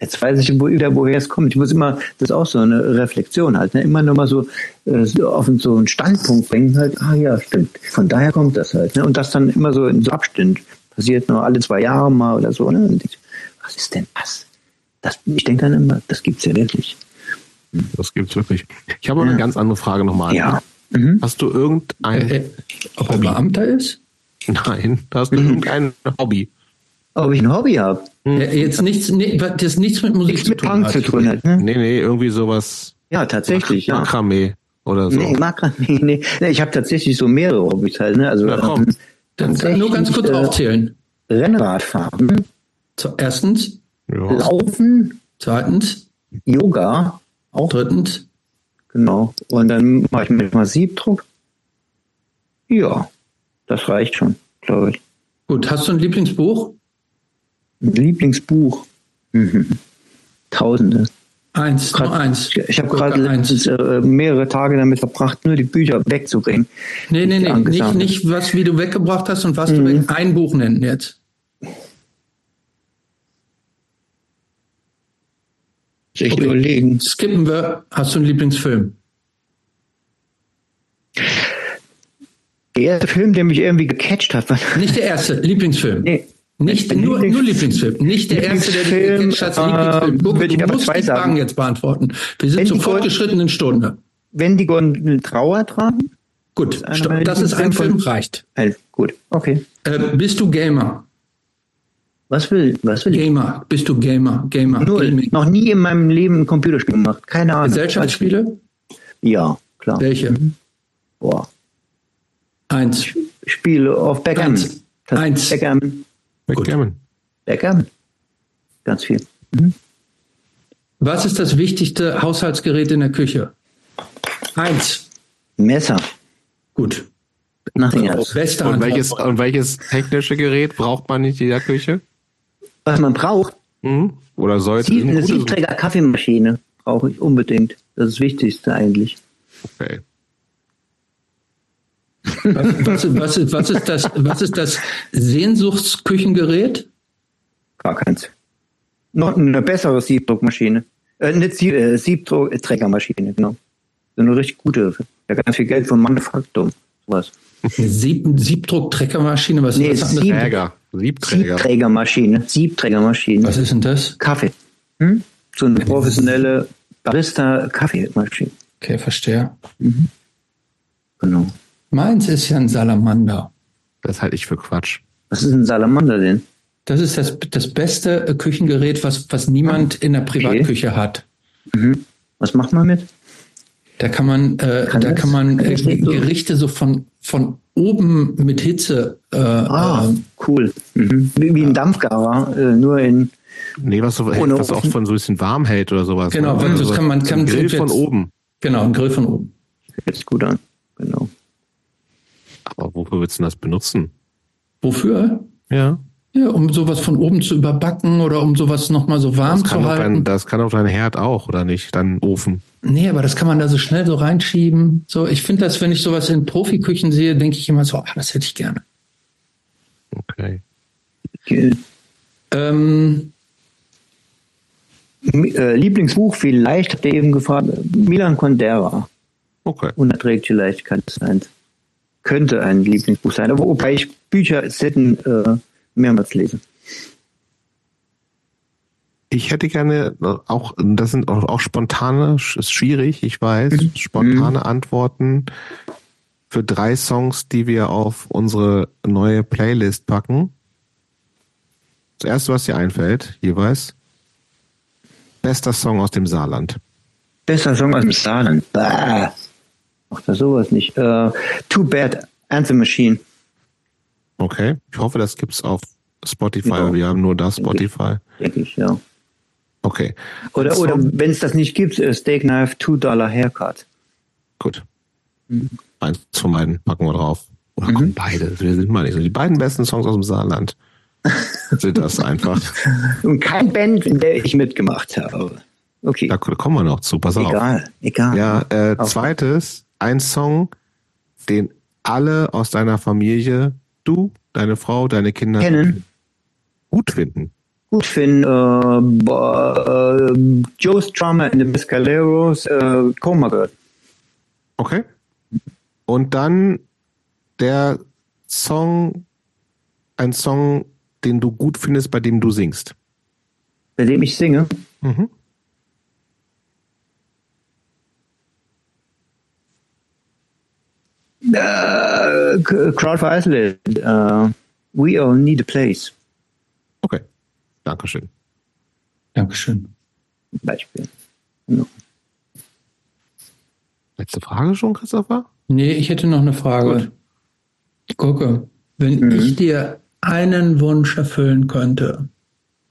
jetzt weiß ich wo- wieder, woher es kommt. Ich muss immer, das ist auch so eine Reflexion halt, ne? immer nur mal so, äh, so auf so einen Standpunkt bringen halt, ah ja, stimmt. Von daher kommt das halt. Ne? Und das dann immer so in so Abständen. Passiert nur alle zwei Jahre mal oder so. Ne? Und ich, was ist denn das? das ich denke dann immer, das gibt's ja wirklich. Das gibt's wirklich. Ich habe noch eine Ja. ganz andere Frage nochmal. Ja. Mhm. Hast du irgendein, Äh, äh, ob er Beamter ist? nein, hast Mhm. du irgendein Hobby? Ob ich ein Hobby habe? Äh, Jetzt nichts, nee, das nichts mit Musik Nichts zu mit tun Punk hat. zu tun hat. Ne? Nee, nee, irgendwie sowas Ja, tatsächlich, ja. Makramee oder so. Nee, Makra, <laughs> nee, nee. ich habe tatsächlich so mehrere Hobbys halt. Ne? Also Na komm. ähm, Dann kann nur ganz kurz äh, aufzählen. Rennradfahren, Zu- Erstens, Ja. Laufen, zweitens, Yoga, auch drittens. genau. Und dann mache ich manchmal Siebdruck. Ja, das reicht schon, glaube ich. Gut, hast du ein Lieblingsbuch? Ein Lieblingsbuch. Mhm. Tausende. Eins, Grad- nur eins. Ich, habe gerade äh, mehrere Tage damit verbracht, nur die Bücher wegzubringen. Nee, nee, nee, nicht, nicht was, wie du weggebracht hast und was du Mhm. weg, ein Buch nennen jetzt. Sich Okay. überlegen. Skippen wir, hast du einen Lieblingsfilm? Der erste Film, der mich irgendwie gecatcht hat, war Nicht der erste, Lieblingsfilm. Nee. Nicht, Mein nur, Lieblings- nur Lieblingsfilm. Nicht der erste, der Lieblingsfilm, gecatcht hat, Lieblingsfilm. äh, würde ich du aber musst zwei die sagen. Fragen jetzt beantworten. Wir sind zur fortgeschrittenen Stunde. Wenn die Gondeln Trauer tragen? Gut, das ist ein Film, reicht. Äh, gut, okay. Äh, bist du Gamer? Was will, was will ich? Gamer, bist du Gamer? Gamer, Null. Gaming. Noch nie in meinem Leben ein Computerspiel gemacht. Keine Ahnung. Gesellschaftsspiele? Ja, klar. Welche? Boah. Eins. Spiele auf Backgammon. Eins. Eins. Backgammon. Backgammon. Backgammon. Ganz viel. Was ist das wichtigste Haushaltsgerät in der Küche? Eins. Messer. Gut. Nothing else. Und welches, und welches technische Gerät braucht man in jeder Küche? Was man braucht, Mhm. Oder sollte Sieb, eine ein gutes- Siebträger Kaffeemaschine brauche ich unbedingt. Das ist das Wichtigste eigentlich. Okay. Was, was, was, ist, was, ist das, was ist das Sehnsuchtsküchengerät? Gar keins. Noch eine bessere Siebdruckmaschine. Äh, eine Sie äh, Siebdruckträgermaschine, genau. So eine richtig gute. Ja, ganz viel Geld von Manufaktum. Sowas. Eine Sieb Siebdruck-Treckermaschine? Was Nee, ist das? Sieb- Träger. Siebträger. Siebträgermaschine. Siebträgermaschine. Was ist denn das? Kaffee. Hm? So eine professionelle Barista-Kaffeemaschine. Okay, verstehe. Genau. Meins ist ja ein Salamander. Das halte ich für Quatsch. Was ist ein Salamander denn? Das ist das, das beste äh, Küchengerät, was, was niemand in der Privatküche hat. Was macht man mit? Da kann man, äh, Kann da das- kann man kann äh, das? Gerichte so von, von oben mit Hitze. Äh, Ah, äh, cool. Mhm. Wie, wie ein Dampfgarer, äh, nur in. Nee, was, so, Ohne was auch von so ein bisschen warm hält oder sowas. Genau, ne? das Also kann man- kann- ein Grill jetzt- von oben. genau, ein Grill von oben. Hört sich gut an. Genau. Aber wofür willst du denn das benutzen? Wofür? Ja. Ja, um sowas von oben zu überbacken oder um sowas nochmal so warm Das kann, zu halten. dein, das kann doch dein Herd auch, oder nicht? Dein Ofen. Nee, aber das kann man da so schnell so reinschieben. So, ich finde das, wenn ich sowas in Profiküchen sehe, denke ich immer so, ah, das hätte ich gerne. Okay. Äh, Ähm, äh, Lieblingsbuch vielleicht, habt ihr eben gefragt, Milan Kundera. Okay. Unerträgliche Leichtigkeit des Seins. Könnte ein Lieblingsbuch sein, aber wobei ich Bücher selten äh, mehrmals lese. Ich hätte gerne auch, das sind auch, auch spontane, ist schwierig, ich weiß, Mhm. spontane Antworten für drei Songs, die wir auf unsere neue Playlist packen. Das erste, was dir einfällt, jeweils. Bester Song aus dem Saarland. Bester Song aus dem Saarland. Bah. Macht das sowas nicht. Äh, Too Bad, Anthem Machine. Okay. Ich hoffe, das gibt's auf Spotify. Ja. Wir haben nur das Spotify. denke ich, ja. Okay. Oder, Song- oder wenn es das nicht gibt, äh, Steak Knife, Two Dollar Haircut. Gut. Eins von beiden packen wir drauf. Oder komm, beide. Wir sind mal nicht so. Die beiden besten Songs aus dem Saarland <laughs> sind das einfach. Und kein Band, in der ich mitgemacht habe. Okay, Da kommen wir noch zu. Pass auf. egal, egal. Ja, äh, zweites, ein Song, den alle aus deiner Familie, du, deine Frau, deine Kinder Kennen, gut finden. gut finden, äh, boah, äh, Joe Strummer in the Mescaleros, äh, Coma Girl. Okay. Und dann der Song, ein Song, den du gut findest, bei dem du singst. bei dem ich singe. Mhm. K- Crowd for Isolated. Äh, We All Need a Place. Okay. Dankeschön. Dankeschön. Beispiel. Genau. Letzte Frage schon, Christopher? Nee, ich hätte noch eine Frage. Gucke, wenn Mhm. ich dir einen Wunsch erfüllen könnte,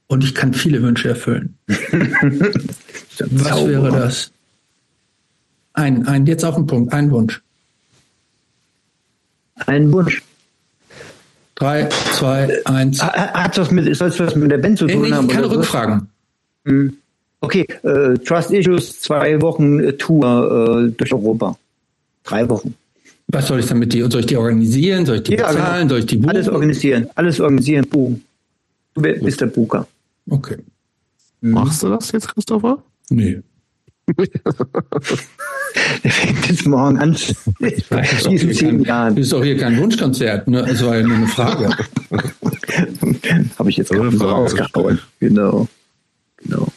und ich kann viele Wünsche erfüllen, <laughs> was wäre das? Ein, ein, jetzt auf den Punkt, ein Wunsch. Ein Wunsch. Drei, zwei, eins. Ha- Hat das mit, soll es was mit der Band zu Nee, tun nee, haben? keine oder so? Rückfragen. Okay, äh, Trust Issues, zwei Wochen äh, Tour äh, durch Europa. Drei Wochen. Was soll ich dann mit dir? Soll ich die organisieren? Soll ich die Ja, bezahlen? genau. Soll ich die buchen? Alles organisieren, alles organisieren, buchen. Du bi- bist der Bucher. Okay. Machst du das jetzt, Christopher? Nee. <laughs> Der fängt jetzt morgen an. Das ist kein, Jahren. das ist doch hier kein Wunschkonzert. Ne? Es war ja nur eine Frage. Habe ich jetzt gerade so rausgehauen. Genau. Genau.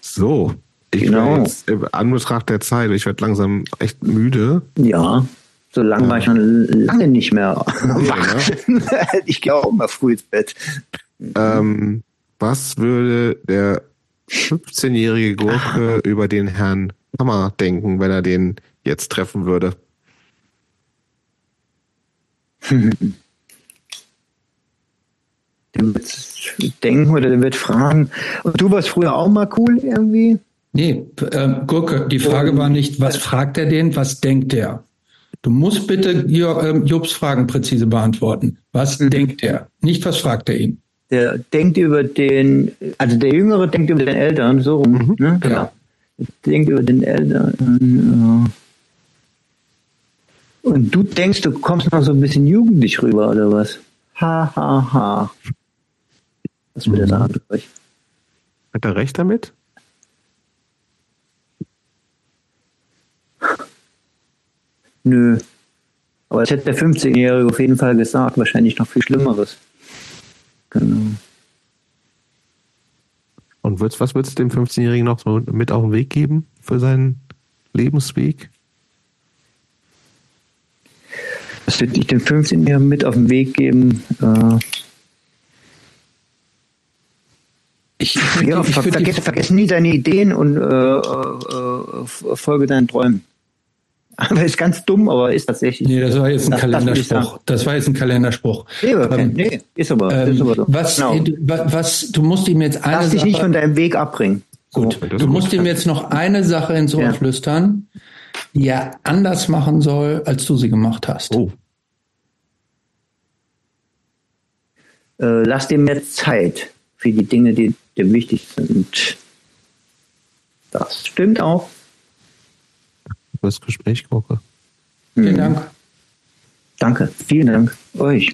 So. Ich Genau. werde jetzt im Anbetracht der Zeit, ich werde langsam echt müde. Ja, so lange war ich schon lange nicht mehr wach. <laughs> ich gehe auch immer früh ins Bett. Ähm, was würde der 15-jährige Gurke über den Herrn Hammer denken, wenn er den jetzt treffen würde? Der wird denken oder der wird fragen. Und du warst früher auch mal cool irgendwie? Nee, ähm, Gurke, die Frage war nicht, was fragt er den, was denkt er? Du musst bitte ähm, Jobs Fragen präzise beantworten. Was Mhm. denkt er? Nicht, was fragt er ihn? Der denkt über den, also der Jüngere denkt über den Eltern, so rum, ne? Genau. Ja. Denkt über den Eltern. äh. Und du denkst, du kommst noch so ein bisschen jugendlich rüber, oder was? Ha, ha, ha. Was will er sagen? Hat er recht damit? Nö. Aber das hätte der 15-Jährige auf jeden Fall gesagt. Wahrscheinlich noch viel Schlimmeres. Genau. Und würdest, was würdest du dem 15-Jährigen noch so mit auf den Weg geben? für seinen Lebensweg? Was würde ich dem 15-Jährigen mit auf den Weg geben? Äh, ich, ich ja, ver vergess, vergess nie deine Ideen und äh, äh, folge deinen Träumen. <laughs> Aber ist ganz dumm, aber ist tatsächlich. Nee, das war jetzt ein das, Kalenderspruch. Das, das, war jetzt ein Kalenderspruch. Nee, ähm, nee ist, aber, ähm, ist aber so. Was, genau. du, was, du musst ihm jetzt eine Lass dich nicht von deinem Weg abbringen. Gut, du musst ihm jetzt noch eine Sache ins Ohr ja. flüstern, die er anders machen soll, als du sie gemacht hast. Oh. Äh, lass dir mehr Zeit für die Dinge, die dir wichtig sind. Das stimmt auch das Gespräch, Koche. Vielen Dank. Danke, vielen Dank euch.